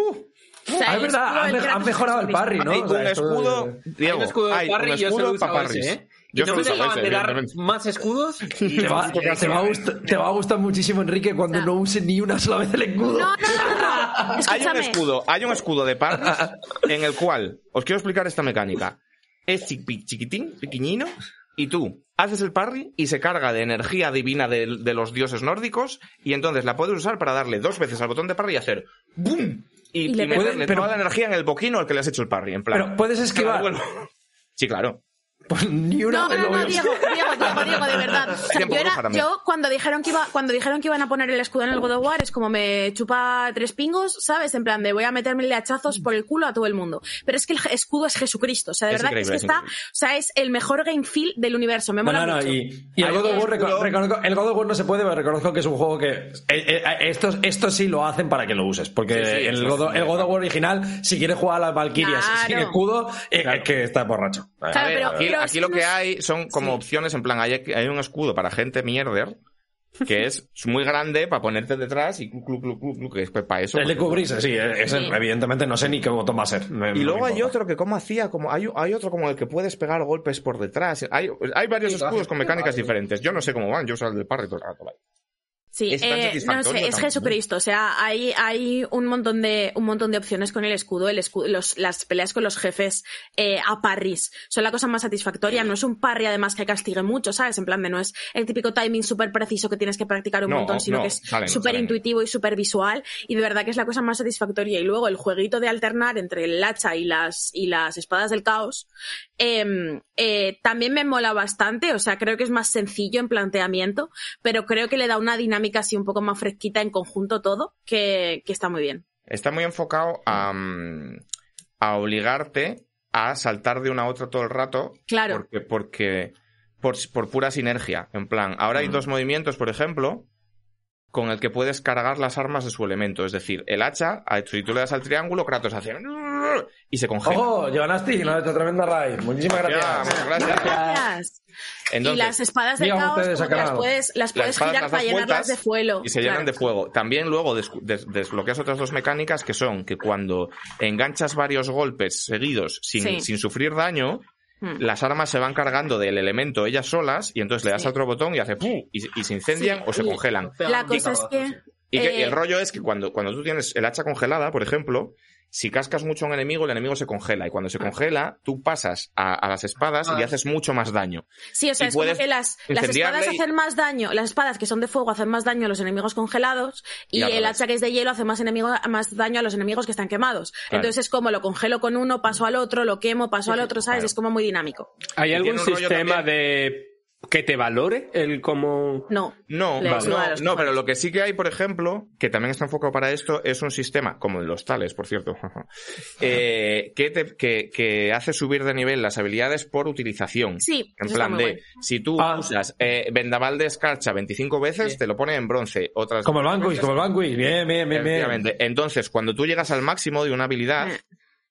O sea, Ah, es verdad, han, mejorado el parry, ¿no? Hay un de- escudo, Diego, hay un escudo de parry un y yo escudo solo he usado ese, ¿eh? Yo no evidentemente. más escudos. Te va, te va a gustar, te va a gustar muchísimo, Enrique, cuando no use ni una sola vez el escudo. No, no, no, no. Hay un escudo, hay un escudo de parris en el cual os quiero explicar esta mecánica. Es chiqui- chiquitín, pequeñino, y tú haces el parry y se carga de energía divina de, de los dioses nórdicos y entonces la puedes usar para darle dos veces al botón de parry y hacer ¡boom! Y, Y y le meterle puedes- pero- toda la energía en el boquino al que le has hecho el parry, en plan. Pero puedes esquivar. Bueno, Sí, claro. Pues ni una No, vez no, lo no. Diego, Diego, Diego, Diego, de verdad. O sea, Tiempo yo, era- yo cuando dijeron que iba, cuando dijeron que iban a poner el escudo en el God of War, es como me chupa tres pingos, ¿sabes? En plan de voy a meterme hachazos por el culo a todo el mundo. Pero es que el escudo es Jesucristo. O sea, de Es verdad que es que está, es o sea, es el mejor game feel del universo. Me No, mola no, no, mucho. y, y el God of War, reconozco- el God of War no se puede, pero reconozco que es un juego que eh, eh, estos, estos sí lo hacen para que lo uses, porque Sí, sí, el, God of, es- el God of War original, si quieres jugar a las Valkyrias Claro. sin escudo, eh, es que está borracho. Claro, pero- aquí, lo que hay son como Sí. opciones, en plan, hay, hay un escudo para gente mierder que es muy grande para ponerte detrás y clu, clu, clu, clu, que es para eso. El de cubrirse, sí, ese, Sí. evidentemente no sé ni qué botón va a ser. No- Y no luego hay otro que como hacía, como hay, hay otro como el que puedes pegar golpes por detrás. Hay, hay varios Sí, escudos con mecánicas diferentes. Yo no sé cómo van, yo uso el del parry todo el rato. vale. Sí, Es eh, no sé, es. Jesucristo. O sea, hay, hay un montón de, un montón de opciones con el escudo. El escudo los, las peleas con los jefes eh, a parries son la cosa más satisfactoria. No es un parry además que castigue mucho, ¿sabes? En plan de no es el típico timing súper preciso que tienes que practicar un No, montón, sino no, que es súper intuitivo y súper visual. Y de verdad que es la cosa más satisfactoria. Y luego el jueguito de alternar entre el hacha y las, y las espadas del caos eh, eh, también me mola bastante, o sea, creo que es más sencillo en planteamiento, pero creo que le da una dinámica así un poco más fresquita en conjunto todo, que, que está muy bien. Está muy enfocado a, mm, a obligarte a saltar de una a otra todo el rato. Claro. Porque, porque por, por pura sinergia. En plan, ahora hay dos movimientos, por ejemplo, con el que puedes cargar las armas de su elemento. Es decir, el hacha, si tú le das al triángulo, Kratos hace y se congela. ¡Ojo! Giovanasti, nos ha hecho tremenda raid. Muchísimas gracias. gracias. Gracias. Entonces, y las espadas del dígame caos ustedes, las puedes, las Las puedes espadas girar las para llenarlas de fuego. Y se llenan de fuego. También luego des- des- desbloqueas otras dos mecánicas que son que cuando enganchas varios golpes seguidos sin, Sí. sin sufrir daño, Hmm. las armas se van cargando del elemento ellas solas y entonces le das Sí. a otro botón y hace ¡pum! y, y se incendian Sí. o se Y- congelan. La cosa es que... Y, que- y eh, el rollo es que cuando, cuando tú tienes el hacha congelada, por ejemplo, si cascas mucho a un enemigo, el enemigo se congela. Y cuando se congela, tú pasas a, a las espadas y Ah. haces mucho más daño. Sí, o sea, y es como que las, espadas y- hacen más daño, las espadas que son de fuego hacen más daño a los enemigos congelados y, el hacha que es de hielo hace más, enemigo, más daño a los enemigos que están quemados. Claro. Entonces es como lo congelo con uno, paso al otro, lo quemo, paso al otro, ¿sabes? claro. Es como muy dinámico. ¿Hay algún sistema de que te valore el cómo... No. No, no, no, pero lo que sí que hay, por ejemplo, que también está enfocado para esto, es un sistema, como en los tales, por cierto, eh, que, te- que, que hace subir de nivel las habilidades por utilización. Sí, En plan de, si tú Ah. usas eh, vendaval de escarcha 25 veces, te lo pone en bronce. Otras Como el Banquist, como el Banquist. Bien, bien, bien, bien. Entonces, cuando tú llegas al máximo de una habilidad, Eh.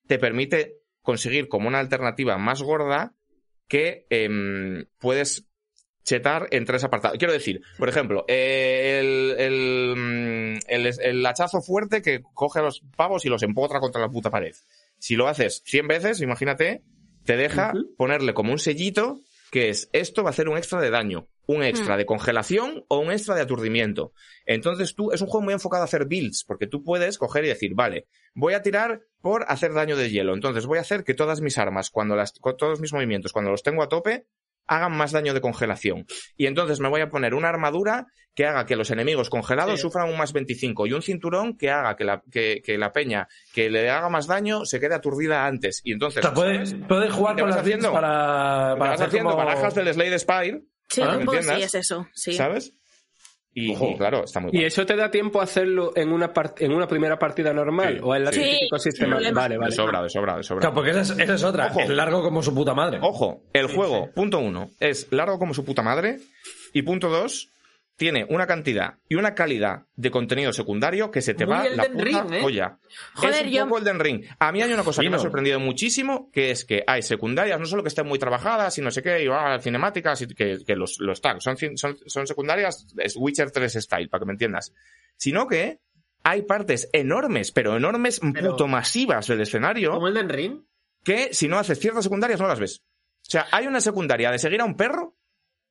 te permite conseguir como una alternativa más gorda que em, puedes chetar en tres apartados. Quiero decir, por ejemplo, eh, el, el, mm, el- el hachazo fuerte que coge a los pavos y los empotra contra la puta pared. Si lo haces 100 veces, imagínate, te deja ponerle como un sellito que es esto va a hacer un extra de daño, un extra Hmm. de congelación o un extra de aturdimiento. Entonces tú, es un juego muy enfocado a hacer builds, porque tú puedes coger y decir, vale, voy a tirar por hacer daño de hielo. Entonces voy a hacer que todas mis armas, cuando las, con todos mis movimientos, cuando los tengo a tope, hagan más daño de congelación. Y entonces me voy a poner una armadura que haga que los enemigos congelados Sí. sufran un más 25 y un cinturón que haga que la, que, que la peña que le haga más daño se quede aturdida antes. Y entonces, O sea, puedes, puedes jugar ¿Y te con las haciendo? para, te para vas hacer haciendo como... barajas del Slade Spire, Sí, Ah, un poco sí, es eso. Sí. ¿sabes? Y, Ojo. y claro, está muy ¿Y bueno. eso te da tiempo a hacerlo en una, part- en una primera partida normal? Sí, ¿O en la sí. típico Sí, sistema? sin problema. Vale, De vale. sobra, de sobra, de sobra. Claro, porque esa es, esa es otra. Ojo. Es largo como su puta madre. Ojo, el juego, punto uno, es largo como su puta madre. Y punto dos, tiene una cantidad y una calidad de contenido secundario que se te Muy va la Elden puta Ring, ¿eh? olla. Joder, es un yo- poco Elden Ring. A mí hay una cosa que me ha sorprendido muchísimo, que es que hay secundarias, no solo que estén muy trabajadas y no sé qué, y ah, cinemáticas, y que, que los, los están. Son, cin- son, son secundarias, es Witcher 3 style, para que me entiendas. Sino que hay partes enormes, pero enormes, Pero- puto masivas del escenario ¿Como el Den Ring? que si no haces ciertas secundarias no las ves. O sea, hay una secundaria de seguir a un perro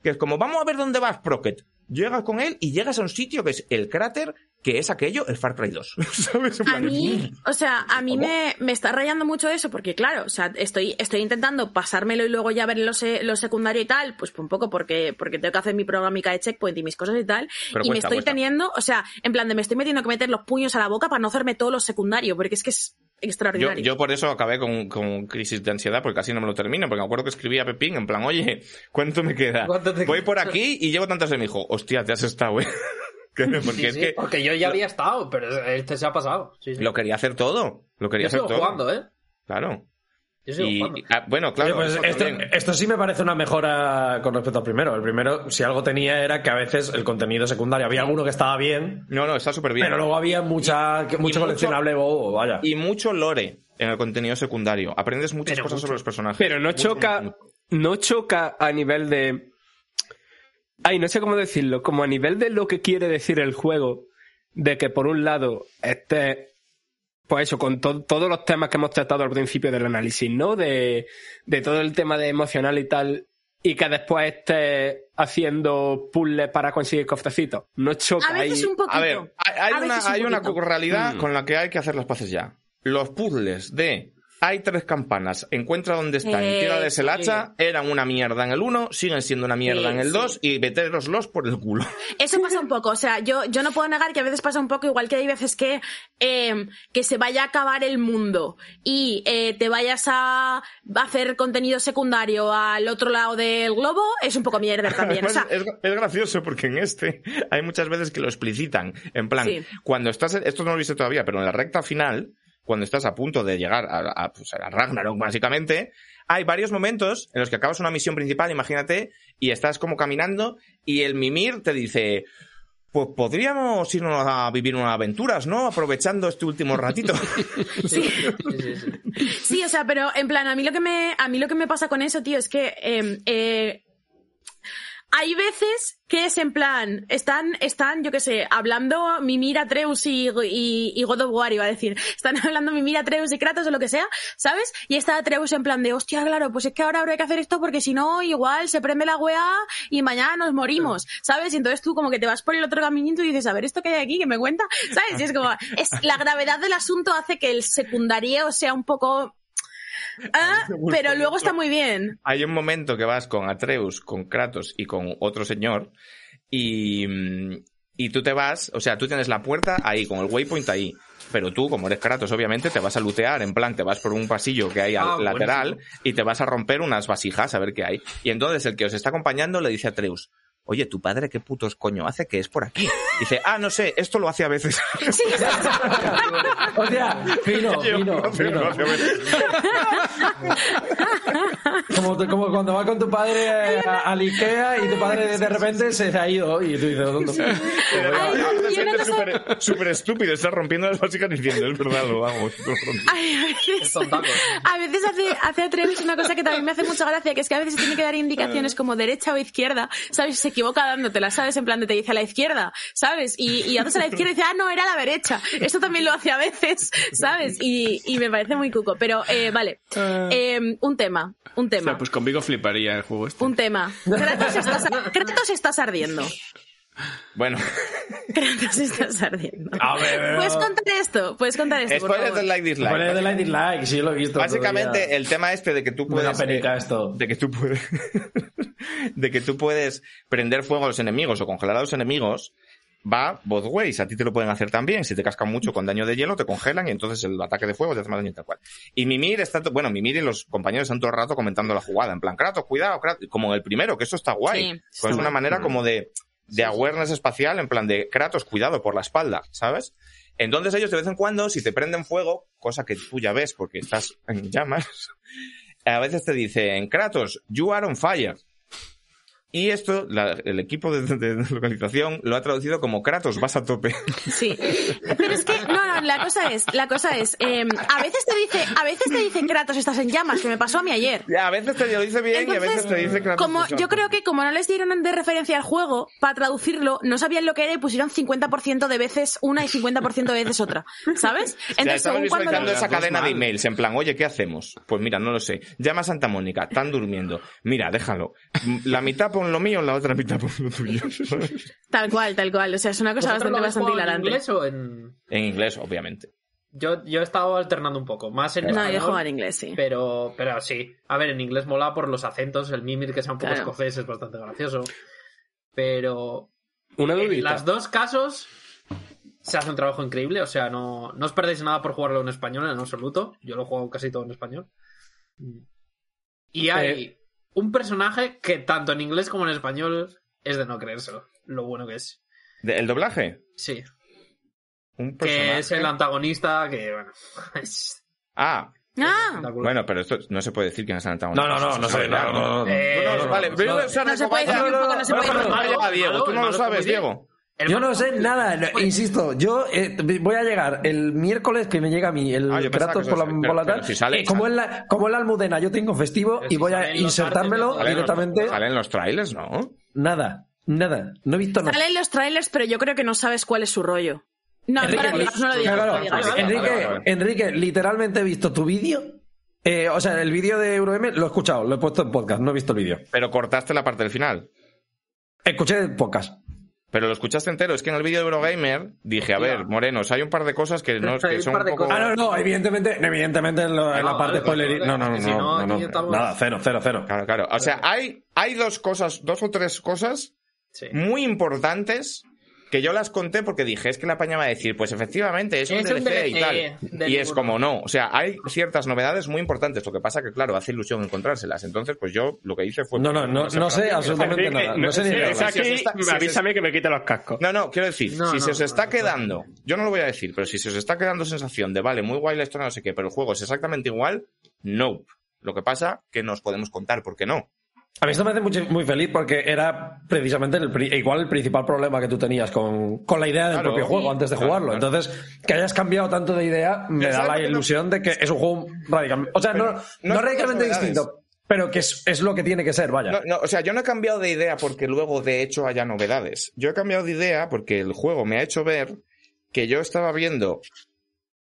que es como, vamos a ver dónde vas, Procket. Llegas con él y llegas a un sitio que es el cráter, que es aquello, el Far Cry 2. ¿Sabes? A mí, o sea, a mí me, me está rayando mucho eso, porque claro, o sea, estoy, estoy intentando pasármelo y luego ya ver lo, se- lo secundario y tal, pues un poco porque, porque tengo que hacer mi programica de checkpoint y mis cosas y tal, Pero y me estoy cuesta. teniendo, o sea, en plan de me estoy metiendo que meter los puños a la boca para no hacerme todo lo secundario, porque es que es Yo, extraordinario. yo por eso acabé con, con crisis de ansiedad, porque casi no me lo termino, porque me acuerdo que escribí a Pepín en plan, oye, ¿cuánto me queda? ¿Cuánto te Voy queda? por aquí y llevo tantas de mi hijo. Hostia, te has estado, porque Sí, es sí, que porque yo ya había estado, pero este se ha pasado. Sí, sí. lo quería hacer todo. Lo quería Yo hacer sigo todo. jugando, ¿eh? Claro. Yo sigo Y, jugando. ah, bueno, claro. Oye, pues esto, esto sí me parece una mejora con respecto al primero. El primero, si algo tenía, era que a veces el contenido secundario había alguno que estaba bien, No, no, está súper bien. pero luego había mucha, mucho mucho- coleccionable bobo, vaya. y mucho lore en el contenido secundario. Aprendes muchas Pero cosas mucho. sobre los personajes. Pero no Mucho, choca, mucho. no choca a nivel de Ay, no sé cómo decirlo. Como a nivel de lo que quiere decir el juego, de que por un lado esté, pues eso, con to- todos los temas que hemos tratado al principio del análisis, ¿no? De, de todo el tema de emocional y tal, y que después esté haciendo puzzles para conseguir cofrecitos. No choca A veces ahí. un poquito. A ver, hay, hay A una, veces un hay una realidad Mm. con la que hay que hacer las paces ya. Los puzzles de hay tres campanas, encuentra dónde están Eh, tírales el sí. hacha, eran una mierda en el 1, siguen siendo una mierda Sí, en el sí. 2 y meteroslos por el culo. Eso pasa un poco, o sea, yo, yo no puedo negar que a veces pasa un poco, igual que hay veces que, eh, que se vaya a acabar el mundo y eh, te vayas a hacer contenido secundario al otro lado del globo, es un poco mierda también. O Además, sea, es, es gracioso porque en este hay muchas veces que lo explicitan. En plan, Sí. cuando estás, esto no lo he visto todavía, pero en la recta final, cuando estás a punto de llegar a, a, pues, a Ragnarok, básicamente, hay varios momentos en los que acabas una misión principal, imagínate, y estás como caminando y el Mimir te dice, pues podríamos irnos a vivir unas aventuras, ¿no? Aprovechando este último ratito. Sí, sí, sí, sí. Sí, o sea, pero en plan, a mí lo que me, a mí lo que me pasa con eso, tío, es que eh, eh, hay veces que es en plan, están, están, yo qué sé, hablando Mimir, Atreus y, y, y God of War, iba a decir, están hablando Mimir, Atreus y Kratos o lo que sea, ¿sabes? Y está Atreus en plan de, hostia, claro, pues es que ahora habrá que hacer esto porque si no, igual se prende la weá y mañana nos morimos, ¿sabes? Y entonces tú como que te vas por el otro caminito y dices, a ver, ¿esto que hay aquí? que me cuenta? ¿Sabes? Y es como, es, la gravedad del asunto hace que el secundario sea un poco... Ah, pero luego está muy bien. hay un momento que vas con Atreus, con Kratos y con otro señor y, mm, y tú te vas, o sea, tú tienes la puerta ahí, con el waypoint ahí, pero tú, como eres Kratos, obviamente, te vas a lootear, en plan, te vas por un pasillo que hay al Ah, lateral buenísimo. y te vas a romper unas vasijas a ver qué hay. Y entonces el que os está acompañando le dice a Atreus, Oye, tu padre, ¿qué putos coño hace que es por aquí? Dice, ah, no sé, esto lo hace a veces. Sí, fino, Yo, fino, fino. veces. Como, cuando vas con tu padre al Ikea y tu padre de repente se ha ido y tú dices, ¿dónde? Yo una gente cosa- súper súper estúpido, está rompiendo las vasijas diciendo, es verdad, lo vamos. lo rompo". Ay, a veces, a veces hace, hace Atreus una cosa que también me hace mucha gracia, que es que a veces tiene que dar indicaciones como derecha o izquierda, ¿sabes? Se equivoca dándotelas, ¿sabes? En plan de te dice a la izquierda, ¿sabes? Y, y haces a la izquierda y dice, ah, no, era a la derecha. Esto también lo hace a veces, ¿sabes? Y, y me parece muy cuco. Pero, eh, vale, Eh, un tema, un O tema. sea, pues conmigo fliparía el juego este. Un tema. Kratos estás, Kratos estás ardiendo. Bueno, Kratos estás ardiendo. A ver, Puedes contar esto, puedes contar esto, por spoilers favor. del like dislike. Like dislike, sí, lo he visto. Básicamente, todavía. el tema este de que tú puedes. penica eh, esto. De que tú puedes. de que tú puedes prender fuego a los enemigos o congelar a los enemigos. Va both ways. A ti te lo pueden hacer también. Si te cascan mucho con daño de hielo, te congelan y entonces el ataque de fuego te hace más daño y tal cual. Y Mimir está, bueno, Mimir y los compañeros están todo el rato comentando la jugada. En plan, Kratos, cuidado, Kratos. Como en el primero, que eso está guay. Sí, Pues está es una manera como de, de awareness espacial, en plan de Kratos, cuidado por la espalda, ¿sabes? Entonces ellos de vez en cuando, si te prenden fuego, cosa que tú ya ves porque estás en llamas, a veces te dicen, Kratos, you are on fire. Y esto, la- el equipo de, de- localización lo ha traducido como Kratos, vas a tope. Sí. Pero es que, no, no, la cosa es, la cosa es, eh, a veces te dice, a veces te dice Kratos estás en llamas, que me pasó a mí ayer. Ya, a veces te lo dice bien y a veces te dice Kratos. como a yo creo que como no les dieron de referencia al juego para traducirlo, no sabían lo que era y pusieron 50% de veces una y 50% de veces otra, ¿sabes? Ya Entonces, estamos según cuando lo- esa cadena de emails, en plan, oye, ¿qué hacemos? Pues mira, no lo sé. Llama a Santa Mónica, están durmiendo. Mira, déjalo. La mitad pon lo mío, la otra mitad pon lo tuyo. tal cual, tal cual, o sea, es una cosa ¿Vosotros bastante bastante jugado en hilarante. inglés o en...? en inglés, obviamente. Yo, yo he estado alternando un poco, más en No, yo español, juego en inglés, sí. Pero, pero sí. A ver, en inglés mola por los acentos, el mimir que sea un poco Claro. escocés es bastante gracioso. Pero Una en los dos casos se hace un trabajo increíble, o sea, no, no os perdéis nada por jugarlo en español en absoluto. Yo lo juego casi todo en español. Y hay Eh. Un personaje que tanto en inglés como en español es de no creérselo, lo bueno que es. ¿El doblaje? Sí, Un que personaje. es el antagonista que, bueno, es Ah, Ah, bueno, pero esto no se puede decir quién es el antagonista. No, no, no, no sé, no, no, no. Eh, no, no, no, no se cómo puede vaya- decir un poco, no se puede Bueno, decir. ah, ya, Diego, Malo, tú no malo lo sabes, comedy. Diego. El Yo no sé nada, no, insisto, yo eh, voy a llegar el miércoles que me llega a mí el Ah, Kratos por la, eso- pero- por la pero tal, si sale- eh, como, es la, como es la almudena, yo tengo festivo Pero y si voy a insertármelo Salen los- directamente, Salen los trailers, ¿no? nada. Nada. No he visto nada. Salen los trailers, pero yo creo que no sabes cuál es su rollo. No, Enrique, lo digas, no lo digas. claro, no. Enrique, Enrique, literalmente he visto tu vídeo. Eh, o sea, el vídeo de EuroM lo he escuchado, lo he puesto en podcast, no he visto el vídeo. Pero cortaste la parte del final. Escuché el podcast. Pero lo escuchaste entero. Es que en el vídeo de Eurogamer dije, a ver, Morenos, hay un par de cosas que, no, que un son par un de poco... cosas. Ah, no, no, evidentemente, evidentemente en, lo- en la No, parte spoiler. No, no, no, no, estamos- Nada, cero, cero, cero. Claro, claro. O sea, hay, hay dos cosas, dos o tres cosas Sí. muy importantes que yo las conté porque dije, es que la paña va a decir, pues efectivamente es un Es un DLC y DLC tal. Y es como no. O sea, hay ciertas novedades muy importantes. Lo que pasa que, claro, hace ilusión encontrárselas. Entonces, pues yo lo que hice fue... No, no, no, no sé absolutamente nada. No sé ni aquí, Si está- si avísame que me quite los cascos. No, no, quiero decir, No, si no, se os está no, quedando, yo no lo voy a decir, pero si se os está quedando sensación de, vale, muy guay la historia, no sé qué, pero el juego es exactamente igual, no. Lo que pasa que nos podemos contar, ¿por qué no? A mí esto me hace mucho- muy feliz porque era precisamente el, igual el principal problema que tú tenías con, con la idea del Claro. propio juego antes de Claro, jugarlo. claro. Entonces, que hayas cambiado tanto de idea me da ¿sabes la no? ilusión de que es un juego radicalmente. O sea, no, Pero no, no es radicalmente distinto, pero que es, es lo que tiene que ser, vaya. No, no, o sea, yo no he cambiado de idea porque luego de hecho haya novedades. Yo he cambiado de idea porque el juego me ha hecho ver que yo estaba viendo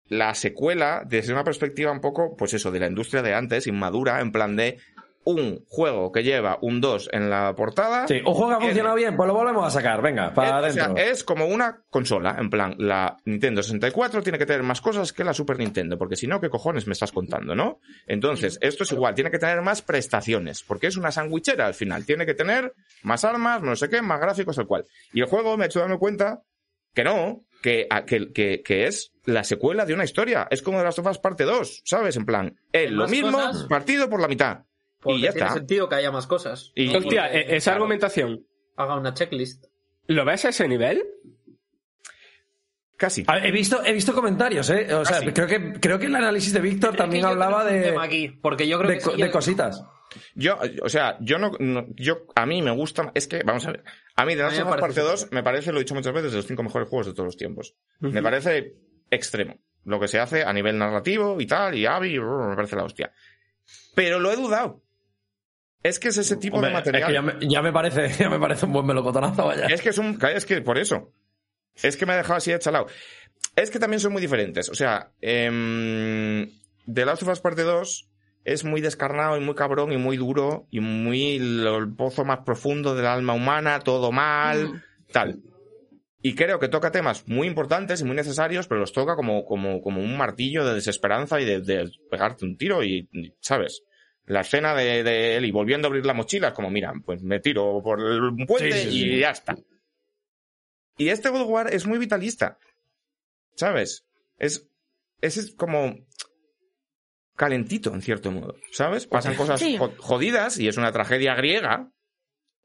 la secuela desde una perspectiva un poco, pues eso, de la industria de antes, inmadura, en plan de un juego que lleva un 2 en la portada. Sí, un juego que ha funcionado bien, pues lo volvemos a sacar, venga, para es, o sea, adentro. es como una consola, en plan, la Nintendo 64 tiene que tener más cosas que la Super Nintendo, porque si no, ¿qué cojones me estás contando, no? Entonces, esto es igual, tiene que tener más prestaciones, porque es una sandwichera al final, tiene que tener más armas, no sé qué, más gráficos, tal cual. Y el juego me ha hecho darme cuenta que no, que, que, que, que es la secuela de una historia, es como de las Us parte 2, ¿sabes? En plan, es lo mismo, cosas. partido por la mitad. Porque y ya tiene está. sentido que haya más cosas. Y- No Hostia, porque e- esa argumentación, Haga una checklist. ¿lo ves a ese nivel? Casi. He visto, he visto comentarios, ¿eh? O sea, creo que, creo que el análisis de Víctor Es también hablaba de, aquí, porque yo creo de, que sí, de cositas. Yo, o sea, yo no, no- yo, a mí me gusta, es que, vamos a ver, a mí A Last of Us Parte 2 súper. me parece, lo he dicho muchas veces, de los cinco mejores juegos de todos los tiempos. Me parece extremo. Lo que se hace a nivel narrativo y tal, y Abby, me parece la hostia. Pero lo he dudado. Es que es ese tipo Hombre, de material. Es que ya me, ya me parece, ya me parece un buen melocotonazo, vaya. Es que es un. Es que por eso. Es que me ha dejado así de chalao. Es que también son muy diferentes. O sea, em, The Last of Us Parte 2 es muy descarnado y muy cabrón y muy duro y muy lo- el pozo más profundo del alma humana, todo mal, tal. Y creo que toca temas muy importantes y muy necesarios, pero los toca como, como, como un martillo de desesperanza y de, de pegarte un tiro y, y, ¿sabes? La escena de, de él y volviendo a abrir la mochila es como, mira, pues me tiro por el puente Sí, sí, sí. y ya está. Y este God of War es muy vitalista. ¿Sabes? Es, es como calentito, en cierto modo. ¿Sabes? Pasan cosas jodidas y es una tragedia griega.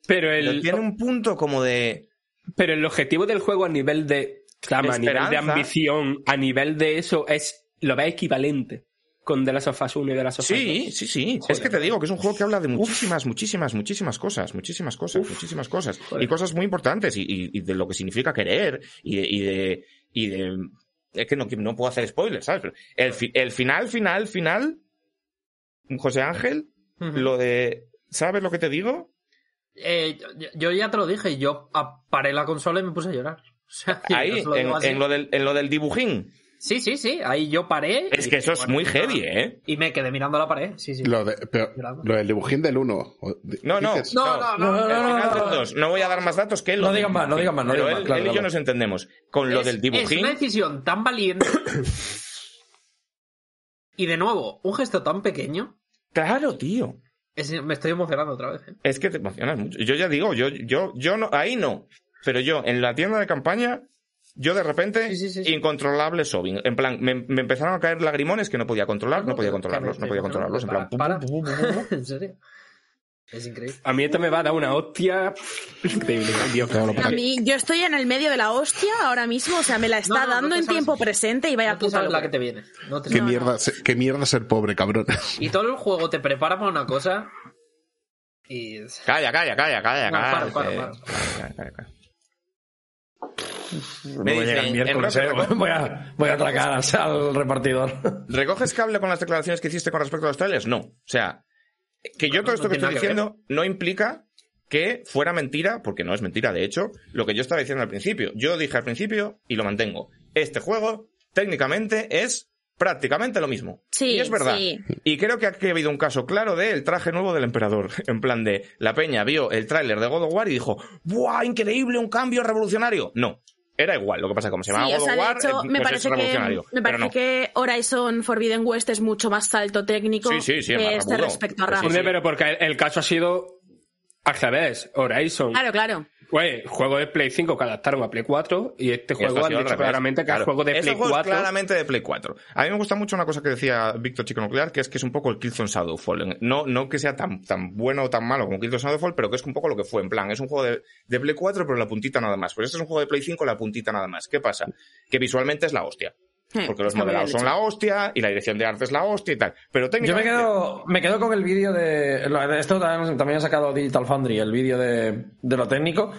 Pero Pero el, tiene un punto como de... pero el objetivo del juego a nivel de trama, a nivel de ambición, a nivel de eso, es lo ve equivalente con The Last of Us 1 y The Last of Us Sí, 2. sí, sí. Es que te digo que es un juego que habla de muchísimas, muchísimas, muchísimas cosas, muchísimas cosas, muchísimas cosas. Y cosas muy importantes y, y- y de lo que significa querer y de... Y de, y de es que no, no puedo hacer spoilers, ¿sabes? Pero el, fi- el final, final, final, José Ángel, lo de... ¿Sabes lo que te digo? Eh, yo, yo ya te lo dije, yo paré la consola y me puse a llorar. O sea, yo Ahí, en lo del, en lo del dibujín. Sí, sí, sí, ahí yo paré. Es que eso es muy pues heavy. ¿eh? Y me quedé mirando la pared, sí, sí. Lo, de, pero, lo del dibujín del 1. No, no, No, no, no, no, voy a dar más datos que él. No digan más, no digan más, no Pero digan él, más, claro, él y yo nos entendemos. Con lo es, del es dibujín. una decisión tan valiente. y de nuevo, un gesto tan pequeño. Claro, tío. es- me estoy emocionando otra vez. ¿eh? Es que te emocionas mucho. Yo ya digo, yo, yo, yo no, ahí no. Pero yo, en la tienda de campaña, yo de repente, Sí, sí, sí, sí. incontrolable sobbing. En plan, me, me empezaron a caer lagrimones que no podía controlar, no, podía controlarlos, no podía controlarlos. En plan, para, pum. en serio. Es increíble. A mí esto me va a dar una hostia increíble. Dios. A mí, yo estoy en el medio de la hostia ahora mismo, o sea, me la está No, no, no dando en sabes- tiempo presente y vaya No te puta la que te viene. No te Qué, mierda, qué mierda ser pobre, cabrón. Y todo el juego te prepara para una cosa. Y. Calla, calla, calla, calla, calla. para, para, para. calla, calla, calla. Me voy a dice, miércoles, eh, voy a, voy a atracar al, repartidor. ¿Recoges cable con las declaraciones que hiciste con respecto a los trailers? No. O sea, que yo todo esto que estoy diciendo no implica que fuera mentira, porque no es mentira, de hecho, lo que yo estaba diciendo al principio. Yo dije al principio y lo mantengo. Este juego, técnicamente, es prácticamente lo mismo. Sí, y es verdad. sí. Y creo que aquí ha habido un caso claro de el traje nuevo del emperador. En plan de, la peña vio el tráiler de God of War y dijo, ¡buah, increíble, un cambio revolucionario! No. Era igual, lo que pasa es que como se llama Sí, God o sea, of de War, hecho, eh, me pues parece, es que, revolucionario. me parece no. que Horizon Forbidden West es mucho más salto técnico Sí, sí, sí, es que este respecto a Sí, sí, Ramos. Hombre, pero porque el, el caso ha sido al revés. Horizon. Claro, claro. Güey, juego de Play 5 que adaptaron a Play 4 y este juego ha dicho claramente que Claro. es juego de Este Play juego es 4. claramente de Play 4. A mí me gusta mucho una cosa que decía Víctor Chico Nuclear, que es que es un poco el Killzone Shadowfall. No, no que sea tan, tan bueno o tan malo como Killzone Shadowfall, pero que es un poco lo que fue. En plan, es un juego de, de Play 4, pero la puntita nada más. Pues este es un juego de Play 5, la puntita nada más. ¿Qué pasa? Que visualmente es la hostia. Sí, Porque los está modelados son la hostia y la dirección de arte es la hostia y tal. Pero Yo me técnicamente... quedo, me quedo con el vídeo de. Esto también, también ha sacado Digital Foundry, el vídeo de, de lo técnico.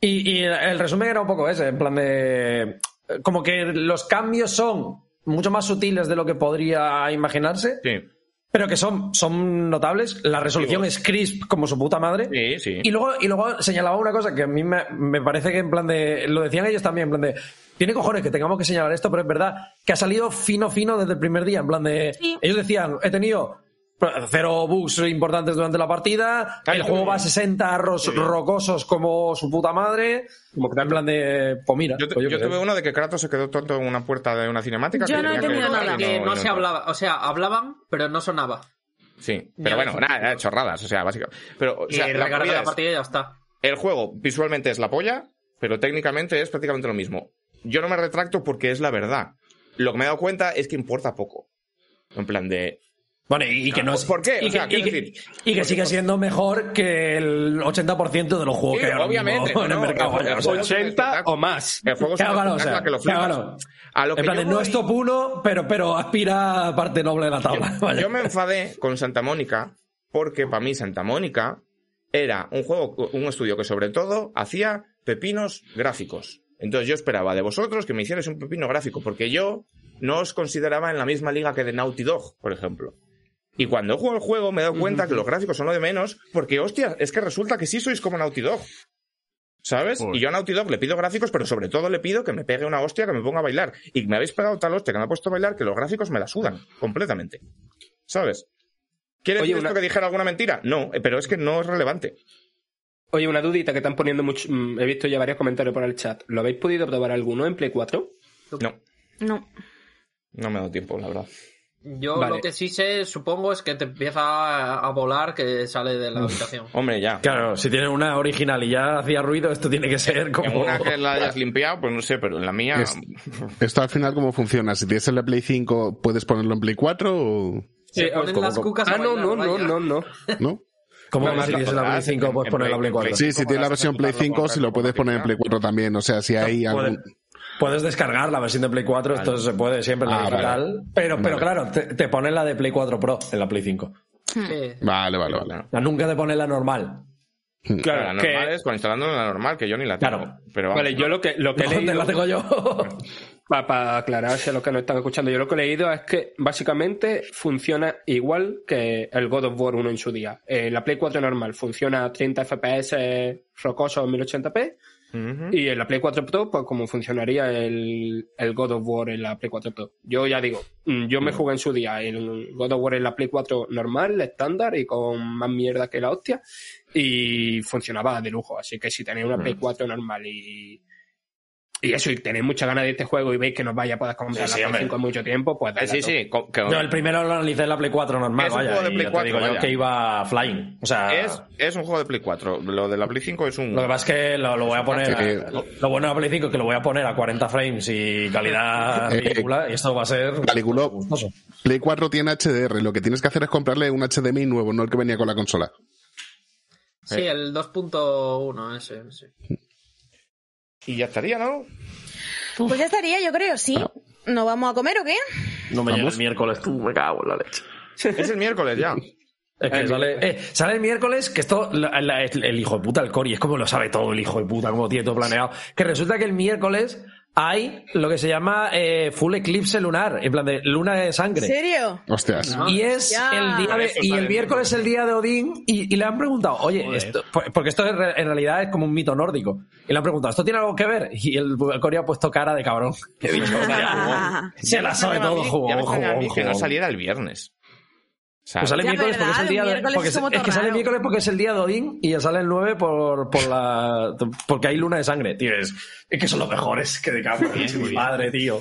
Y, y el resumen era un poco ese, en plan de. Como que los cambios son mucho más sutiles de lo que podría imaginarse, Sí, pero que son, son notables. La resolución es crisp como su puta madre. sí, sí. Y luego, y luego señalaba una cosa que a mí me, me parece que en plan de. Lo decían ellos también, en plan de. Tiene cojones que tengamos que señalar esto, pero es verdad que ha salido fino, fino desde el primer día. En plan de. Sí. Ellos decían, he tenido cero bugs importantes durante la partida, el juego va a 60 ros- rocosos como su puta madre. Como que En plan de. Pues mira. Yo, te- pues yo yo tuve uno de que Kratos se quedó tonto en una puerta de una cinemática. Yo que no he que- tenido nada. que no, no se hablaba. O sea, hablaban, pero no sonaba. Sí, pero bueno, nada, nada, chorradas, o sea, básicamente. Pero, o Y sea, la movida la es- partida y ya está. el juego visualmente es la polla, pero técnicamente es prácticamente lo mismo. Yo no me retracto porque es la verdad. Lo que me he dado cuenta es que importa poco. En plan de. Bueno, y, y que no es. ¿Por qué? Y O sea, que, y decir- y que sigue siendo mejor que el 80% de los juegos Sí, que hay ahora obviamente, en el mercado. el- vaya, el o sea, juego- 80 o más. El juego Claro, claro, o espectáculo sea, que lo flipas. claro. A lo que en plan, yo no es top 1, pero, pero aspira a parte noble de la tabla. vaya. Yo me enfadé con Santa Mónica porque para mí Santa Mónica era un juego, un estudio que sobre todo hacía pepinos gráficos. Entonces yo esperaba de vosotros que me hicierais un pepino gráfico porque yo no os consideraba en la misma liga que de Naughty Dog, por ejemplo. Y cuando he jugado el juego me he dado cuenta que los gráficos son lo de menos porque, hostia, es que resulta que sí sois como Naughty Dog. ¿Sabes? Y yo a Naughty Dog le pido gráficos, pero sobre todo le pido que me pegue una hostia, que me ponga a bailar. Y me habéis pegado tal hostia que me ha puesto a bailar que los gráficos me la sudan completamente. ¿Sabes? ¿Quiere Oye, decir esto que dijera alguna mentira? No, eh, pero es que no es relevante. Oye, una dudita que están poniendo mucho. mm, He visto ya varios comentarios por el chat. ¿Lo habéis podido probar alguno en Play 4? No, No. no me ha dado tiempo, la verdad. Yo Vale. lo que sí sé, supongo, es que te empieza a, volar que sale de la habitación. Hombre, ya. Claro, si tienen una original y ya hacía ruido, esto tiene que ser En como. una que la hayas limpiado, pues no sé, pero en la mía... Es- Esto al final, ¿cómo funciona? Si tienes el de Play 5, ¿puedes ponerlo en Play 4 o Se Sí, ponen como- las cucas Ah, no, bailar, no, no, no, no. no? Como No, si tienes la Play podrás, 5 en- puedes en poner la Play- Play 4. en Sí, si tienes la versión Play jugarlo 5, con si lo puedes poner en Play 4 también. O sea, si hay algún... puedes descargar la versión de Play 4, esto se puede siempre en la Ah, digital. Pero, pero claro, te, te ponen la de Play 4 Pro en la Play 5. Sí. Vale, vale, vale. Nunca te ponen la normal. Claro, la normal que. es con instalando la normal, que yo ni la tengo. Claro. Pero vamos, Vale, yo lo que, lo que he ¿Dónde leído. la tengo yo? Para aclararse a los que no están escuchando, yo lo que he leído es que básicamente funciona igual que el God of War 1 en su día. Eh, la Play 4 normal funciona a 30 FPS rocosos 1080p Y en la Play 4 Pro, pues como funcionaría el, el God of War en la Play 4 Pro. Yo ya digo, mm, yo me jugué en su día el God of War en la Play 4 normal, estándar y con más mierda que la hostia y funcionaba de lujo. Así que si tenéis una Play 4 normal y y eso, y tenéis muchas ganas de este juego y veis que nos vaya a poder comprar Sí, la Play hombre. 5 en mucho tiempo, pues Eh, dale sí, sí. Yo el primero lo analicé en la Play 4 normal, Es un vaya. juego de Play ya 4, te digo yo vaya. que iba flying. O sea, es, es un juego de Play 4. Lo de la Play 5 es un... lo que pasa es que lo, lo voy a poner. Eh, a- lo, lo bueno de la Play 5 es que lo voy a poner a 40 frames y calidad Eh, ridícula. Y esto va a ser. Gustoso. Play 4 tiene HDR. Lo que tienes que hacer es comprarle un HDMI nuevo, no el que venía con la consola. Sí, el 2.1 ese, sí. Y ya estaría, ¿no? Pues ya estaría, yo creo, sí. ¿No vamos a comer o qué? No me llega el miércoles, tú, me cago en la leche. Es el miércoles ya. Es que sale, eh, sale el miércoles, que esto, la- la- el hijo de puta, el Cory, es como lo sabe todo el hijo de puta, como tiene todo planeado. Que resulta que el miércoles hay lo que se llama eh, full eclipse lunar, en plan de luna de ¿En sangre. serio? Hostias. Y es Ya. el día de- y el miércoles es el día de Odín y, y le han preguntado, oye, esto, porque esto en realidad es como un mito nórdico. Y le han preguntado, ¿esto tiene algo que ver? Y el Corea ha puesto cara de cabrón. Que he dicho, "Hostia, se la sabe todo, a mí jugón, que no jugón". saliera el viernes. O sea, Pues sale miércoles porque es el día de, Miércoles porque es es, como es todo que sale miércoles porque es el día de Odín y ya sale el 9 por, por la porque hay luna de sangre, tío. Es, es que son los mejores que de cabrón. Es mi madre, tío.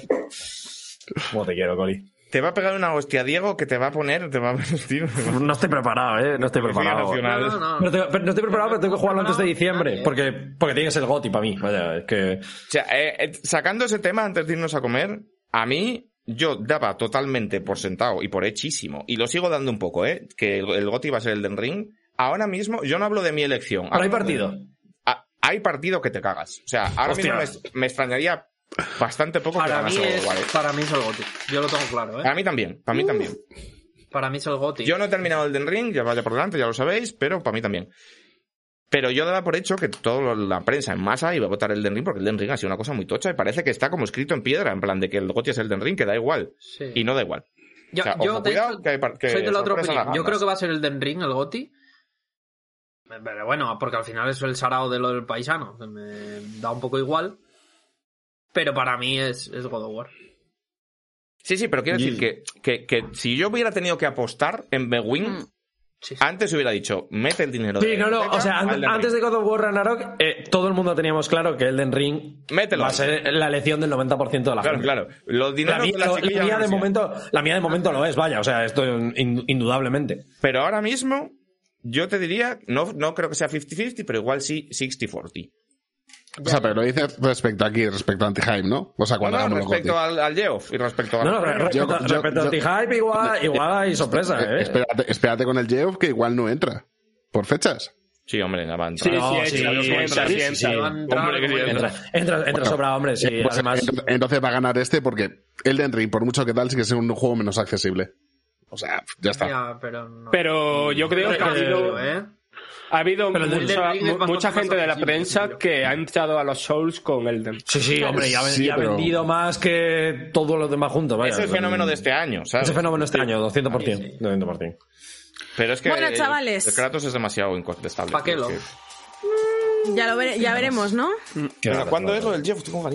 Cómo te quiero, Coli. te va a pegar una hostia Diego que te va a poner, te va a vestir. No estoy preparado, eh. No estoy preparado. No, no, no. Pero, te- pero no estoy preparado, pero tengo que jugarlo antes de diciembre. Porque, porque tiene que ser el GOTI para mí. Vaya, es que. O sea, eh, eh, sacando ese tema antes de irnos a comer, a mí yo daba totalmente por sentado y por hechísimo, y lo sigo dando un poco, ¿eh? Que el, el GOTY va a ser el Den Ring. Ahora mismo, yo no hablo de mi elección. Pero hay de- partido. Ah, hay partido que te cagas. O sea, ahora Hostia. mismo me, me extrañaría bastante poco que Para mí, ganase es, ¿eh? para mí es el GOTY. Yo lo tengo claro, ¿eh? Para mí también, para mí también. Para mí es el GOTY. Yo no he terminado el Den Ring, ya vaya por delante, ya lo sabéis, pero para mí también. Pero yo daba por hecho que toda la prensa en masa iba a votar el Den Ring porque el Den Ring ha sido una cosa muy tocha y parece que está como escrito en piedra, en plan de que el GOTY es el Den Ring, que da igual. Sí. Y no da igual. Yo, O sea, yo, ojo, de cuidado, hecho, que hay par- que soy de la otra opinión. Yo creo que va a ser el Den Ring, el GOTY. Pero bueno, porque al final es el sarao de lo del paisano. que Me da un poco igual. Pero para mí es, es God of War. Sí, sí, pero quiero decir que, que, que si yo hubiera tenido que apostar en Bewin, Mm. Sí, sí. antes hubiera dicho, mete el dinero. Sí, de no, no. O sea, an- antes Ring. de God of War Ragnarok, eh, todo el mundo teníamos claro que Elden Ring Mételo va a ser la elección del 90% de la Claro, gente. claro. Los La, mía- de la la mía de momento, la mía de momento lo es, vaya, o sea, esto in- indudablemente. Pero ahora mismo, yo te diría, no, no creo que sea 50-50, pero igual sí 60-40. O sea, pero lo dices respecto aquí, respecto a Anti-Hype, ¿no? O sea, cuando hagamos los respecto al, al Geoff y respecto a... No, no, Yo- respecto, yo- respecto yo- a T-Hype, igual, igual hay sorpresa, Eh, ¿eh? espérate, espérate con el Geoff que igual no entra. Por fechas. Sí, hombre, ya va a Sí. No, sí, sí, entra, a entrar Hombre, sí, el- Entra, entra, entra sobrado, hombre, sí. Eh, pues, además, entonces, va a ganar este porque Elden Ring, por mucho que tal, sí que es un juego menos accesible. O sea, ya está. Ya, pero no. Pero yo creo que ha habido, ¿eh? Ha habido Pero el mucha, es mucha gente de la prensa que ha entrado a los Souls con Elden. sí, sí, hombre, ya, ha- Sí, ya ha pero- vendido más que todos los demás juntos, vaya. Es el fenómeno de este año, ¿sabes? Ese fenómeno este año, 200%. Sí, sí. 200%. Pero es que Bueno, el- chavales. el Kratos es demasiado incontestable. ¿Pa' qué lo? Ya lo vere- ya veremos, ¿no? Venga, ¿Cuándo es lo del Jeff? Estoy con.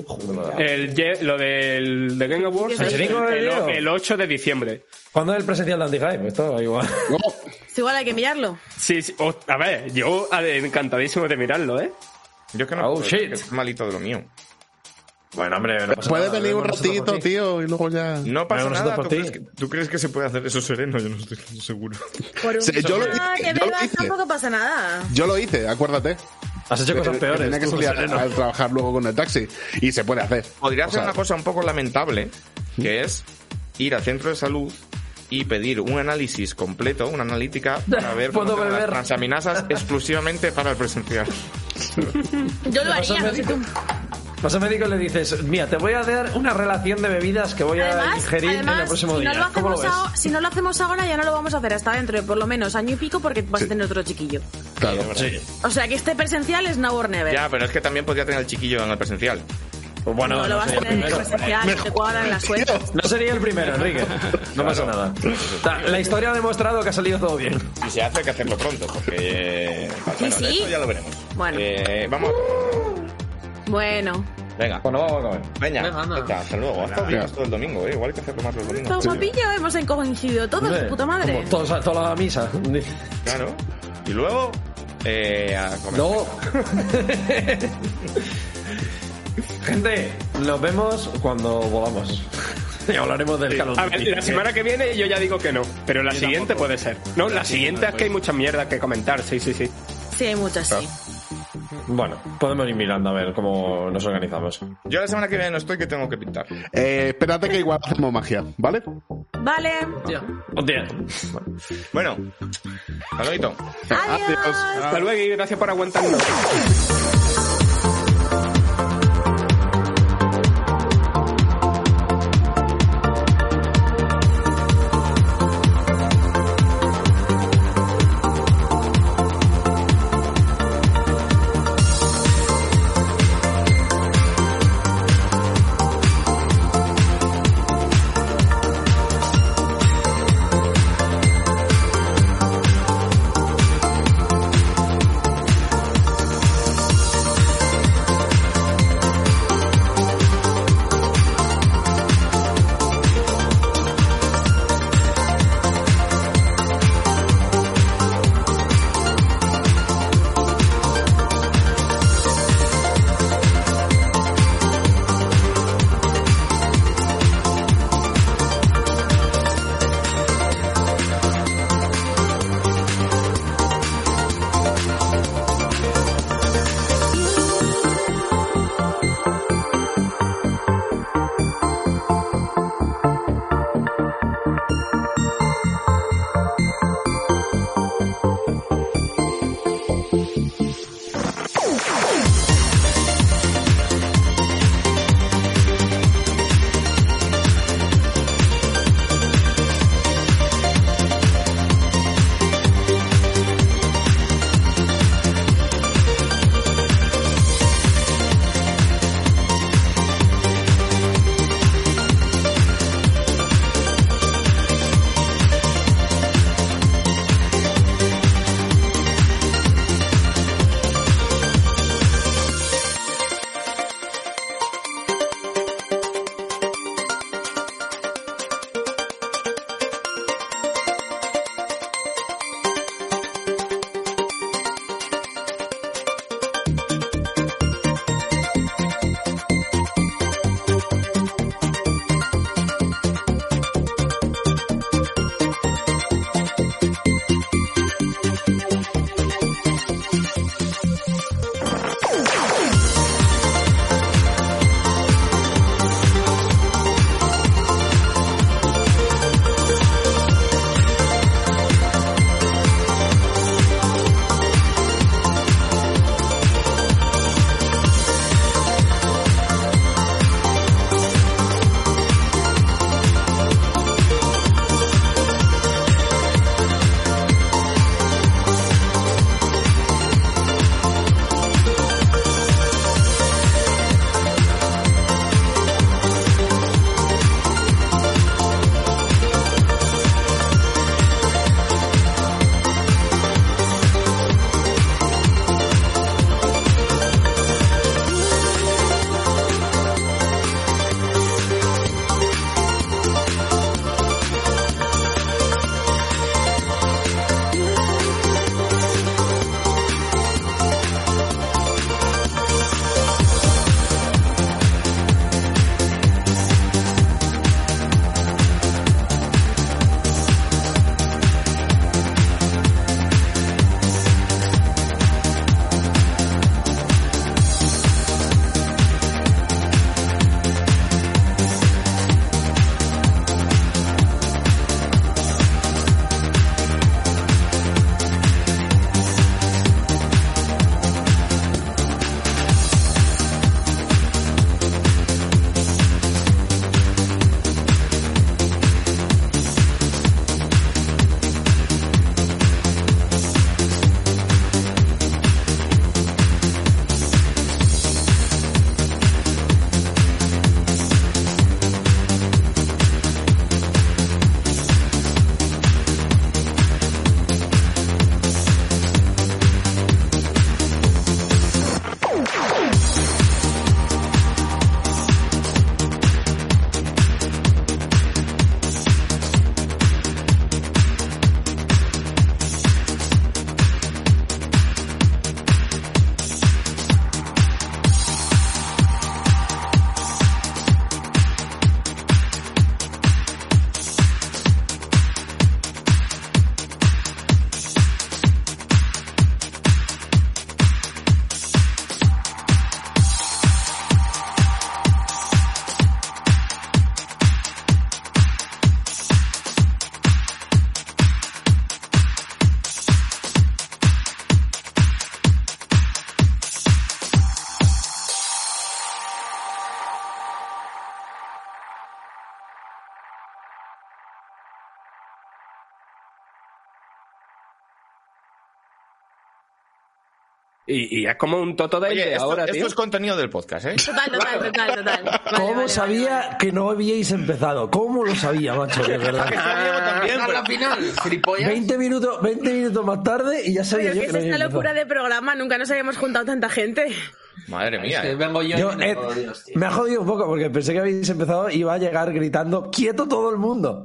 El, ye- lo del de Game Awards ¿El es el, de el- enero? el 8 de diciembre. ¿Cuándo es el presencial de Anti-Hype? Esto igual. No, Es igual hay que mirarlo. Sí, sí. O- a ver, yo encantadísimo de mirarlo, ¿eh? Yo es que no Oh, puedo, shit. que es malito de lo mío. Bueno, hombre, no pasa puede nada, venir un ratito, tío, y luego ya. No pasa nada. ¿Tú ti. crees, que, tú crees que se puede hacer eso sereno? Yo no estoy seguro. Por un Sí, yo lo Ah, hice, que yo lo bebas hice. tampoco pasa nada. Yo lo hice, acuérdate. Has hecho cosas Que peores. Tenía que salir a, a trabajar luego con el taxi. Y se puede hacer. Podría O hacer sea, una cosa un poco lamentable, que es ir al centro de salud y pedir un análisis completo, una analítica, para ver cómo Puedo te dan las beber. transaminasas exclusivamente para el presencial. Yo lo haría. tú- Vas al médico y le dices, mira, te voy a dar una relación de bebidas que voy a Además, ingerir en el además próximo si, día. no ¿Cómo lo ahora, si no lo hacemos ahora, ya no lo vamos a hacer hasta dentro de por lo menos año y pico porque vas a tener otro chiquillo. Claro. Sí. O sea que este presencial es now or never. Ya, pero es que también podría tener el chiquillo en el presencial. Pues bueno, no, lo vas a sería el tener en te cuadran las cuentas. No sería el primero, Enrique. No pasa nada. La historia ha demostrado que ha salido todo bien. Y se hace hay que hacerlo pronto, porque... eh, bueno, sí. eso ya lo veremos. Bueno. Eh, vamos... Bueno, Venga. Bueno, vamos a comer. Venga, Venga, anda. venga, hasta luego. Ha estado bien esto el domingo, ¿eh? Igual hay que hacerlo más los domingos. todo guapillo, hemos coincidido todos, de puta madre. como Todos, toda la misa. Claro. Y luego... Eh, a comer. No. Gente, nos vemos cuando volvamos. Y hablaremos del Call of A ver, la semana que viene yo ya digo que no, pero la siguiente puede ser. No, la siguiente es que hay mucha mierda que comentar, sí, sí, sí. Sí, hay muchas, sí. Bueno, podemos ir mirando a ver cómo nos organizamos. Yo la semana que viene no estoy, que tengo que pintar. Eh, espérate que igual hacemos magia, ¿vale? Vale. Tío. Hostia. Bueno, hasta luego. Adiós. Hasta luego y gracias por aguantarnos. Y, y es como un toto de Oye, esto, ahora, esto tío. es contenido del podcast, ¿eh? Total, total, total, total. Vale, ¿Cómo vale, sabía vale, que no habíais empezado? ¿Cómo lo sabía, macho? De verdad. también, a pero- la final, gilipollas. 20 minutos, 20 minutos más tarde y ya sabía Pero yo que que es no esta locura empezado. de programa, nunca nos habíamos juntado tanta gente. Madre mía. Que ¿eh? vengo yo, Yo, eh, me ha jodido un poco porque pensé que habéis empezado y iba a llegar gritando ¡Quieto todo el mundo!